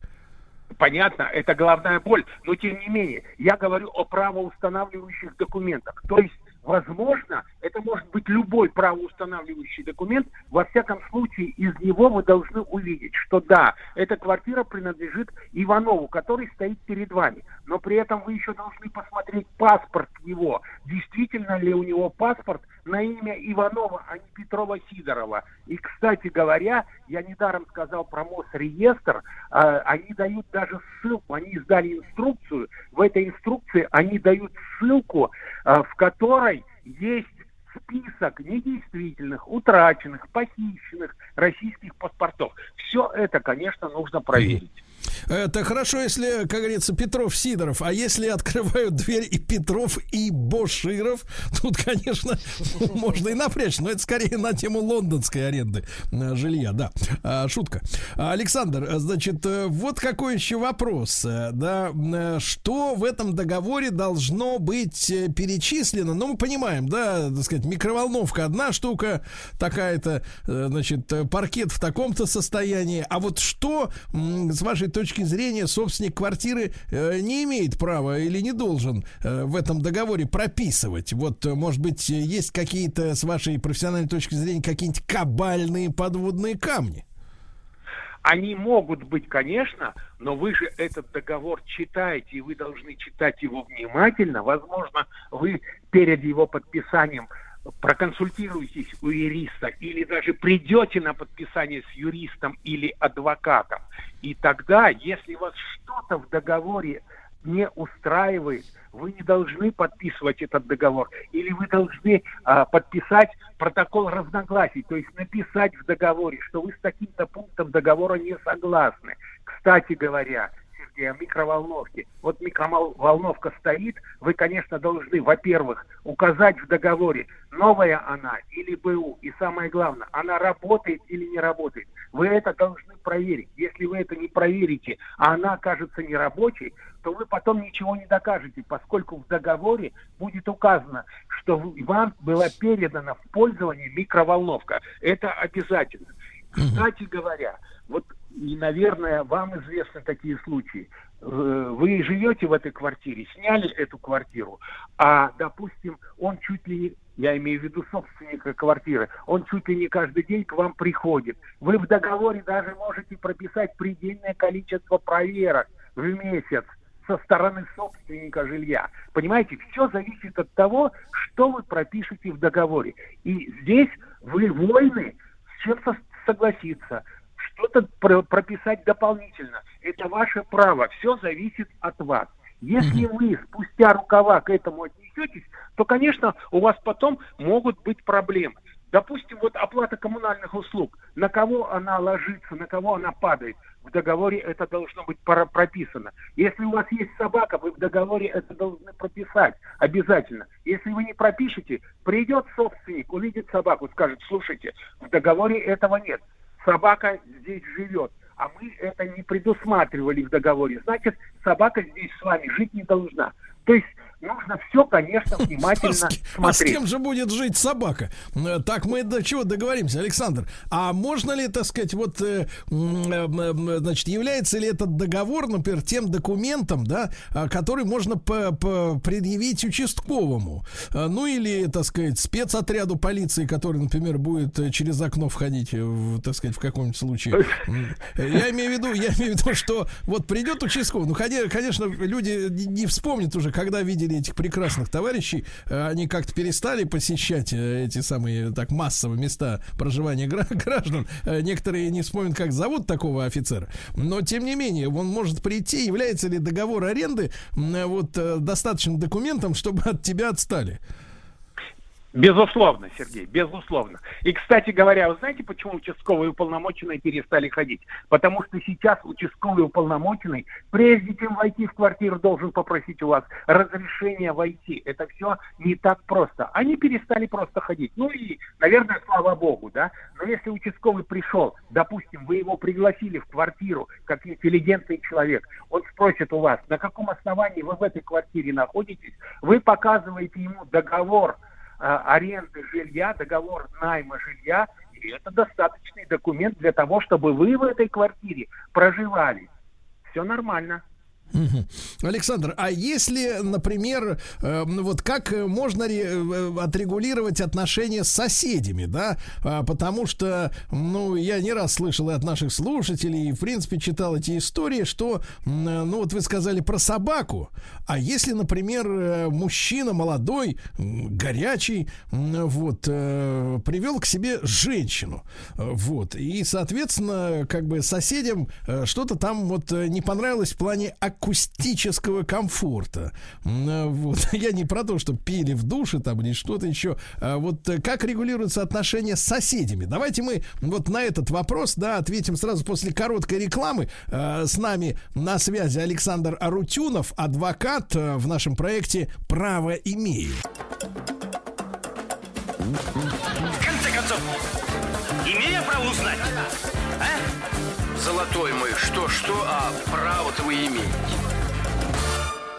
Понятно, это головная боль, но тем не менее, я говорю о правоустанавливающих документах. То есть Возможно, это может быть любой правоустанавливающий документ. Во всяком случае, из него вы должны увидеть, что да, эта квартира принадлежит Иванову, который стоит перед вами. Но при этом вы еще должны посмотреть паспорт его. Действительно ли у него паспорт на имя Иванова, а не Петрова Сидорова. И, кстати говоря, я недаром сказал про Мосреестр, э, они дают даже ссылку, они издали инструкцию, в этой инструкции они дают ссылку, э, в которой есть список недействительных, утраченных, похищенных российских паспортов. Все это, конечно, нужно проверить. Это хорошо, если, как говорится, Петров Сидоров. А если открывают дверь и Петров, и Боширов, тут, конечно, можно и напрячь. Но это скорее на тему лондонской аренды э, жилья. Да, А, шутка. Александр, э, значит, э, вот какой еще вопрос. Да, что в этом договоре должно быть перечислено? Ну, мы понимаем, да, так сказать, микроволновка одна штука, такая-то, значит, паркет в таком-то состоянии. А вот что, с вашей точки зрения, собственник квартиры э, не имеет права или не должен э, в этом договоре прописывать? Вот, э, может быть, есть какие-то, с вашей профессиональной точки зрения, какие-нибудь кабальные подводные камни? Они могут быть, конечно, но вы же этот договор читаете, и вы должны читать его внимательно. Возможно, вы перед его подписанием проконсультируетесь у юриста или даже придете на подписание с юристом или адвокатом. И тогда, если вас что-то в договоре не устраивает, вы не должны подписывать этот договор, или вы должны а, подписать протокол разногласий, то есть написать в договоре, что вы с таким-то пунктом договора не согласны. Кстати говоря, Сергей, о микроволновке. Вот микроволновка стоит, вы, конечно, должны, во-первых, указать в договоре, новая она или БУ, и самое главное, она работает или не работает. Вы это должны проверить. Если вы это не проверите, а она окажется нерабочей, то вы потом ничего не докажете, поскольку в договоре будет указано, что вам была передана в пользование микроволновка. Это обязательно. Кстати говоря, вот, и, наверное, вам известны такие случаи. Э, Вы живете в этой квартире, сняли эту квартиру, а, допустим, он чуть ли не, я имею в виду собственника квартиры, он чуть ли не каждый день к вам приходит. Вы в договоре даже можете прописать предельное количество проверок в месяц со стороны собственника жилья. Понимаете, все зависит от того, что вы пропишете в договоре. И здесь вы вольны с чем-то согласиться, что-то про- прописать дополнительно. Это ваше право, все зависит от вас. Если вы спустя рукава к этому отнесетесь, то, конечно, у вас потом могут быть проблемы. Допустим, вот оплата коммунальных услуг. На кого она ложится, на кого она падает. В договоре это должно быть прописано. Если у вас есть собака, вы в договоре это должны прописать обязательно. Если вы не пропишете, придет собственник, увидит собаку, скажет, слушайте, в договоре этого нет. Собака здесь живет, а мы это не предусматривали в договоре. Значит, собака здесь с вами жить не должна. То есть нужно все, конечно, внимательно А с смотреть. кем же будет жить собака? Э, Так мы до чего договоримся, Александр? А можно ли, так сказать, вот, э, э, значит, является ли этот договор, например, тем документом, да, а, который можно предъявить участковому? Ну или, так сказать, спецотряду полиции, который, например, будет через окно входить, в, так сказать, в каком-нибудь случае. Я имею в виду, я имею в виду, что вот придет участковый, ну, конечно, люди не не вспомнят уже, когда видели этих прекрасных товарищей, э, они как-то перестали посещать э, эти самые так массовые места проживания гра- граждан. Э, Некоторые не вспомнят, как зовут такого офицера. Но, тем не менее, он может прийти, является ли договор аренды вот достаточным документом, чтобы от тебя отстали. Безусловно, Сергей, безусловно. И, кстати говоря, вы знаете, почему участковые уполномоченные перестали ходить? Потому что сейчас участковый уполномоченный, прежде чем войти в квартиру, должен попросить у вас разрешение войти. Это все не так просто. Они перестали просто ходить. Ну и, наверное, слава богу, да. Но если участковый пришел, допустим, вы его пригласили в квартиру, как интеллигентный человек, он спросит у вас, на каком основании вы в этой квартире находитесь, вы показываете ему договор аренды жилья, договор найма жилья, и это достаточный документ для того, чтобы вы в этой квартире проживали. Все нормально. Александр, а если, например, э, ну вот как э, можно ре- э, отрегулировать отношения с соседями, да? А, потому что, ну, я не раз слышал и от наших слушателей, и, в принципе, читал эти истории, что, э, ну, вот вы сказали про собаку, а если, например, э, мужчина молодой, горячий, вот, э, привел к себе женщину, э, вот, и, соответственно, как бы соседям э, что-то там вот э, не понравилось в плане акустического комфорта. Э, Вот. Я не про то, что пили в душе там или что-то еще. А Вот э, как регулируются отношения с соседями? Давайте мы вот на этот вопрос, да, ответим сразу после короткой рекламы. Э, С нами на связи Александр Арутюнов, адвокат э, в нашем проекте «Право имею». В конце концов, имею право узнать, а? Золотой мой, что-что, а право-то вы имеете.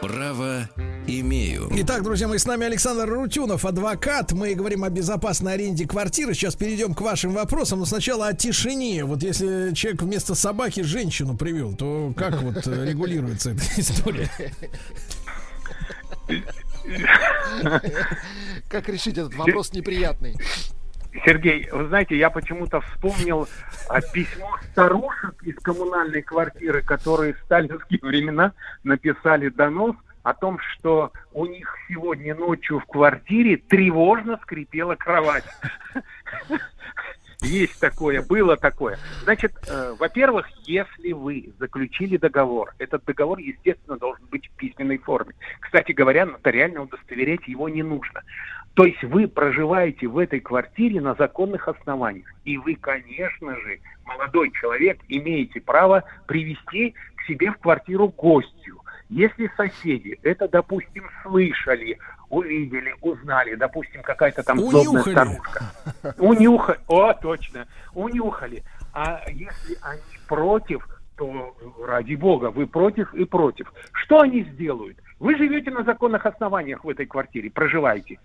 Право имею. Итак, друзья мои, с нами Александр Рутюнов, адвокат. Мы говорим о безопасной аренде квартиры. Сейчас перейдем к вашим вопросам. Но сначала о тишине. Вот если человек вместо собаки женщину привел, то как вот э, регулируется эта история? Как решить этот вопрос неприятный? Сергей, вы знаете, я почему-то вспомнил а, письмо старушек из коммунальной квартиры, которые в сталинские времена написали донос о том, что у них сегодня ночью в квартире тревожно скрипела кровать. Есть такое, было такое. Значит, э, во-первых, если вы заключили договор, этот договор, естественно, должен быть в письменной форме. Кстати говоря, нотариально удостоверять его не нужно. То есть вы проживаете в этой квартире на законных основаниях. И вы, конечно же, молодой человек, имеете право привести к себе в квартиру гостью. Если соседи это, допустим, слышали, увидели, узнали, допустим, какая-то там злобная старушка, унюхали, о, точно, унюхали. А если они против, то ради бога, вы против и против. Что они сделают? Вы живете на законных основаниях в этой квартире, проживаете.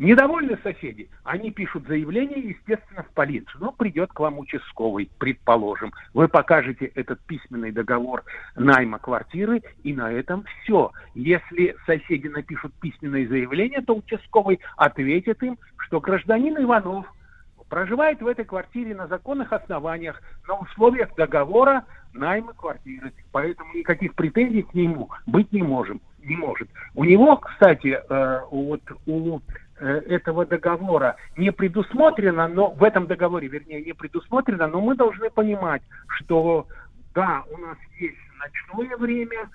Недовольны соседи? Они пишут заявление, естественно, в полицию. Ну, придет к вам участковый, предположим. Вы покажете этот письменный договор найма квартиры, и на этом все. Если соседи напишут письменное заявление, то участковый ответит им, что гражданин Иванов проживает в этой квартире на законных основаниях, на условиях договора найма квартиры. Поэтому никаких претензий к нему быть не можем. Не может. У него, кстати, э, вот у этого договора не предусмотрено, но в этом договоре, вернее, не предусмотрено, но мы должны понимать, что да, у нас есть ночное время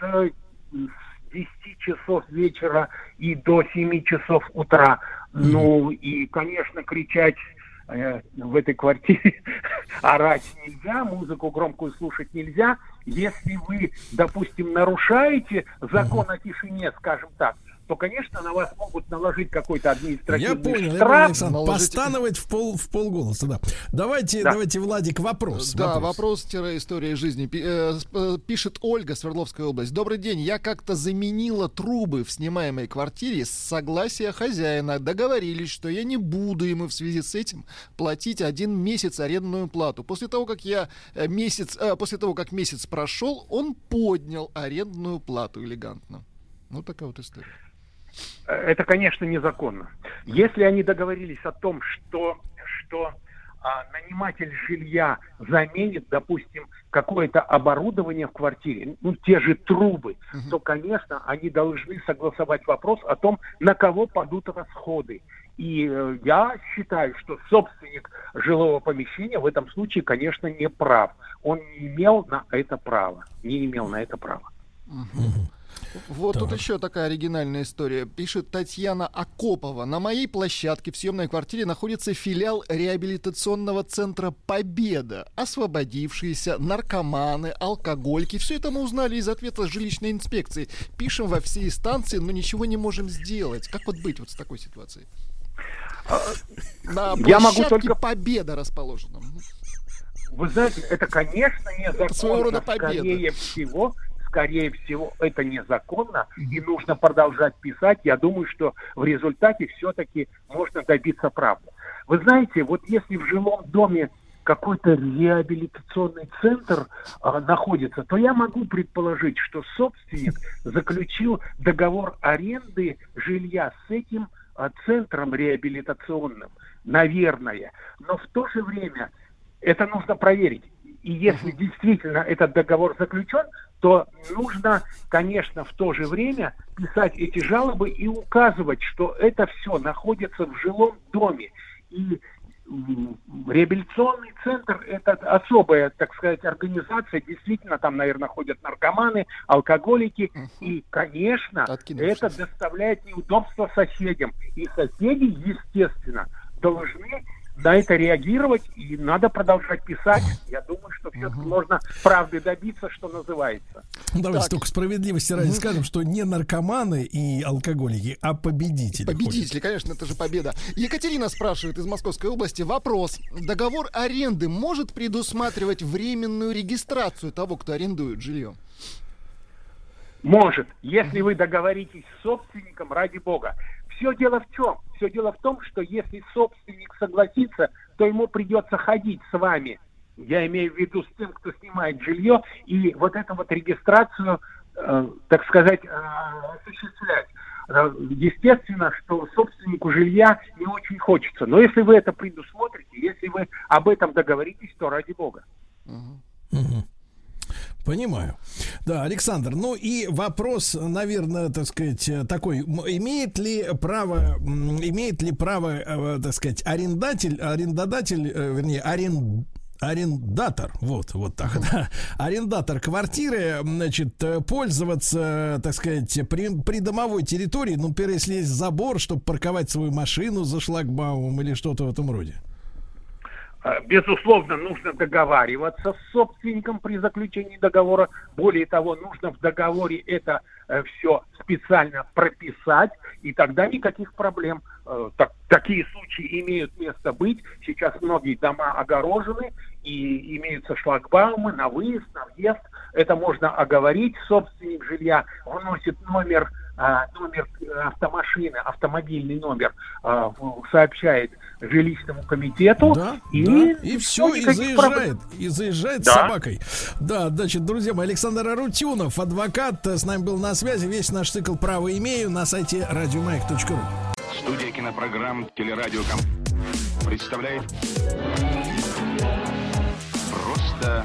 с, с 10 часов вечера и до 7 часов утра. Ну и, конечно, кричать э, в этой квартире орать нельзя, музыку громкую слушать нельзя. Если вы, допустим, нарушаете закон о тишине, скажем так, то, конечно, на вас могут наложить какой-то Я административный понял, я понял, штраф. Александр. Постановить в, пол, в полголоса, да. Давайте, Да. давайте, Владик, вопрос. Да, вопрос-история жизни. Пи- э, э, Пишет Ольга, Свердловская область. Добрый день. Я как-то заменила трубы в снимаемой квартире с согласия хозяина. Договорились, что я не буду ему в связи с этим платить один месяц арендную плату. После того, как я э, месяц, э, после того, как месяц прошел, он поднял арендную плату элегантно. Ну, такая вот история. Это, конечно, незаконно. Если они договорились о том, что, что а, наниматель жилья заменит, допустим, какое-то оборудование в квартире, ну, те же трубы, то, конечно, они должны согласовать вопрос о том, на кого падут расходы. И э, я считаю, что собственник жилого помещения в этом случае, конечно, не прав. Он не имел на это права. Не имел на это права. Вот тут еще такая оригинальная история. Пишет Татьяна Акопова. На моей площадке в съемной квартире находится филиал реабилитационного центра «Победа». Освободившиеся, наркоманы, алкогольки. Все это мы узнали из ответа жилищной инспекции. Пишем во все инстанции, но ничего не можем сделать. Как вот быть вот с такой ситуацией? На Я могу площадке только- «Победа» расположена. Вы знаете, это, конечно, незаконно. своего рода победа. Скорее всего, скорее всего, это незаконно, и нужно продолжать писать. Я думаю, что в результате все-таки можно добиться правды. Вы знаете, вот если в жилом доме какой-то реабилитационный центр а, находится, то я могу предположить, что собственник заключил договор аренды жилья с этим а, центром реабилитационным, наверное. Но в то же время это нужно проверить. И если действительно этот договор заключен, то нужно, конечно, в то же время писать эти жалобы и указывать, что это все находится в жилом доме. И реабилитационный центр – это особая, так сказать, организация. Действительно, там, наверное, ходят наркоманы, алкоголики. И, конечно, это доставляет неудобства соседям. И соседи, естественно, должны на это реагировать, и надо продолжать писать. Я думаю, что все-таки можно правды добиться, что называется. Ну, Давайте только справедливости ради скажем, что не наркоманы и алкоголики, а победители. Победители, конечно, это же победа. Екатерина спрашивает из Московской области вопрос. Договор аренды может предусматривать временную регистрацию того, кто арендует жилье? Может, если вы договоритесь с собственником, ради бога. Все дело в чем? Все дело в том, что если собственник согласится, то ему придется ходить с вами. Я имею в виду с тем, кто снимает жилье, и вот эту вот регистрацию, э, так сказать, э, осуществлять. Э, Естественно, что собственнику жилья не очень хочется. Но если вы это предусмотрите, если вы об этом договоритесь, то ради бога. Понимаю. Да, Александр, ну и вопрос, наверное, так сказать, э, такой, имеет ли право, имеет ли право, э, так сказать, арендатель, арендодатель, вернее, арен, арендатор, вот, вот так, да, арендатор квартиры, значит, пользоваться, так сказать, при, при домовой территории, ну, например, если есть забор, чтобы парковать свою машину за шлагбаумом или что-то в этом роде? Э, Безусловно, нужно договариваться с собственником при заключении договора. Более того, нужно в договоре это все специально прописать, и тогда никаких проблем. Э, так- такие случаи имеют место быть. Сейчас многие дома огорожены, и имеются шлагбаумы на выезд, на въезд. Это можно оговорить. Собственник жилья вносит номер номер э, автомашины, автомобильный номер а, сообщает жилищному комитету. и, Да, и все, и заезжает, проблем. и заезжает Да. с собакой. Да, значит, друзья мои, Александр Арутюнов, адвокат, э, с нами был на связи. Весь наш цикл «Право имею» на сайте радиомаяк.ру. Студия кинопрограмм «Телерадиоком» представляет Просто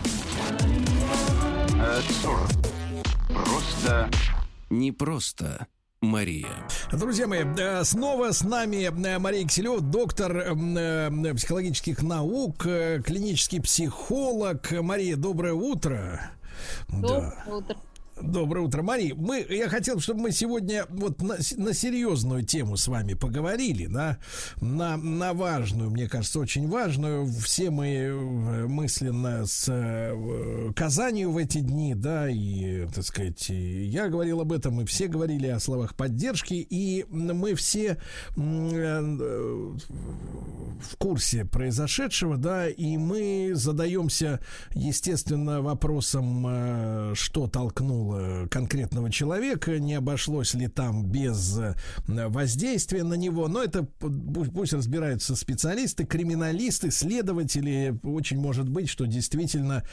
э. Просто Не просто Мария. Друзья мои, э, снова с нами э, Мария Киселева, доктор э, психологических наук, клинический психолог. Мария, доброе утро. Да. Доброе утро, Мария. Мы, я хотел, чтобы мы сегодня вот на, на серьезную тему с вами поговорили, да, на, на важную, мне кажется, очень важную. Все мы э, мысленно с э, Казанью в эти дни, да, и, так сказать, я говорил об этом, и все говорили о словах поддержки, и мы все э, в курсе произошедшего, да, и мы задаемся, естественно, вопросом, что толкнуло конкретного человека, не обошлось ли там без э, воздействия на него, но это пусть, разбираются специалисты, криминалисты, следователи, очень может быть, что действительно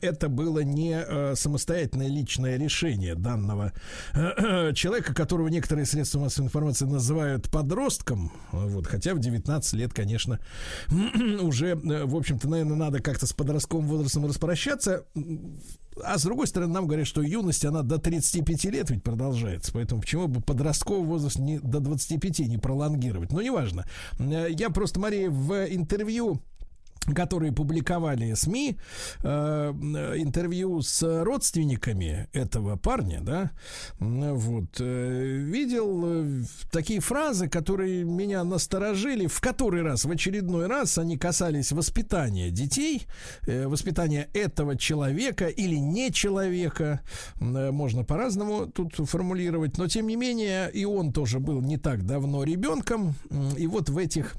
это было не э, самостоятельное личное решение данного э, человека, которого некоторые средства массовой информации называют подростком, вот, хотя в 19 лет, конечно, уже, э, в общем-то, наверное, надо как-то с подростковым возрастом распрощаться. А с другой стороны, нам говорят, что юность, она до 35 лет ведь продолжается. Поэтому почему бы подростковый возраст не, до 25 не пролонгировать? Ну, неважно. Э, Я просто, Мария, в интервью которые публиковали СМИ, э, интервью с родственниками этого парня, да, вот, э, видел э, такие фразы, которые меня насторожили, в который раз, в очередной раз. Они касались воспитания детей, э, воспитания этого человека или не человека, э, можно по-разному тут формулировать, но тем не менее и он тоже был не так давно ребенком, и вот в этих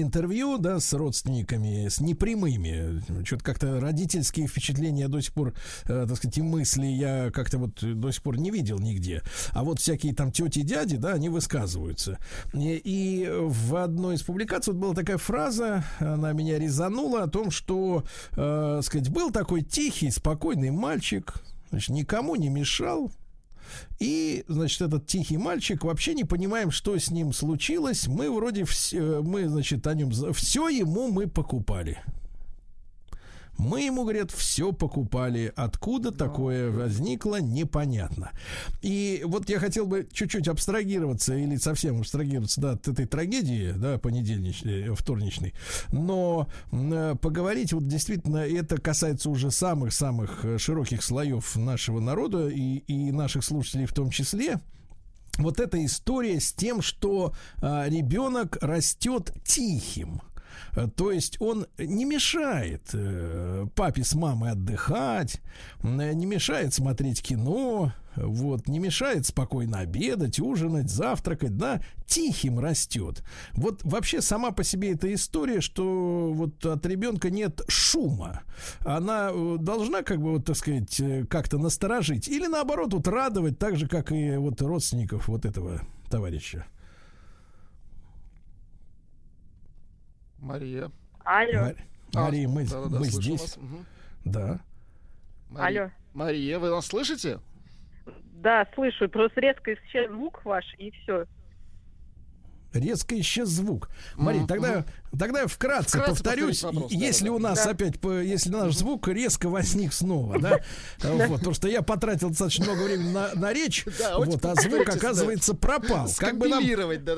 интервью, да, с родственниками, с непрямыми. Что-то как-то родительские впечатления до сих пор, э, так сказать, и мысли я как-то вот до сих пор не видел нигде. А вот всякие там тети и дяди, да, они высказываются. И, и в одной из публикаций вот была такая фраза, она меня резанула о том, что, э, сказать, был такой тихий, спокойный мальчик, значит, никому не мешал, и, значит, этот тихий мальчик, вообще не понимаем, что с ним случилось. Мы вроде все, мы, значит, о нем, все ему мы покупали. Мы ему, говорят, все покупали. Откуда такое возникло, непонятно. И вот я хотел бы чуть-чуть абстрагироваться или совсем абстрагироваться да, от этой трагедии, да, понедельничной, э, вторничной. Но э, поговорить вот действительно это касается уже самых-самых э, широких слоев нашего народа и, и наших слушателей в том числе вот эта история с тем, что а, ребенок растет тихим. Э, то есть он не мешает э, папе с мамой отдыхать, э, не мешает смотреть кино, вот, не мешает спокойно обедать, ужинать, завтракать, да, тихим растет. Вот вообще сама по себе эта история, что вот от ребенка нет шума, она должна, как бы, вот, так сказать, как-то насторожить или наоборот, вот радовать, так же, как и вот родственников вот этого товарища. Мария. Алло. Мар- Мария, мы, да, да, мы здесь. вас. Мгм. Да. Мария. Алло. Мария, вы нас слышите? Да, слышу. Просто резко исчез звук ваш, и все. Резко исчез звук. Мария, тогда, тогда я вкратце, Вкратце повторюсь, вопрос, если да, у нас Да. опять, если наш звук резко возник снова, да, вот, потому что я потратил достаточно много времени на, на речь, Да, вот, а звук, оказывается, пропал. Как бы нам,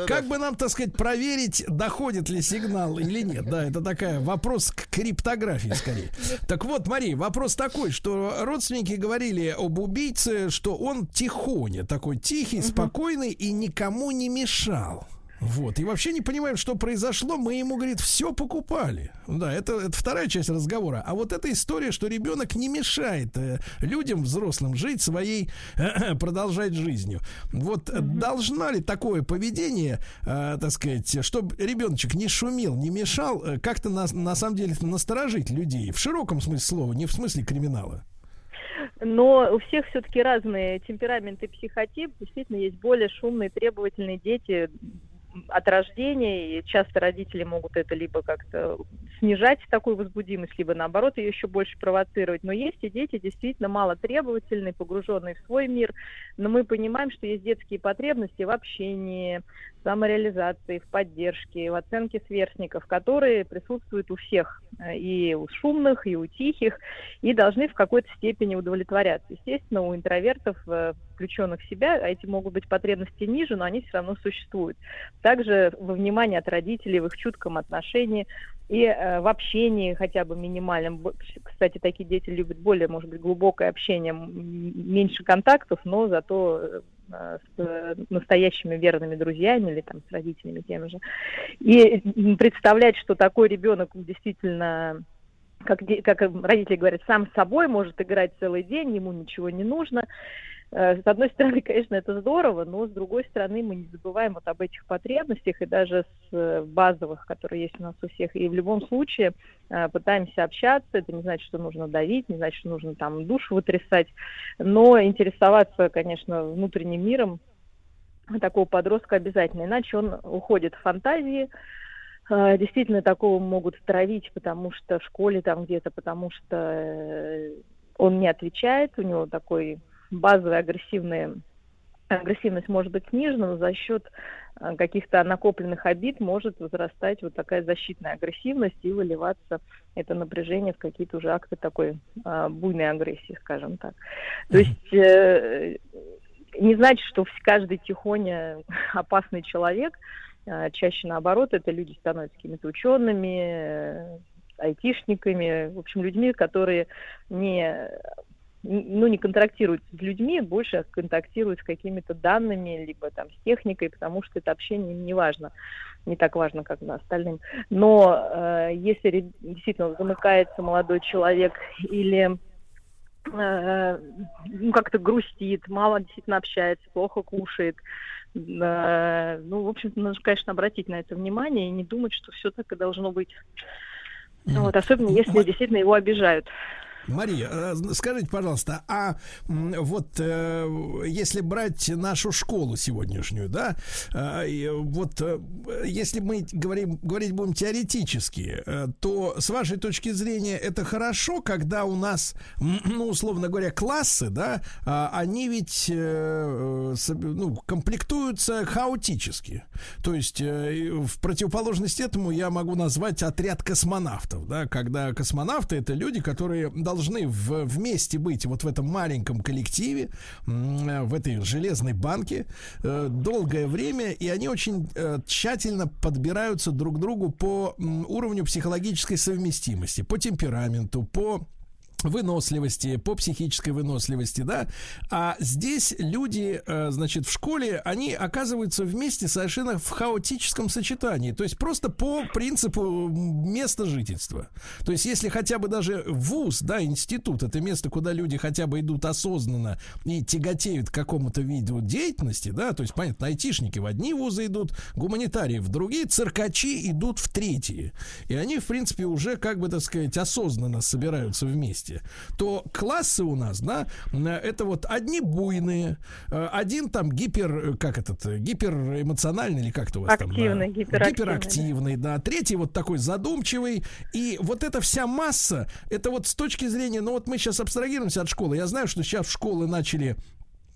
как бы нам, так сказать, проверить, доходит ли сигнал или нет, да, это такая вопрос к криптографии скорее. Так вот, Мария, вопрос такой, что родственники говорили об убийце, что он тихоня, такой тихий, спокойный и никому не мешал. Вот. И вообще не понимаем, что произошло. Мы ему, говорит, все покупали. Да, это, это вторая часть разговора. А вот эта история, что ребенок не мешает э, людям, взрослым, жить своей, продолжать жизнью. Вот э, должна ли такое поведение, э, так сказать, чтобы ребеночек не шумел, не мешал, э, как-то на, на самом деле насторожить людей? В широком смысле слова, не в смысле криминала. Но у всех все-таки разные темпераменты психотип. Действительно, есть более шумные, требовательные дети от рождения, и часто родители могут это либо как-то снижать такую возбудимость, либо наоборот ее еще больше провоцировать. Но есть и дети действительно мало требовательные, погруженные в свой мир. Но мы понимаем, что есть детские потребности в общении, в самореализации, в поддержке, в оценке сверстников, которые присутствуют у всех, э, и у шумных, и у тихих, и должны в какой-то степени удовлетворяться. Естественно, у интровертов, э, включенных в себя, а эти могут быть потребности ниже, но они все равно существуют. Также во внимание от родителей, в их чутком отношении и э, в общении хотя бы минимальном. Кстати, такие дети любят более, может быть, глубокое общение, меньше контактов, но зато э, с э, настоящими верными друзьями или там с родителями теми же. И представлять, что такой ребенок действительно как, как родители говорят, сам с собой может играть целый день, ему ничего не нужно. Э, С одной стороны, конечно, это здорово, но с другой стороны, мы не забываем вот об этих потребностях и даже с э, базовых, которые есть у нас у всех. И в любом случае э, пытаемся общаться. Это не значит, что нужно давить, не значит, что нужно там душу вытрясать, но интересоваться, конечно, внутренним миром такого подростка обязательно, иначе он уходит в фантазии, Действительно, такого могут травить, потому что в школе там где-то, потому что он не отвечает, у него такой базовый агрессивный агрессивность может быть снижена, но за счет э, каких-то накопленных обид может возрастать вот такая защитная агрессивность и выливаться это напряжение в какие-то уже акты такой э, буйной агрессии, скажем так. То есть э, не значит, что каждый тихоня опасный человек, а, чаще наоборот, это люди становятся какими-то учеными, айтишниками, в общем, людьми, которые не, ну, не контактируют с людьми, больше контактируют с какими-то данными, либо там с техникой, потому что это общение им не важно, не так важно, как на остальным. Но э, если действительно замыкается молодой человек или э, ну, как-то грустит, мало действительно общается, плохо кушает. э, Ну, в общем-то, нужно, конечно, обратить на это внимание и не думать, что все так и должно быть. Вот, особенно если действительно его обижают. Мария, э, скажите, пожалуйста, а вот э, если брать нашу школу сегодняшнюю, да, э, вот если мы говорим, говорить будем теоретически, то с вашей точки зрения это хорошо, когда у нас, ну, условно говоря, классы, да, а они ведь ну, комплектуются хаотически. То есть в противоположность этому я могу назвать отряд космонавтов, да, когда космонавты это люди, которые должны в, вместе быть вот в этом маленьком коллективе, в этой железной банке э, долгое время, и они очень э, тщательно подбираются друг к другу по уровню психологической совместимости, по темпераменту, по выносливости, по психической выносливости, да. А здесь люди, э, значит, в школе, они оказываются вместе совершенно в хаотическом сочетании. То есть просто по принципу места жительства. То есть если хотя бы даже вуз, да, институт, это место, куда люди хотя бы идут осознанно и тяготеют к какому-то виду деятельности, да, то есть, понятно, айтишники в одни вузы идут, гуманитарии в другие, циркачи идут в третьи. И они, в принципе, уже, как бы, так сказать, осознанно собираются вместе классе, то классы у нас, да, это вот одни буйные, э, один там гипер, э, как этот, э, гиперэмоциональный или как-то у вас Активный, там? гиперактивный. Гиперактивный, да. Третий вот такой задумчивый. И вот эта вся масса, это вот с точки зрения, ну вот мы сейчас абстрагируемся от школы. Я знаю, что сейчас в школы начали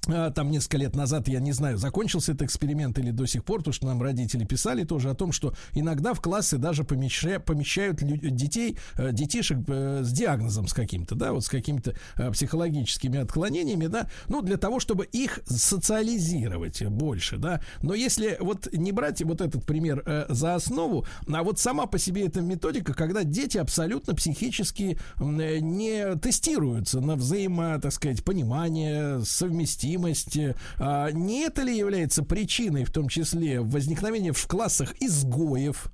там несколько лет назад, я не знаю, закончился этот эксперимент или до сих пор, потому что нам родители писали тоже о том, что иногда в классы даже помещают, помещают детей, э, детишек э, с диагнозом с каким-то, да, вот с какими-то э, психологическими отклонениями, да, ну, для того, чтобы их социализировать больше, да. Но если вот не брать вот этот пример за основу, а вот сама по себе эта методика, когда дети абсолютно психически не тестируются на взаимо, так сказать, понимание, совместимость, совместимость. А, не это ли является причиной, в том числе, возникновения в классах изгоев?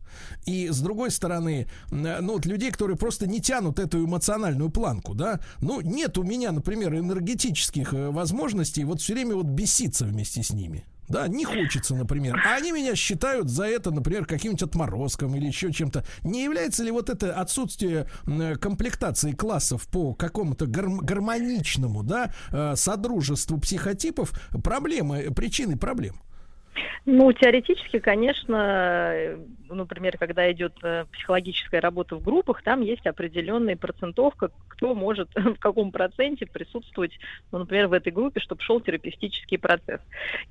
И с другой стороны, ну вот людей, которые просто не тянут эту эмоциональную планку, да? Ну, нет у меня, например, энергетических э, возможностей вот все время вот беситься вместе с ними. Да, не хочется, например. А они меня считают за это, например, каким-нибудь отморозком или еще чем-то. Не является ли вот это отсутствие комплектации классов по какому-то гар- гармоничному, да, э, содружеству психотипов проблемы, причиной проблем? Ну, теоретически, конечно, ну, например, когда идет э, психологическая работа в группах, там есть определенная процентовка, кто может в каком проценте присутствовать, ну, например, в этой группе, чтобы шел терапевтический процесс.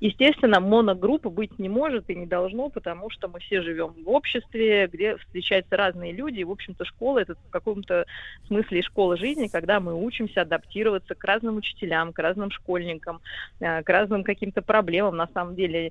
Естественно, моногруппа быть не может и не должно, потому что мы все живем в обществе, где встречаются разные люди, и, в общем-то, школа — это в каком-то смысле школа жизни, когда мы учимся адаптироваться к разным учителям, к разным школьникам, э, к разным каким-то проблемам. На самом деле, Э,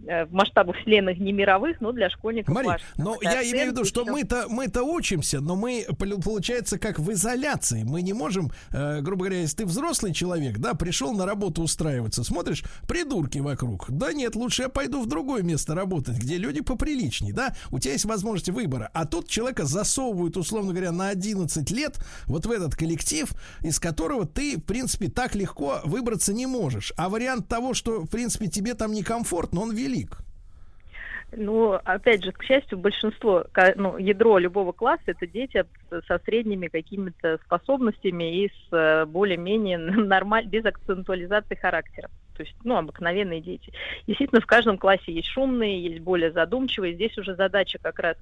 в масштабах вселенных не мировых, но для школьников Мари, но я имею в виду, что мы-то мы-то учимся, но мы получается как в изоляции. Мы не можем, э, грубо говоря, если ты взрослый человек, да, пришел на работу устраиваться, смотришь, придурки вокруг. Да нет, лучше я пойду в другое место работать, где люди поприличней, да. У тебя есть возможность выбора, а тут человека засовывают, условно говоря, на 11 лет вот в этот коллектив, из которого ты, в принципе, так легко выбраться не можешь. А вариант того, что, в принципе, тебе там некомфортно, он велик. Ну, опять же, к счастью, большинство, ну, ядро любого класса это дети со средними какими-то способностями и с э, более-менее нормаль, без акцентуализации характера то есть, ну, обыкновенные дети. Действительно, в каждом классе есть шумные, есть более задумчивые. Здесь уже задача как раз,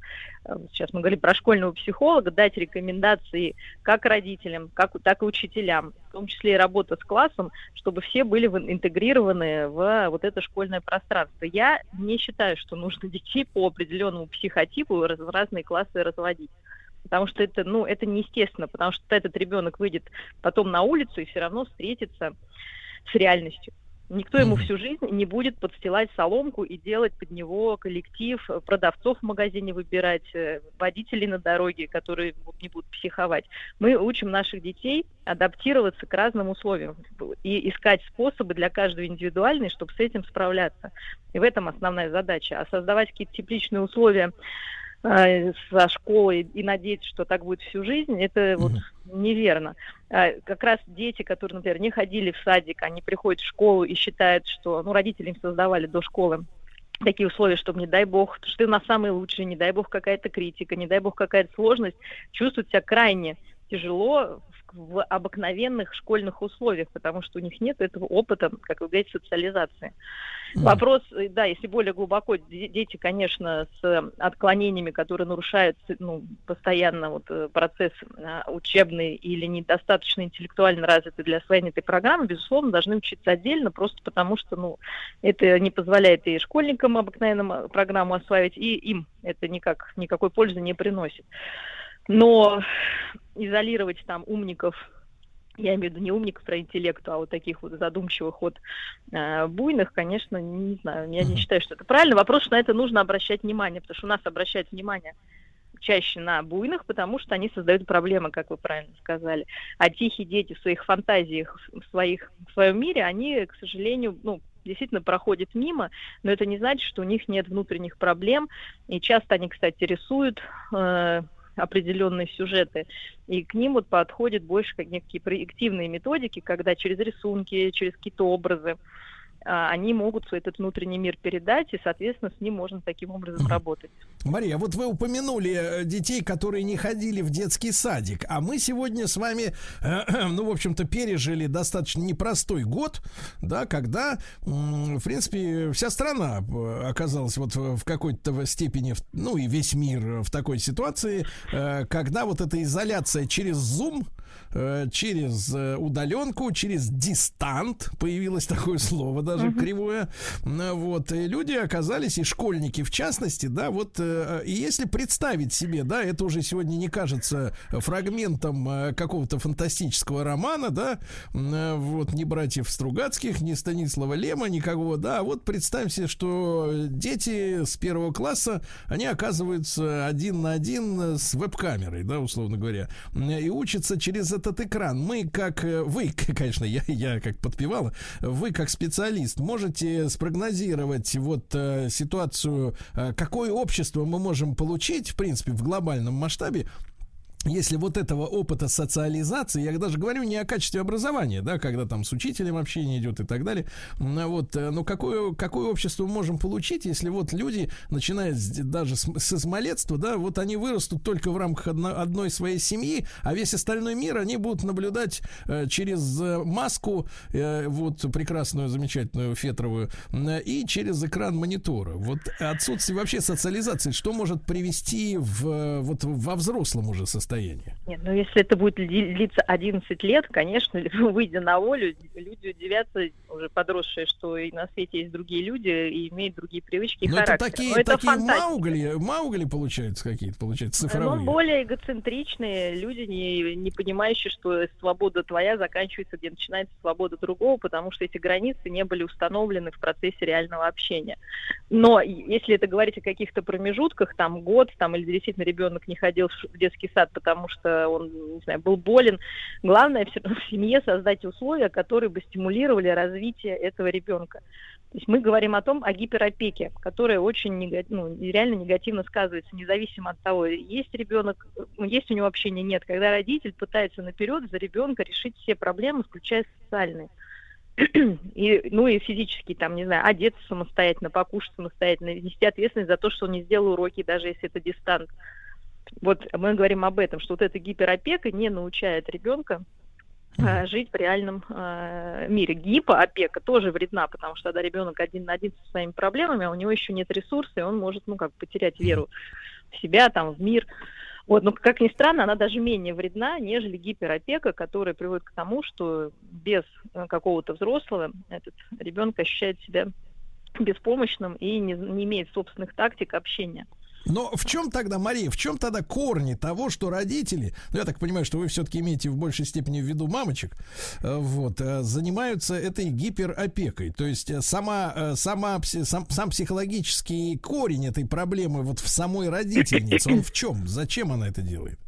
э, сейчас мы говорим про школьного психолога, дать рекомендации как родителям, как, так и учителям, в том числе и работа с классом, чтобы все были интегрированы в вот это школьное пространство. Я не считаю, что нужно детей по определенному психотипу в разные классы разводить потому что это, ну, это неестественно, потому что этот ребенок выйдет потом на улицу и все равно встретится с реальностью. Никто ему всю жизнь не будет подстилать соломку и делать под него коллектив, э, продавцов в магазине выбирать, э, водителей на дороге, которые не будут психовать. Мы учим наших детей адаптироваться к разным условиям и искать способы для каждого индивидуальные, чтобы с этим справляться. И в этом основная задача. А создавать какие-то тепличные условия со школой и надеяться, что так будет всю жизнь, это вот неверно. А, как раз дети, которые, например, не ходили в садик, они приходят в школу и считают, что, ну, родители им создавали до школы такие условия, чтобы, не дай бог, что ты на самый лучший, не дай бог какая-то критика, не дай бог какая-то сложность, чувствуют себя крайне тяжело в, обыкновенных школьных условиях, потому что у них нет этого опыта, как вы говорите, социализации. Вопрос, э, да, если более глубоко, де- дети, конечно, с отклонениями, которые нарушают ну, постоянно вот, э, процесс учебный или недостаточно интеллектуально развиты для освоения этой программы, безусловно, должны учиться отдельно, просто потому что ну, это не позволяет и школьникам обыкновенным э, программу осваивать, и им это никак, никакой пользы не приносит. Но изолировать там умников я имею в виду не умников про интеллект, а вот таких вот задумчивых, вот э, буйных, конечно, не знаю, я не считаю, что это правильно. Вопрос, что на это нужно обращать внимание, потому что у нас обращают внимание чаще на буйных, потому что они создают проблемы, как вы правильно сказали. А тихие дети в своих фантазиях, в, своих, в своем мире, они, к сожалению, ну, действительно проходят мимо, но это не значит, что у них нет внутренних проблем. И часто они, кстати, рисуют э, определенные сюжеты, и к ним вот подходят больше как некие проективные методики, когда через рисунки, через какие-то образы они могут этот внутренний мир передать, и, соответственно, с ним можно таким образом работать. Мария, вот вы упомянули э, детей, которые не ходили в детский садик, а мы сегодня с вами, э, ну, в общем-то, пережили достаточно непростой год, да, когда, в принципе, вся страна э, оказалась вот в какой-то степени, ну, и весь мир в такой ситуации, когда вот эта изоляция через Zoom, через э, удаленку, через дистант, появилось такое слово даже Мгм. кривое, М, вот, и люди оказались, и школьники в частности, да, вот, э, и если представить себе, да, это уже сегодня не кажется фрагментом э, какого-то фантастического романа, да, э, вот, ни братьев Стругацких, ни Станислава Лема, никакого, да, вот представим себе, что дети с первого класса, они оказываются один на один с веб-камерой, да, условно говоря, и учатся через этот экран. Мы как, э, вы, конечно, я, я как подпевала, вы как специалист можете спрогнозировать вот э, ситуацию, э, какое общество мы можем получить, в принципе, в глобальном масштабе, если вот этого опыта социализации, я даже говорю не о качестве образования, да, когда там с учителем общение идет и так далее, М, вот, э, но какое, какое общество мы можем получить, если вот люди, начиная с- даже с, с малолетства, да, вот они вырастут только в рамках одно- одной своей семьи, а весь остальной мир они будут наблюдать э, через э, маску, э, вот прекрасную, замечательную фетровую, м, и через экран монитора. Вот отсутствие вообще социализации, что может привести в, э, вот во взрослом уже состоянии? Нет, ну если это будет дли- длиться 11 лет, конечно, выйдя на волю, люди удивятся, уже подросшие, что и на свете есть другие люди и имеют другие привычки и Ну, это характер. такие, Но это такие фантастика. маугли, маугли получаются какие-то, получается, цифровые. Ну, более эгоцентричные люди, не, не понимающие, что свобода твоя заканчивается, где начинается свобода другого, потому что эти границы не были установлены в процессе реального общения. Но если это говорить о каких-то промежутках, там год, там или действительно ребенок не ходил в детский сад, потому что он, не знаю, был болен, главное все равно в семье создать условия, которые бы стимулировали развитие этого ребенка. То есть мы говорим о том, о гиперопеке, которая очень нега- ну, реально негативно сказывается, независимо от того, есть ребенок, ну, есть у него общение, нет. Когда родитель пытается наперед за ребенка решить все проблемы, включая социальные. И, ну и физически, там, не знаю, одеться самостоятельно, покушать самостоятельно, нести ответственность за то, что он не сделал уроки, даже если это дистант. Вот мы говорим об этом, что вот эта гиперопека не научает ребенка э, жить в реальном э, мире. Гипоопека тоже вредна, потому что тогда ребенок один на один со своими проблемами, а у него еще нет ресурса, и он может, ну, как потерять веру в себя, там, в мир. Вот, но как ни странно, она даже менее вредна, нежели гиперопека, которая приводит к тому, что без э, какого-то взрослого этот ребенок ощущает себя беспомощным и не, не имеет собственных тактик общения. Но в чем тогда, Мария, в чем тогда корни того, что родители, ну я так понимаю, что вы все-таки имеете в большей степени в виду мамочек, э, вот, э, занимаются этой гиперопекой. То есть э, сама, сама, сам, сам психологический корень этой проблемы вот в самой родительнице, он в чем? Зачем она это делает?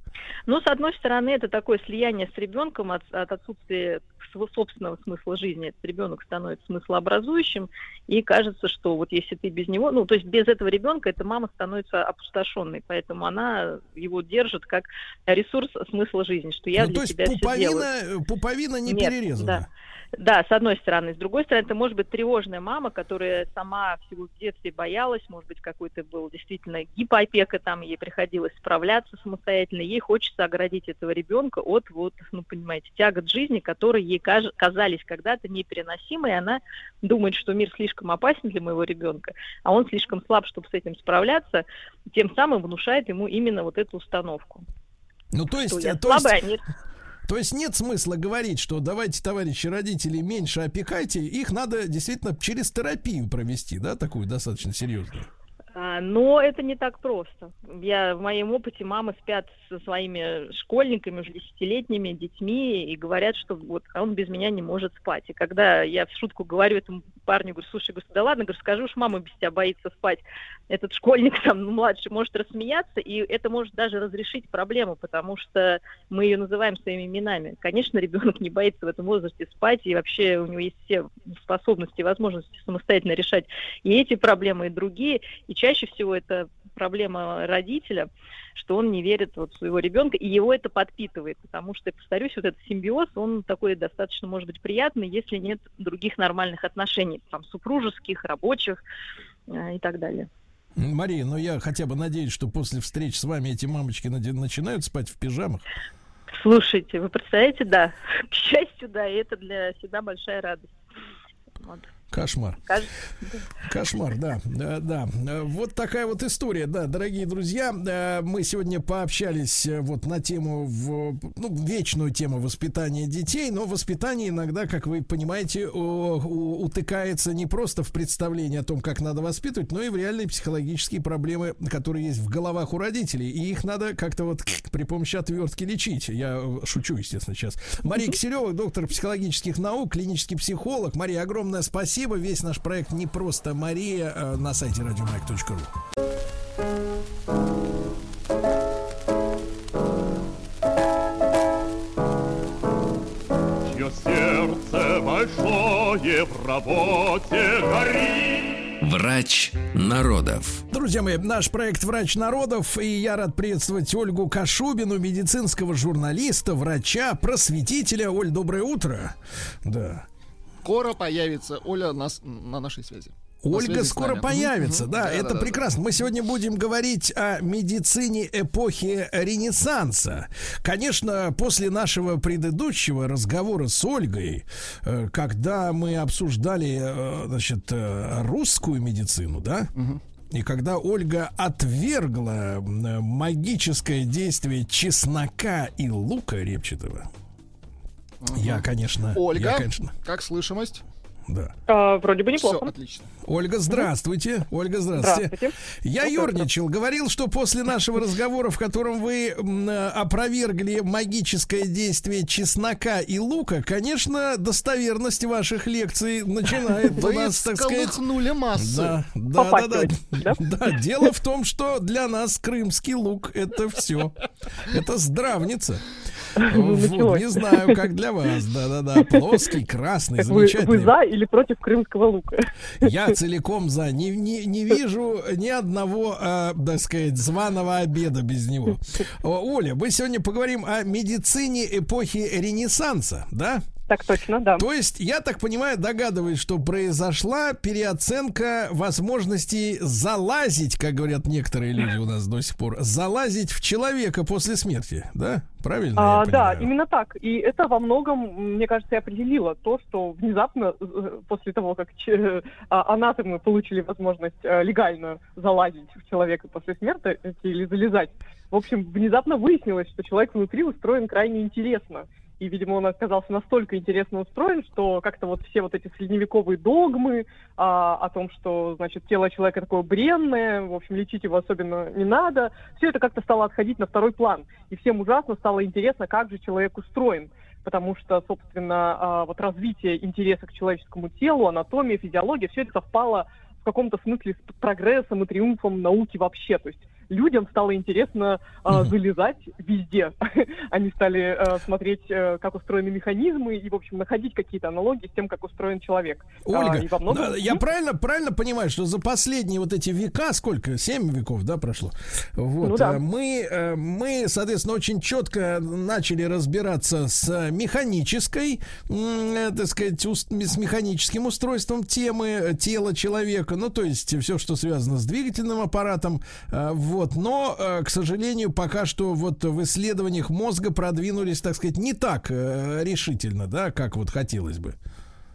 Ну, с одной стороны, это такое слияние с ребенком от, от отсутствия своего собственного смысла жизни. Этот ребенок становится смыслообразующим, и кажется, что вот если ты без него, ну, то есть без этого ребенка эта мама становится опустошенной, поэтому она его держит как ресурс смысла жизни, что я Ну, для то есть тебя пуповина, делаю. э, пуповина не Нет, перерезана. да. Да, с одной стороны. С другой стороны, это может быть тревожная мама, которая сама всего в детстве боялась, может быть, какой-то был действительно гипоопека, там ей приходилось справляться самостоятельно. Ей хочется оградить этого ребенка от, вот, ну, понимаете, тягот жизни, которые ей каж- казались когда-то непереносимы, и она думает, что мир слишком опасен для моего ребенка, а он слишком слаб, чтобы с этим справляться, тем самым внушает ему именно вот эту установку. Ну, то есть, я то есть, слабая, а нет. То есть нет смысла говорить, что давайте, товарищи родители, меньше опекайте. Их надо действительно через терапию провести, да, такую достаточно серьезную. А, Но это не так просто. Я в моем опыте мамы спят со своими школьниками, уже десятилетними детьми, и говорят, что вот он без меня не может спать. И когда я в шутку говорю этому парню, говорю, слушай, говорю, да ладно, говорю, скажи уж, мама без тебя боится спать. Этот школьник там ну, младший может рассмеяться, и это может даже разрешить проблему, потому что мы ее называем своими именами. Конечно, ребенок не боится в этом возрасте спать, и вообще у него есть все способности и возможности самостоятельно решать и эти проблемы, и другие. И чаще всего это проблема родителя, что он не верит вот в своего ребенка, и его это подпитывает, потому что, повторюсь, вот этот симбиоз, он такой достаточно, может быть, приятный, если нет других нормальных отношений, там, супружеских, рабочих э, и так далее. Мария, ну я хотя бы надеюсь, что после встреч с вами эти мамочки начинают спать в пижамах. Слушайте, вы представляете, да, к счастью, да, и это для себя большая радость. Вот. Кошмар. Кошмар, да, да, да. Э, Вот такая вот история, да, дорогие друзья. э, Мы сегодня пообщались э, вот на тему, в, ну, вечную тему воспитания детей, но воспитание иногда, как вы понимаете, утыкается не просто в представлении о том, как надо воспитывать, но и в реальные психологические проблемы, которые есть в головах у родителей, и их надо как-то вот при помощи отвертки лечить. Я э, шучу, естественно, сейчас. Мария Киселева, доктор психологических наук, клинический психолог. Мария, огромное спасибо. Весь наш проект не просто Мария э, на сайте радиомаяк.ру. Чье сердце большое в работе горит. Врач народов. Друзья мои, наш проект «Врач народов», и я рад приветствовать Ольгу Кашубину, медицинского журналиста, врача, просветителя. Оль, доброе утро. Да. Скоро появится Оля нас, на нашей связи. Ольга скоро появится, Мгм. да, это Да-да-да. прекрасно. Мы сегодня будем говорить о медицине эпохи Ренессанса. Конечно, после нашего предыдущего разговора с Ольгой, э, когда мы обсуждали, э, значит, э, русскую медицину, да, и когда Ольга отвергла магическое действие чеснока и лука репчатого, я, конечно, Ольга, я, конечно, как слышимость? да. А, вроде бы неплохо. Всё, отлично. Ольга, здравствуйте. Ольга, здравствуйте. Здравствуйте. Я ерничал, говорил, что после нашего разговора, в котором вы э, опровергли магическое действие чеснока и лука, конечно, достоверность ваших лекций начинает у Вы нас, так сказать... массы. Да, да, да, да, да. Дело в том, что для нас крымский лук это все. Это здравница. Вот, Началось. не знаю, как для вас. Да-да-да. Плоский, красный, Так вы, замечательный. вы за или против крымского лука? Я целиком за. Не, не, не вижу ни одного, э, так сказать, званого обеда без него. Оля, мы сегодня поговорим о медицине эпохи Ренессанса, да? Так точно, да. То есть, я так понимаю, догадываюсь, что произошла переоценка возможностей залазить, как говорят некоторые люди у нас до сих пор, залазить в человека после смерти, да? Правильно? А, да, именно так. И это во многом, мне кажется, и определило то, что внезапно, э, после того, как че- а, анатомы получили возможность э, легально залазить в человека после смерти э, или залезать, в общем, внезапно выяснилось, что человек внутри устроен крайне интересно. И, видимо, он оказался настолько интересно устроен, что как-то вот все вот эти средневековые догмы а, о том, что, значит, тело человека такое бренное, в общем, лечить его особенно не надо, все это как-то стало отходить на второй план. И всем ужасно стало интересно, как же человек устроен. Потому что, собственно, а, вот развитие интереса к человеческому телу, анатомия, физиология, все это совпало в каком-то смысле с прогрессом и триумфом науки вообще. То есть людям стало интересно а, залезать везде. Они стали а, смотреть, а, как устроены механизмы и, в общем, находить какие-то аналогии с тем, как устроен человек. Ольга, А, и во многом- да, я правильно, правильно понимаю, что за последние вот эти века, сколько, семь веков, да, прошло, вот, Ну да. э, мы, э, мы, соответственно, очень четко начали разбираться с механической, э, так сказать, с механическим устройством темы э, тела человека, ну, то есть все, что связано с двигательным аппаратом, э, вот, но, э, к сожалению, пока что вот в исследованиях мозга продвинулись, так сказать, не так э, решительно, да, как вот хотелось бы.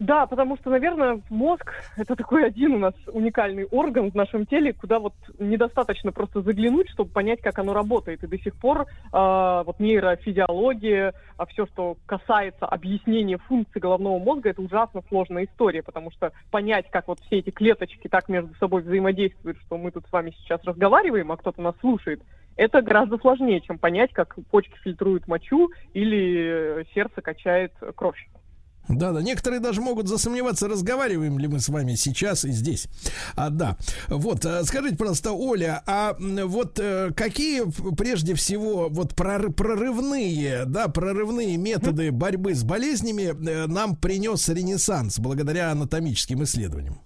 Да, потому что, наверное, мозг — это такой один у нас уникальный орган в нашем теле, куда вот недостаточно просто заглянуть, чтобы понять, как оно работает. И до сих пор э, вот нейрофизиология, а все, что касается объяснения функций головного мозга, это ужасно сложная история, потому что понять, как вот все эти клеточки так между собой взаимодействуют, что мы тут с вами сейчас разговариваем, а кто-то нас слушает, это гораздо сложнее, чем понять, как почки фильтруют мочу или сердце качает кровь. Да, да, некоторые даже могут засомневаться, разговариваем ли мы с вами сейчас и здесь. А, да. Вот, а, скажите, пожалуйста, Оля, а вот э, какие прежде всего вот проры- прорывные, да, прорывные методы борьбы с болезнями э, нам принес Ренессанс благодаря анатомическим исследованиям?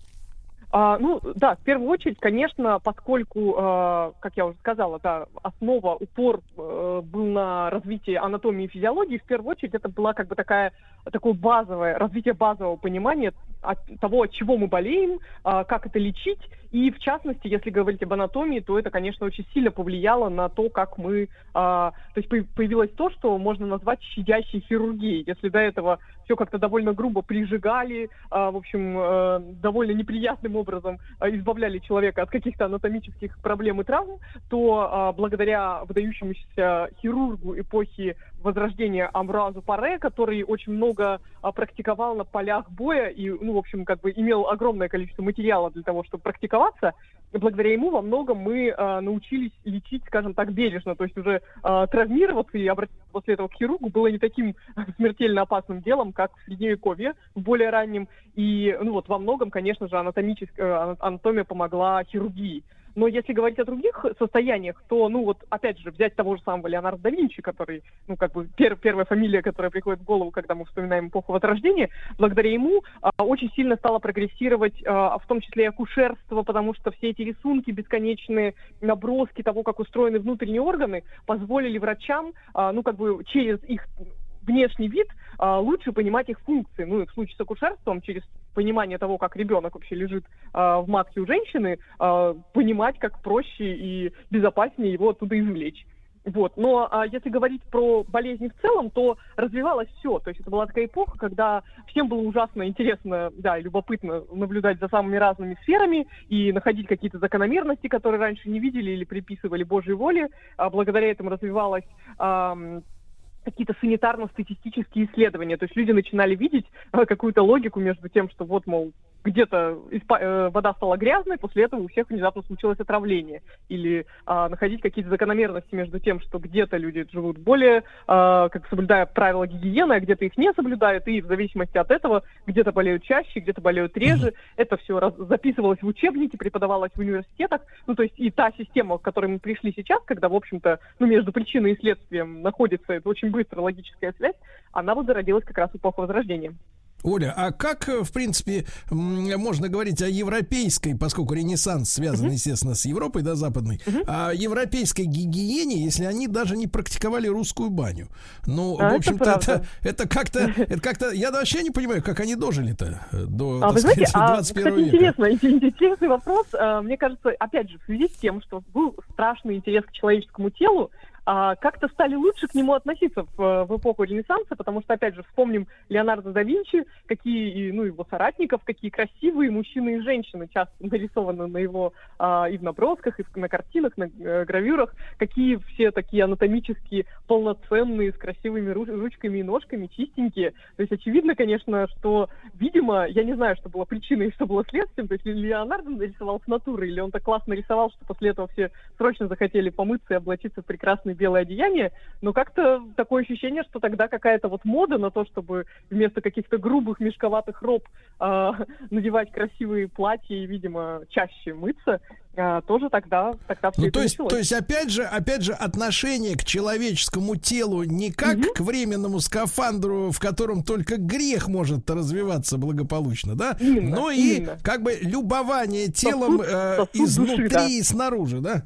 А, ну, да, в первую очередь, конечно, поскольку, э, как я уже сказала, да, основа, упор э, был на развитии анатомии и физиологии, в первую очередь это была как бы такая, такое базовое, развитие базового понимания от того, от чего мы болеем, а, как это лечить, и в частности, если говорить об анатомии, то это, конечно, очень сильно повлияло на то, как мы, а, то есть появилось то, что можно назвать щадящей хирургией. Если до этого все как-то довольно грубо прижигали, а, в общем, э, довольно неприятным образом а, избавляли человека от каких-то анатомических проблем и травм, то а, благодаря выдающемуся хирургу эпохи Возрождения Амразу Паре, который очень много а, практиковал на полях боя и, ну, в общем, как бы имел огромное количество материала для того, чтобы практиковаться, благодаря ему во многом мы а, научились лечить, скажем так, бережно. То есть уже а, травмироваться и обратиться после этого к хирургу было не таким смертельно опасным делом, как в Средневековье, в более раннем. И, ну вот, во многом, конечно же, анатомическая анатомия помогла хирургии. Но если говорить о других состояниях, то, ну вот, опять же, взять того же самого Леонардо да Винчи, который, ну, как бы пер- первая фамилия, которая приходит в голову, когда мы вспоминаем эпоху Возрождения, благодаря ему а, очень сильно стало прогрессировать, а, в том числе и акушерство, потому что все эти рисунки, бесконечные наброски того, как устроены внутренние органы, позволили врачам, а, ну, как бы через их внешний вид а, лучше понимать их функции. Ну и в случае с акушерством, через понимание того, как ребенок вообще лежит а, в матке у женщины, а, понимать, как проще и безопаснее его оттуда извлечь. Вот. Но а, если говорить про болезни в целом, то развивалось все. То есть это была такая эпоха, когда всем было ужасно интересно, да, и любопытно наблюдать за самыми разными сферами и находить какие-то закономерности, которые раньше не видели или приписывали Божьей воле. А благодаря этому развивалась ам, какие-то санитарно-статистические исследования. То есть люди начинали видеть э, какую-то логику между тем, что вот, мол, где-то испа- э, вода стала грязной, после этого у всех внезапно случилось отравление. Или а, находить какие-то закономерности между тем, что где-то люди живут более, а, как соблюдая правила гигиены, а где-то их не соблюдают, и в зависимости от этого где-то болеют чаще, где-то болеют реже. Это все раз- записывалось в учебники, преподавалось в университетах. Ну, то есть и та система, к которой мы пришли сейчас, когда, в общем-то, ну, между причиной и следствием находится эта очень быстрая логическая связь, она вот зародилась как раз в эпоху Возрождения. Оля, а как, э, в принципе, можно говорить о европейской, поскольку Ренессанс связан, естественно, с Европой, да, западной, о европейской гигиене, если они даже не практиковали русскую баню? Ну, А, в общем-то, это, это как-то, это как-то, я вообще не понимаю, как они дожили-то э, до, А вы знаете, сказать, а, 21 кстати, века. интересно, интересный вопрос. А, Мне кажется, опять же, в связи с тем, что был страшный интерес к человеческому телу, а, как-то стали лучше к нему относиться в, в эпоху Ренессанса, потому что, опять же, вспомним Леонардо да Винчи, какие, ну, его соратников, какие красивые мужчины и женщины часто нарисованы на его а, и в набросках, и в- на картинах, на э, гравюрах, какие все такие анатомические, полноценные, с красивыми ру- ручками и ножками, чистенькие. То есть очевидно, конечно, что, видимо, я не знаю, что было причиной и что было следствием, то есть Леонардо нарисовал с натуры, или он так классно рисовал, что после этого все срочно захотели помыться и облачиться в прекрасные черное белое одеяние, но как-то такое ощущение, что тогда какая-то вот мода на то, чтобы вместо каких-то грубых мешковатых роб э, надевать красивые платья и, видимо, чаще мыться, э, тоже тогда, тогда все Ну, то есть, началось. то есть, опять же, опять же, отношение к человеческому телу не как к временному скафандру, в котором только грех может развиваться благополучно, да? Именно, Но и именно. как бы любование телом Сосуд- э, сосуд изнутри души, да. и снаружи, да?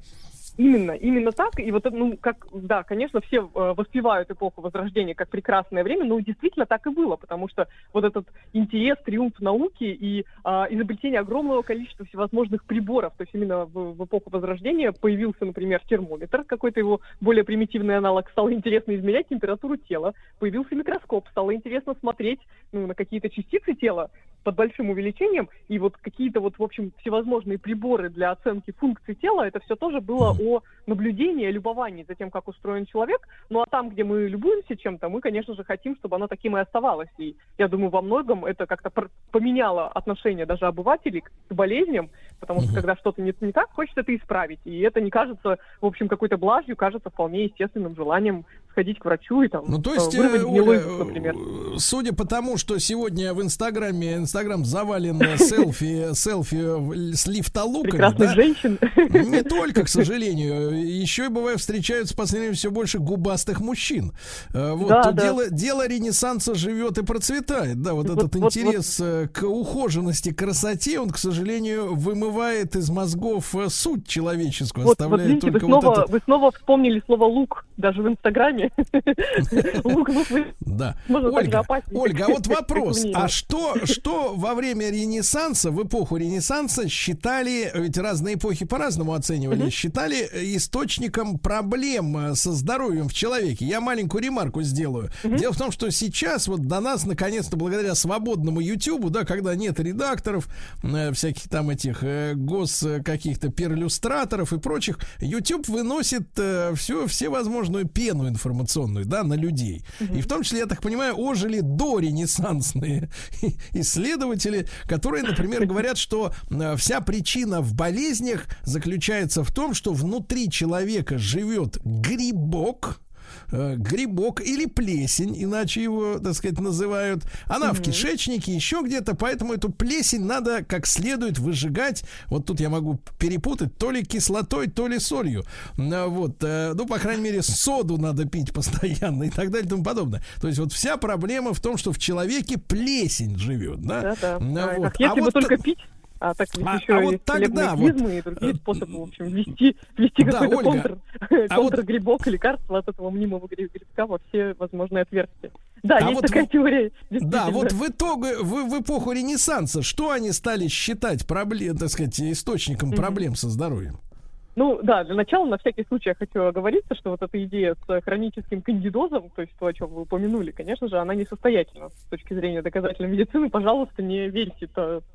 Именно, именно так. И вот, ну, как, да, конечно, все э, воспевают эпоху Возрождения как прекрасное время, но действительно так и было, потому что вот этот интерес, триумф науки и а, изобретение огромного количества всевозможных приборов, то есть именно в, в эпоху Возрождения появился, например, термометр, какой-то его более примитивный аналог, стало интересно измерять температуру тела, появился микроскоп, стало интересно смотреть ну, на какие-то частицы тела, под большим увеличением, и вот какие-то вот, в общем, всевозможные приборы для оценки функций тела, это все тоже было о наблюдении, о любовании за тем, как устроен человек. Ну а там, где мы любуемся чем-то, мы, конечно же, хотим, чтобы оно таким и оставалось. И я думаю, во многом это как-то поменяло отношение даже обывателей к к болезням, потому что когда что-то не, не так, хочется это исправить. И это не кажется, в общем, какой-то блажью, кажется вполне естественным желанием сходить к врачу и там Ну, то э, есть, э, вырвать Оля, гнилой например. э, судя по тому, что сегодня в Инстаграме, Инстаграм завален селфи, селфи с лифтолуками, Прекрасных да? женщин. Не только, к сожалению, еще и бывает встречаются в последнее время все больше губастых мужчин. Вот, Да, да. Дело, дело Ренессанса живет и процветает, да, вот, Вот- этот вот- интерес э, к ухоженности, красоте, он, к сожалению, вымывает из мозгов суть человеческую, Вот, вот оставляет видите, вы только вот снова, это. вы снова вспомнили слово лук, даже в Инстаграме. Лук, Да. Ольга, Ольга, вот вопрос. А что, что во время Ренессанса, в эпоху Ренессанса считали, ведь разные эпохи по-разному оценивали, считали э, источником проблем э, со здоровьем в человеке? Я маленькую ремарку сделаю. Дело в том, что сейчас вот до нас, наконец-то, благодаря свободному Ютубу, да, когда нет редакторов, э, всяких там этих гос каких-то перлюстраторов и прочих, YouTube выносит всю всевозможную пену информационную, да, на людей. И в том числе, я так понимаю, ожили до ренессансные исследователи, которые, например, говорят, что э, вся причина в болезнях заключается в том, что внутри человека живет грибок, э, грибок или плесень, иначе его, так сказать, называют. Она в кишечнике, еще где-то, поэтому эту плесень надо как следует выжигать. Вот тут я могу перепутать то ли кислотой, то ли солью. А, Вот, э, ну, по крайней мере, соду надо пить постоянно и так далее и тому подобное. То есть вот вся проблема в том, что в человеке плесень живет, да? Да-да. А, А, вот. Как если А бы вот только пить, а так ведь А- еще а вот и тогда вот, и другие способы, в общем, ввести, ввести Да, какой-то Ольга, контр, а вот- контргрибок, лекарство от этого мнимого гри- грибка во все возможные отверстия. Да, А есть вот такая в- теория. Да, вот в итоге, в, в эпоху Ренессанса, что они стали считать проблем, так сказать, источником проблем со здоровьем? Ну да, для начала на всякий случай я хочу оговориться, что вот эта идея с хроническим кандидозом, то есть то, о чем вы упомянули, конечно же, она несостоятельна с точки зрения доказательной медицины. Пожалуйста, не верьте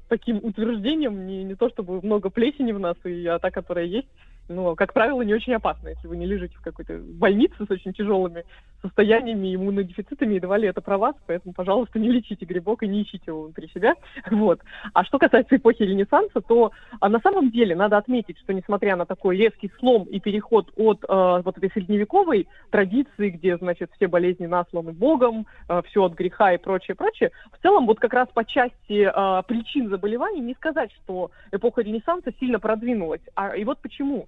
таким утверждениям, не, не то чтобы много плесени в нас, и а та, которая есть, ну, как правило, не очень опасна, если вы не лежите в какой-то больнице с очень тяжелыми состояниями, иммунодефицитами, и давали это про вас, поэтому, пожалуйста, не лечите грибок и не ищите его внутри себя. Вот. А что касается эпохи Ренессанса, то а на самом деле надо отметить, что несмотря на такой резкий слом и переход от э, вот этой средневековой традиции, где, значит, все болезни насланы Богом, все от греха и прочее, прочее, в целом вот как раз по части э, причин заболеваний не сказать, что эпоха Ренессанса сильно продвинулась. А, и вот почему.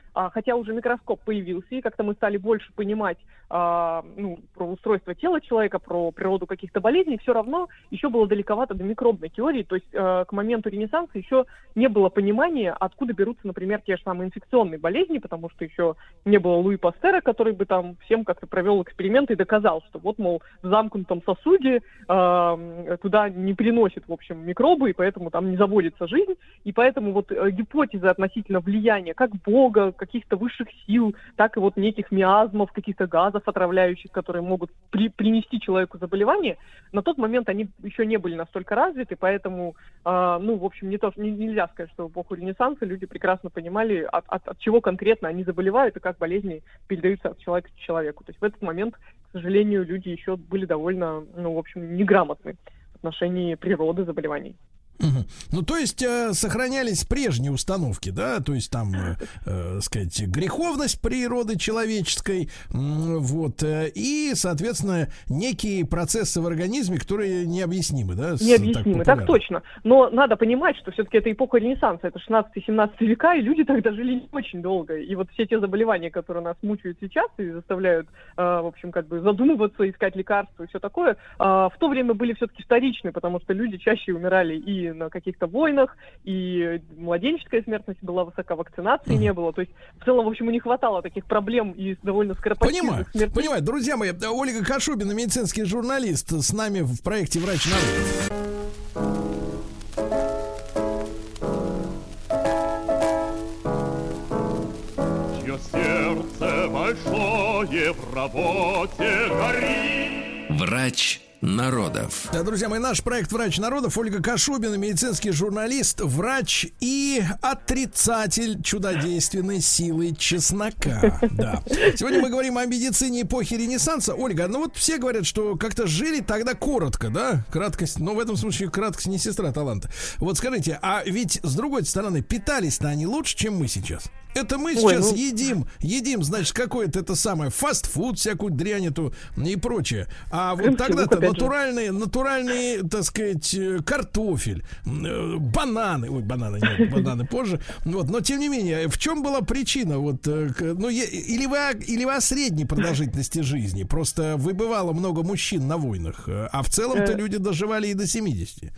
А, хотя уже микроскоп появился, и как-то мы стали больше понимать а, ну, про устройство тела человека, про природу каких-то болезней, все равно еще было далековато до микробной теории. То есть э, к моменту Ренессанса еще не было понимания, откуда берутся, например, те же самые инфекционные болезни, потому что еще не было Луи Пастера, который бы там всем как-то провел эксперименты и доказал, что вот, мол, в замкнутом сосуде э, туда не приносит, в общем, микробы, и поэтому там не заводится жизнь. И поэтому вот э, гипотезы относительно влияния как Бога, каких-то высших сил, так и вот неких миазмов, каких-то газов отравляющих, которые могут при- принести человеку заболевание, на тот момент они еще не были настолько развиты, поэтому, э, ну, в общем, не то, не- нельзя сказать, что в эпоху Ренессанса люди прекрасно понимали, от, от- от чего конкретно они заболевают и как болезни передаются от человека к человеку. То есть в этот момент, к сожалению, люди еще были довольно, ну, в общем, неграмотны в отношении природы заболеваний. Ну, то есть э, сохранялись прежние установки, да, то есть там, э, э, сказать, греховность природы человеческой, м, вот, э, и, соответственно, некие процессы в организме, которые необъяснимы, да? с- Необъяснимо, так, популярно. точно. Но надо понимать, что все-таки это эпоха Ренессанса, это 16-17 века, и люди тогда жили не очень долго. И вот все те заболевания, которые нас мучают сейчас и заставляют, э, в общем, как бы задумываться, искать лекарства и все такое, э, в то время были все-таки вторичны, потому что люди чаще умирали и на каких-то войнах, и младенческая смертность была высока, вакцинации не было. То есть, в целом, в общем, не хватало таких проблем и довольно скоропостижных Понимаю, смертей. понимаю. Друзья мои, э, Ольга Кашубина, медицинский журналист, с нами в проекте «Врач народов». Чье сердце большое в работе горит. Врач народов. Да, друзья мои, наш проект «Врач народов» Ольга Кашубина, медицинский журналист, врач и отрицатель чудодейственной силы чеснока. Да. Сегодня мы говорим о медицине эпохи Ренессанса. Ольга, ну вот все говорят, что как-то жили тогда коротко, да? Краткость, но в этом случае краткость не сестра таланта. Вот скажите, а ведь с другой стороны, питались-то они лучше, чем мы сейчас? Это мы Ой, сейчас ну- едим, едим, значит, какое-то это самое фастфуд, всякую дрянь эту и прочее. А вот тогда-то натуральный, натуральный, так сказать, э, картофель, э, бананы, ой, бананы нет, бананы позже. Вот, но тем не менее, в чем была причина? Вот, э, ну, или вы, о- или вы о средней продолжительности жизни? Просто выбывало много мужчин на войнах, а в целом-то люди доживали и до 70.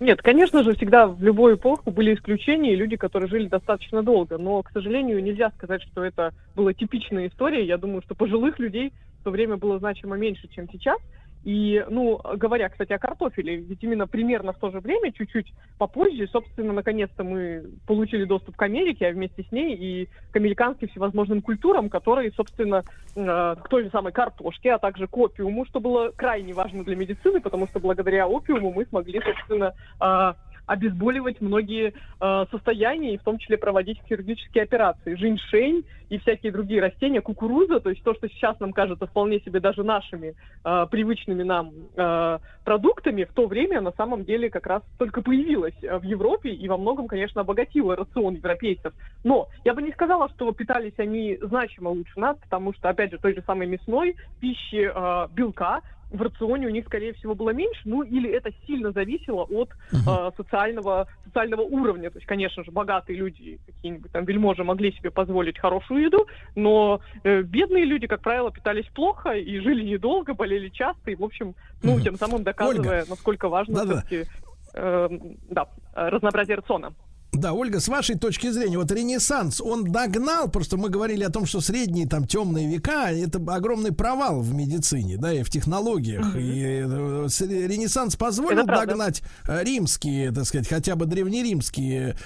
Нет, конечно же, всегда в любую эпоху были исключения и люди, которые жили достаточно долго. Но, к сожалению, нельзя сказать, что это была типичная история. Я думаю, что пожилых людей в то время было значимо меньше, чем сейчас. И, ну, говоря, кстати, о картофеле, ведь именно примерно в то же время, чуть-чуть попозже, собственно, наконец-то мы получили доступ к Америке, а вместе с ней и к американским всевозможным культурам, которые, собственно, э, к той же самой картошке, а также к опиуму, что было крайне важно для медицины, потому что благодаря опиуму мы смогли, собственно, э, обезболивать многие э, состояния, и в том числе проводить хирургические операции. Женьшень и всякие другие растения, кукуруза, то есть то, что сейчас нам кажется вполне себе даже нашими э, привычными нам э, продуктами, в то время на самом деле как раз только появилась э, в Европе и во многом, конечно, обогатила рацион европейцев. Но я бы не сказала, что питались они значимо лучше нас, потому что, опять же, той же самой мясной пищи, э, белка, в рационе у них, скорее всего, было меньше, ну или это сильно зависело от э, социального, социального уровня. То есть, конечно же, богатые люди, какие-нибудь там вельможи могли себе позволить хорошую еду, но э, бедные люди, как правило, питались плохо и жили недолго, болели часто, и, в общем, ну, тем самым доказывая, насколько важно Да-да. все-таки э, да, разнообразие рациона. Да, Ольга, с вашей точки зрения, вот Ренессанс, он догнал, просто мы говорили о том, что средние там темные века, это огромный провал в медицине, да, и в технологиях. И э, с- Ренессанс позволил догнать э, римские, так сказать, хотя бы древнеримские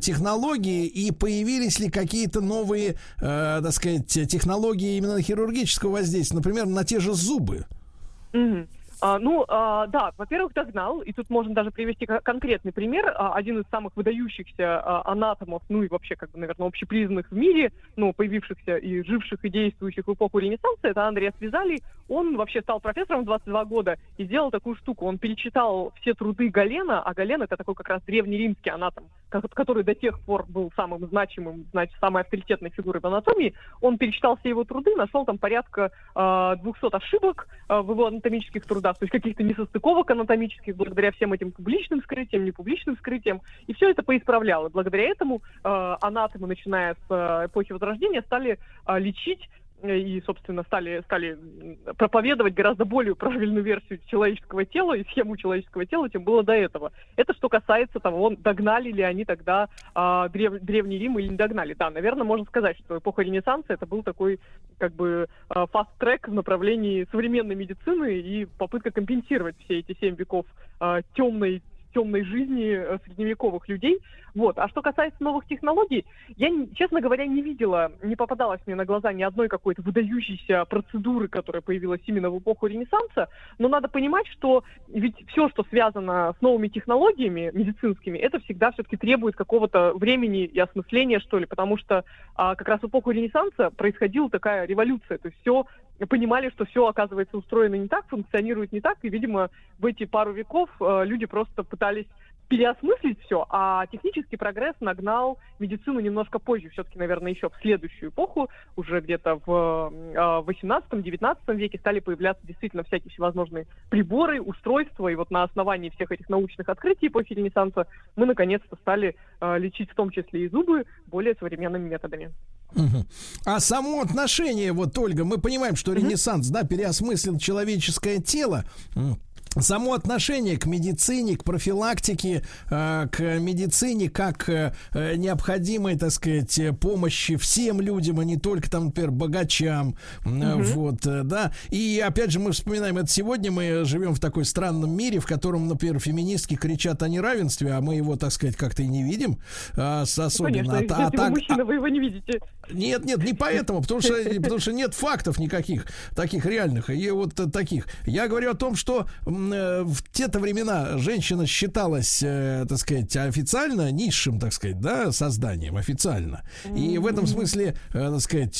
технологии, и появились ли какие-то новые, э, так сказать, технологии именно хирургического воздействия, например, на те же зубы. Мгм. А, ну, а, да, во-первых, догнал, и тут можно даже привести ко- конкретный пример. А, один из самых выдающихся а, анатомов, ну и вообще, как бы, наверное, общепризнанных в мире, ну, появившихся и живших и действующих в эпоху Ренессанса, это Андреас Визалий. Он вообще стал профессором в 22 года и сделал такую штуку. Он перечитал все труды Галена, а Гален это такой как раз древнеримский анатом, ко- который до тех пор был самым значимым, значит, самой авторитетной фигурой в анатомии. Он перечитал все его труды, нашел там порядка а, 200 ошибок а, в его анатомических трудах, то есть каких-то несостыковок анатомических, благодаря всем этим публичным вскрытиям, непубличным вскрытиям, и все это поисправлял. И благодаря этому а, анатомы, начиная с а, эпохи Возрождения, стали а, лечить э, и, собственно, стали, стали проповедовать гораздо более правильную версию человеческого тела и схему человеческого тела, чем было до этого. Это что касается того, догнали ли они тогда а, древ- Древний Рим или не догнали. Да, наверное, можно сказать, что эпоха Ренессанса это был такой как бы а, фаст-трек в направлении современной медицины и попытка компенсировать все эти семь веков а, темной темной жизни э, средневековых людей. Вот. А что касается новых технологий, я, честно говоря, не видела, не попадалась мне на глаза ни одной какой-то выдающейся процедуры, которая появилась именно в эпоху Ренессанса. Но надо понимать, что ведь все, что связано с новыми технологиями медицинскими, это всегда все-таки требует какого-то времени и осмысления, что ли, потому что а, как раз в эпоху Ренессанса происходила такая революция, то есть все понимали, что все оказывается устроено не так, функционирует не так, и, видимо, в эти пару веков э, люди просто пытались переосмыслить все, а технический прогресс нагнал медицину немножко позже, все-таки, наверное, еще в следующую эпоху, уже где-то в 18-19 веке стали появляться действительно всякие всевозможные приборы, устройства, и вот на основании всех этих научных открытий эпохи Ренессанса мы наконец-то стали э, лечить в том числе и зубы более современными методами. Угу. А само отношение, вот, Ольга, мы понимаем, что Ренессанс, да, переосмыслил человеческое тело, само отношение к медицине, к профилактике, э, к медицине как э, необходимой, так сказать, помощи всем людям, а не только там, например, богачам, угу. вот, да. И опять же мы вспоминаем это сегодня, мы живем в такой странном мире, в котором, например, феминистки кричат о неравенстве, а мы его, так сказать, как-то и не видим, особенно. Конечно, а, а так, мужчина, вы его не видите. Нет, нет, не поэтому, потому что, потому что нет фактов никаких таких реальных и вот таких. Я говорю о том, что Э, в те-то времена женщина считалась, э, так сказать, официально низшим, так сказать, да, созданием, официально. И в этом смысле, э, так сказать,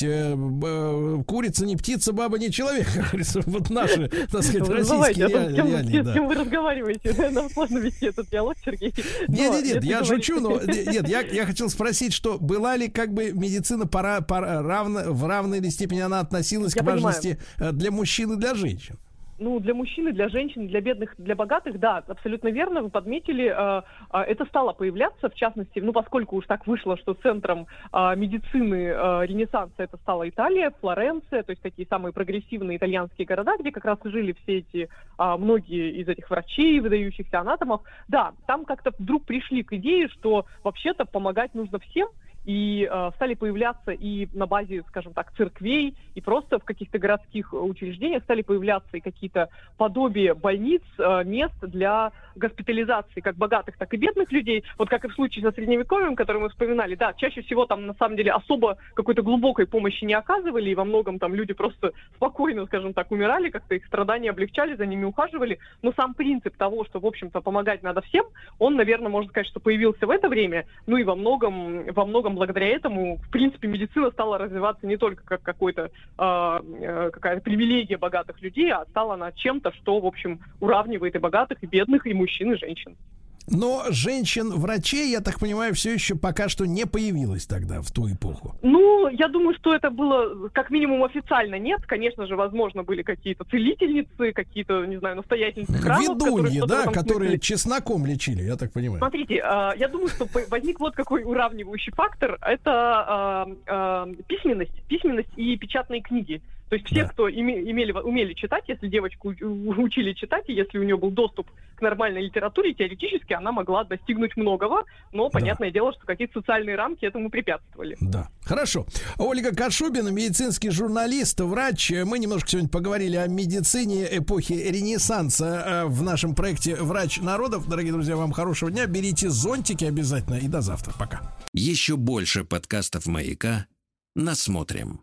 курица не птица, баба не человек, как говорится, вот наши, так сказать, российские реалии. С кем вы разговариваете? Нам сложно вести этот диалог, Сергей. Нет, нет, нет, я шучу, но нет, я, я хотел спросить, что была ли как бы медицина пора, пора равно, в равной степени она относилась я к важности понимаю. для мужчин и для женщин? Ну, для мужчин, для женщин, для бедных, для богатых, да, абсолютно верно, вы подметили, э, э, это стало появляться, в частности, ну, поскольку уж так вышло, что центром э, медицины э, Ренессанса это стала Италия, Флоренция, то есть такие самые прогрессивные итальянские города, где как раз и жили все эти, э, многие из этих врачей, выдающихся анатомов, да, там как-то вдруг пришли к идее, что вообще-то помогать нужно всем, и э, стали появляться и на базе, скажем так, церквей, и просто в каких-то городских учреждениях стали появляться и какие-то подобия больниц, э, мест для госпитализации как богатых, так и бедных людей. Вот как и в случае со средневековьем, который мы вспоминали, да, чаще всего там на самом деле особо какой-то глубокой помощи не оказывали, и во многом там люди просто спокойно, скажем так, умирали, как-то их страдания облегчали, за ними ухаживали. Но сам принцип того, что, в общем-то, помогать надо всем, он, наверное, можно сказать, что появился в это время, ну и во многом, во многом благодаря этому, в принципе, медицина стала развиваться не только как какой-то, э, какая-то привилегия богатых людей, а стала она чем-то, что, в общем, уравнивает и богатых, и бедных, и мужчин, и женщин. Но женщин-врачей, я так понимаю, все еще пока что не появилось тогда, в ту эпоху. Ну, я думаю, что это было как минимум официально нет. Конечно же, возможно, были какие-то целительницы, какие-то, не знаю, настоятельницы храмов. Ведуньи, которые, да, которые смысле... чесноком лечили, я так понимаю. Смотрите, э, я думаю, что возник вот какой уравнивающий фактор. Это э, э, письменность, письменность и печатные книги. То есть все, да. кто имели, умели читать, если девочку учили читать, и если у нее был доступ к нормальной литературе, теоретически она могла достигнуть многого, но понятное да. дело, что какие-то социальные рамки этому препятствовали. Да, хорошо. Ольга Кашубина, медицинский журналист, врач. Мы немножко сегодня поговорили о медицине эпохи Ренессанса э, в нашем проекте «Врач народов». Дорогие друзья, вам хорошего дня. Берите зонтики обязательно и до завтра. Пока. Еще больше подкастов «Маяка» насмотрим.